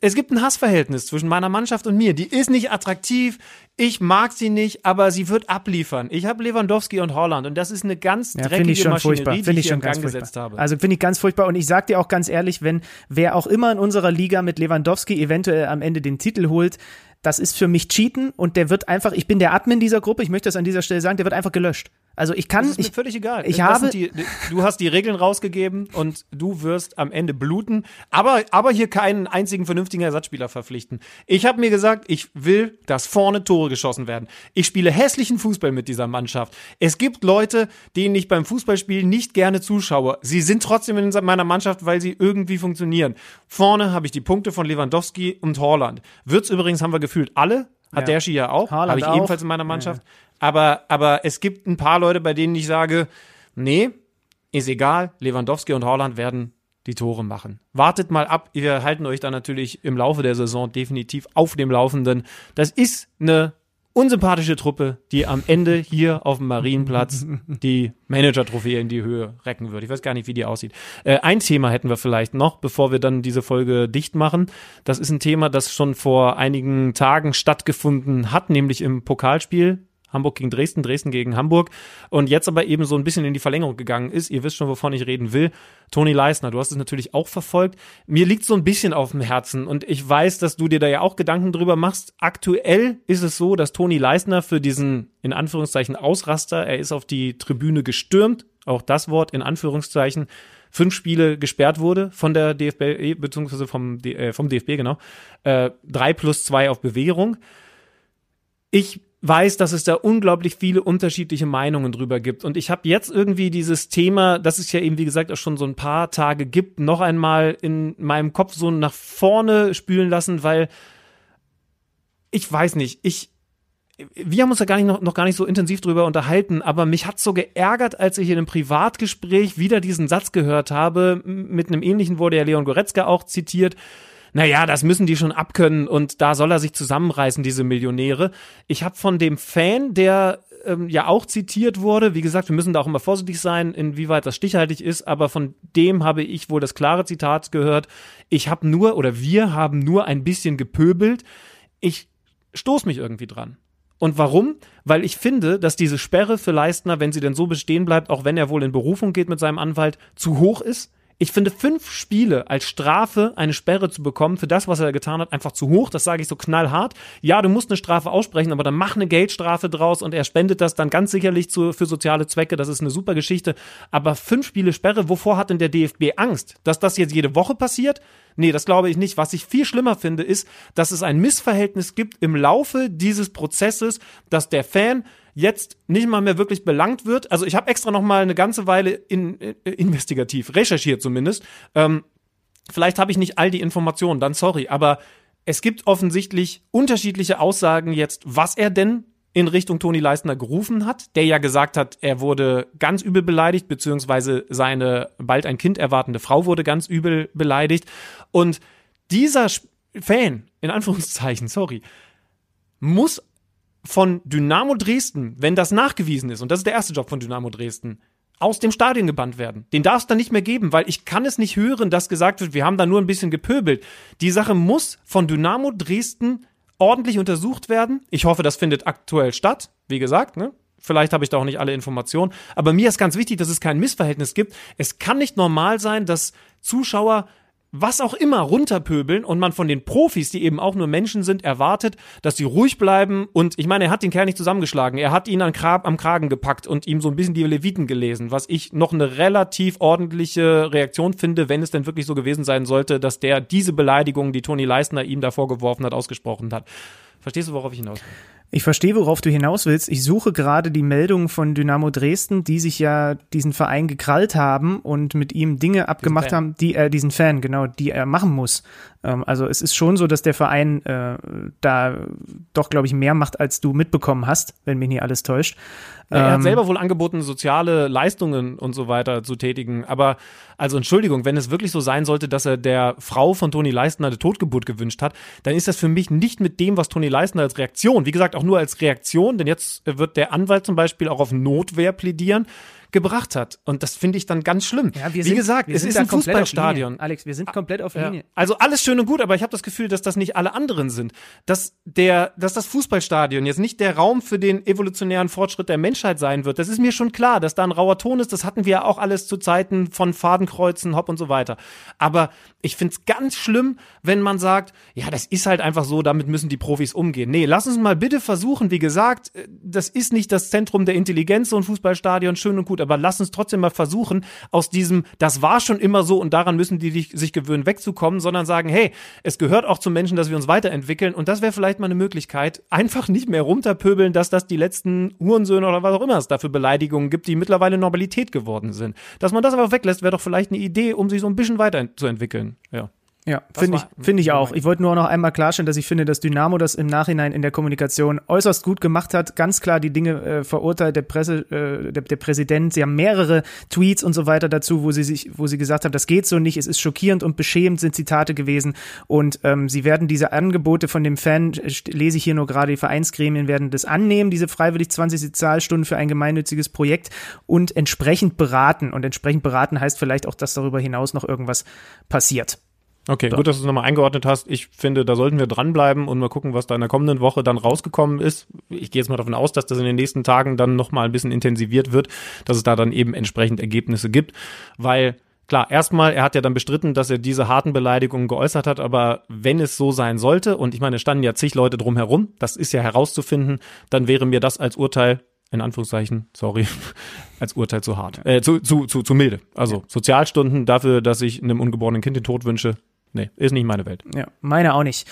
es gibt ein Hassverhältnis zwischen meiner Mannschaft und mir. Die ist nicht attraktiv, ich mag sie nicht, aber sie wird abliefern. Ich habe Lewandowski und Holland und das ist eine ganz Ja, dreckige ich schon Maschinerie, furchtbar. die ich ich schon ganz gesetzt habe. Also finde ich ganz furchtbar. Und ich sag dir auch ganz ehrlich, wenn wer auch immer in unserer Liga mit Lewandowski eventuell am Ende den Titel holt, das ist für mich Cheaten und der wird einfach, ich bin der Admin dieser Gruppe, ich möchte das an dieser Stelle sagen, der wird einfach gelöscht. Also ich kann, Das ist mir ich, völlig egal. ich Das habe- die, du hast die Regeln rausgegeben und du wirst am Ende bluten, aber, aber hier keinen einzigen vernünftigen Ersatzspieler verpflichten. Ich habe mir gesagt, ich will, dass vorne Tore geschossen werden. Ich spiele hässlichen Fußball mit dieser Mannschaft. Es gibt Leute, denen ich beim Fußballspielen nicht gerne zuschaue. Sie sind trotzdem in meiner Mannschaft, weil sie irgendwie funktionieren. Vorne habe ich die Punkte von Lewandowski und Holland. Wirtz übrigens haben wir gefühlt alle. Hat Ja. Derschi ja auch. Habe ich auch. ebenfalls in meiner Mannschaft. Aber, aber es gibt ein paar Leute, bei denen ich sage, nee, ist egal, Lewandowski und Haaland werden die Tore machen. Wartet mal ab, wir halten euch dann natürlich im Laufe der Saison definitiv auf dem Laufenden. Das ist eine unsympathische Truppe, die am Ende hier auf dem Marienplatz die Manager-Trophäe in die Höhe recken wird. Ich weiß gar nicht, wie die aussieht. Äh, ein Thema hätten wir vielleicht noch, bevor wir dann diese Folge dicht machen. Das ist ein Thema, das schon vor einigen Tagen stattgefunden hat, nämlich im Pokalspiel Hamburg gegen Dresden, Dresden gegen Hamburg und jetzt aber eben so ein bisschen in die Verlängerung gegangen ist. Ihr wisst schon, wovon ich reden will. Toni Leisner, du hast es natürlich auch verfolgt. Mir liegt so ein bisschen auf dem Herzen und ich weiß, dass du dir da ja auch Gedanken drüber machst. Aktuell ist es so, dass Toni Leisner für diesen in Anführungszeichen Ausraster, er ist auf die Tribüne gestürmt, auch das Wort in Anführungszeichen, fünf Spiele gesperrt wurde von der DFB, eh, beziehungsweise vom, äh, vom DFB, genau. Äh, drei plus zwei auf Bewährung. Ich weiß, dass es da unglaublich viele unterschiedliche Meinungen drüber gibt. Und ich habe jetzt irgendwie dieses Thema, das es ja eben, wie gesagt, auch schon so ein paar Tage gibt, noch einmal in meinem Kopf so nach vorne spülen lassen, weil ich weiß nicht, ich, wir haben uns da gar nicht noch, noch gar nicht so intensiv drüber unterhalten, aber mich hat so geärgert, als ich in einem Privatgespräch wieder diesen Satz gehört habe. Mit einem ähnlichen wurde ja Leon Goretzka auch zitiert naja, das müssen die schon abkönnen und da soll er sich zusammenreißen, diese Millionäre. Ich habe von dem Fan, der ähm, ja auch zitiert wurde, wie gesagt, wir müssen da auch immer vorsichtig sein, inwieweit das stichhaltig ist, aber von dem habe ich wohl das klare Zitat gehört, ich habe nur oder wir haben nur ein bisschen gepöbelt. Ich stoß mich irgendwie dran. Und warum? Weil ich finde, dass diese Sperre für Leistner, wenn sie denn so bestehen bleibt, auch wenn er wohl in Berufung geht mit seinem Anwalt, zu hoch ist. Ich finde fünf Spiele als Strafe eine Sperre zu bekommen für das, was er getan hat, einfach zu hoch. Das sage ich so knallhart. Ja, du musst eine Strafe aussprechen, aber dann mach eine Geldstrafe draus und er spendet das dann ganz sicherlich zu, für soziale Zwecke. Das ist eine super Geschichte. Aber fünf Spiele Sperre, wovor hat denn der DFB Angst? Dass das jetzt jede Woche passiert? Nee, das glaube ich nicht. Was ich viel schlimmer finde, ist, dass es ein Missverhältnis gibt im Laufe dieses Prozesses, dass der Fan jetzt nicht mal mehr wirklich belangt wird. Also ich habe extra noch mal eine ganze Weile in, in, äh, investigativ recherchiert zumindest. Ähm, vielleicht habe ich nicht all die Informationen, dann sorry, aber es gibt offensichtlich unterschiedliche Aussagen jetzt, was er denn in Richtung Toni Leistner gerufen hat, der ja gesagt hat, er wurde ganz übel beleidigt, beziehungsweise seine bald ein Kind erwartende Frau wurde ganz übel beleidigt. Und dieser Fan, in Anführungszeichen, sorry, muss von Dynamo Dresden, wenn das nachgewiesen ist, und das ist der erste Job von Dynamo Dresden, aus dem Stadion gebannt werden. Den darf es dann nicht mehr geben, weil ich kann es nicht hören, dass gesagt wird, wir haben da nur ein bisschen gepöbelt. Die Sache muss von Dynamo Dresden ordentlich untersucht werden. Ich hoffe, das findet aktuell statt. Wie gesagt, ne? Vielleicht habe ich da auch nicht alle Informationen. Aber mir ist ganz wichtig, dass es kein Missverhältnis gibt. Es kann nicht normal sein, dass Zuschauer was auch immer runterpöbeln und man von den Profis, die eben auch nur Menschen sind, erwartet, dass sie ruhig bleiben und ich meine, er hat den Kerl nicht zusammengeschlagen, er hat ihn am, Krab, am Kragen gepackt und ihm so ein bisschen die Leviten gelesen, was ich noch eine relativ ordentliche Reaktion finde, wenn es denn wirklich so gewesen sein sollte, dass der diese Beleidigung, die Toni Leistner ihm da vorgeworfen hat, ausgesprochen hat. Verstehst du, worauf ich hinaus will? Ich verstehe, worauf du hinaus willst. Ich suche gerade die Meldung von Dynamo Dresden, die sich ja diesen Verein gekrallt haben und mit ihm Dinge abgemacht haben, die er, diesen Fan, genau, die er machen muss. Ähm, also es ist schon so, dass der Verein äh, da doch, glaube ich, mehr macht, als du mitbekommen hast, wenn mich nicht alles täuscht. Ja, er hat ähm, selber wohl angeboten, soziale Leistungen und so weiter zu tätigen. Aber, also Entschuldigung, wenn es wirklich so sein sollte, dass er der Frau von Toni Leistner eine Totgeburt gewünscht hat, dann ist das für mich nicht mit dem, was Toni Leistner als Reaktion, wie gesagt, auch nur als Reaktion, denn jetzt wird der Anwalt zum Beispiel auch auf Notwehr plädieren gebracht hat. Und das finde ich dann ganz schlimm. Ja, Wie sind, gesagt, es ist ein Fußballstadion. Alex, wir sind komplett auf Linie. Also alles schön und gut, aber ich habe das Gefühl, dass das nicht alle anderen sind. Dass der, dass das Fußballstadion jetzt nicht der Raum für den evolutionären Fortschritt der Menschheit sein wird. Das ist mir schon klar, dass da ein rauer Ton ist. Das hatten wir ja auch alles zu Zeiten von Fadenkreuzen, Hopp und so weiter. Aber ich finde es ganz schlimm, wenn man sagt, ja, das ist halt einfach so, damit müssen die Profis umgehen. Nee, lass uns mal bitte versuchen, wie gesagt, äh, das ist nicht das Zentrum der Intelligenz, so ein Fußballstadion, schön und gut, aber lass uns trotzdem mal versuchen, aus diesem, das war schon immer so und daran müssen die sich gewöhnen, wegzukommen, sondern sagen, hey, es gehört auch zum Menschen, dass wir uns weiterentwickeln und das wäre vielleicht mal eine Möglichkeit, einfach nicht mehr runterpöbeln, dass das die letzten Hurensöhne oder was auch immer es dafür Beleidigungen gibt, die mittlerweile Normalität geworden sind. Dass man das einfach weglässt, wäre doch vielleicht eine Idee, um sich so ein bisschen weiterzuentwickeln. Ja. Ja, finde ich, finde ich auch. Ich wollte nur noch einmal klarstellen, dass ich finde, dass Dynamo das im Nachhinein in der Kommunikation äußerst gut gemacht hat. Ganz klar die Dinge äh, verurteilt, der Presse, äh, der, der Präsident. Sie haben mehrere Tweets und so weiter dazu, wo sie sich, wo sie gesagt haben, das geht so nicht, es ist schockierend und beschämend, sind Zitate gewesen. Und ähm, sie werden diese Angebote von dem Fan, äh, lese ich hier nur gerade, die Vereinsgremien werden das annehmen, diese freiwillig 20 Sozialstunden für ein gemeinnütziges Projekt und entsprechend beraten. Und entsprechend beraten heißt vielleicht auch, dass darüber hinaus noch irgendwas passiert. Okay, so. gut, dass du es nochmal eingeordnet hast. Ich finde, da sollten wir dranbleiben und mal gucken, was da in der kommenden Woche dann rausgekommen ist. Ich gehe jetzt mal davon aus, dass das in den nächsten Tagen dann nochmal ein bisschen intensiviert wird, dass es da dann eben entsprechend Ergebnisse gibt, weil Klar, erstmal, er hat ja dann bestritten, dass er diese harten Beleidigungen geäußert hat, aber wenn es so sein sollte, und ich meine, es standen ja zig Leute drum herum, das ist ja herauszufinden, dann wäre mir das als Urteil, in Anführungszeichen, sorry, als Urteil zu hart, äh, zu, zu, zu, zu milde. Also Sozialstunden dafür, dass ich einem ungeborenen Kind den Tod wünsche, Nee, ist nicht meine Welt. Ja, meine auch nicht.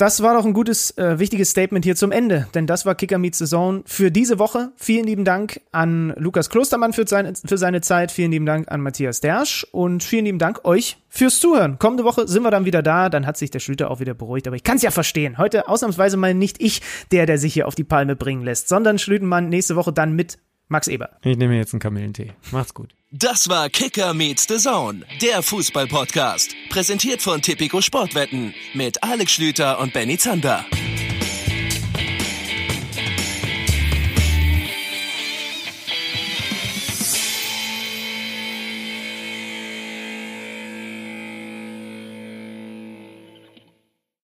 Das war doch ein gutes, äh, wichtiges Statement hier zum Ende, denn das war Kicker Meets Saison für diese Woche. Vielen lieben Dank an Lukas Klostermann für seine, für seine Zeit, vielen lieben Dank an Matthias Dersch und vielen lieben Dank euch fürs Zuhören. Kommende Woche sind wir dann wieder da, dann hat sich der Schlüter auch wieder beruhigt, aber ich kann es ja verstehen. Heute ausnahmsweise mal nicht ich, der, der sich hier auf die Palme bringen lässt, sondern Schlütenmann nächste Woche dann mit Max Eber. Ich nehme jetzt einen Kamillentee. Macht's gut. Das war Kicker meets the Zone, der Fußball-Podcast. Präsentiert von Tipico Sportwetten mit Alex Schlüter und Benny Zander.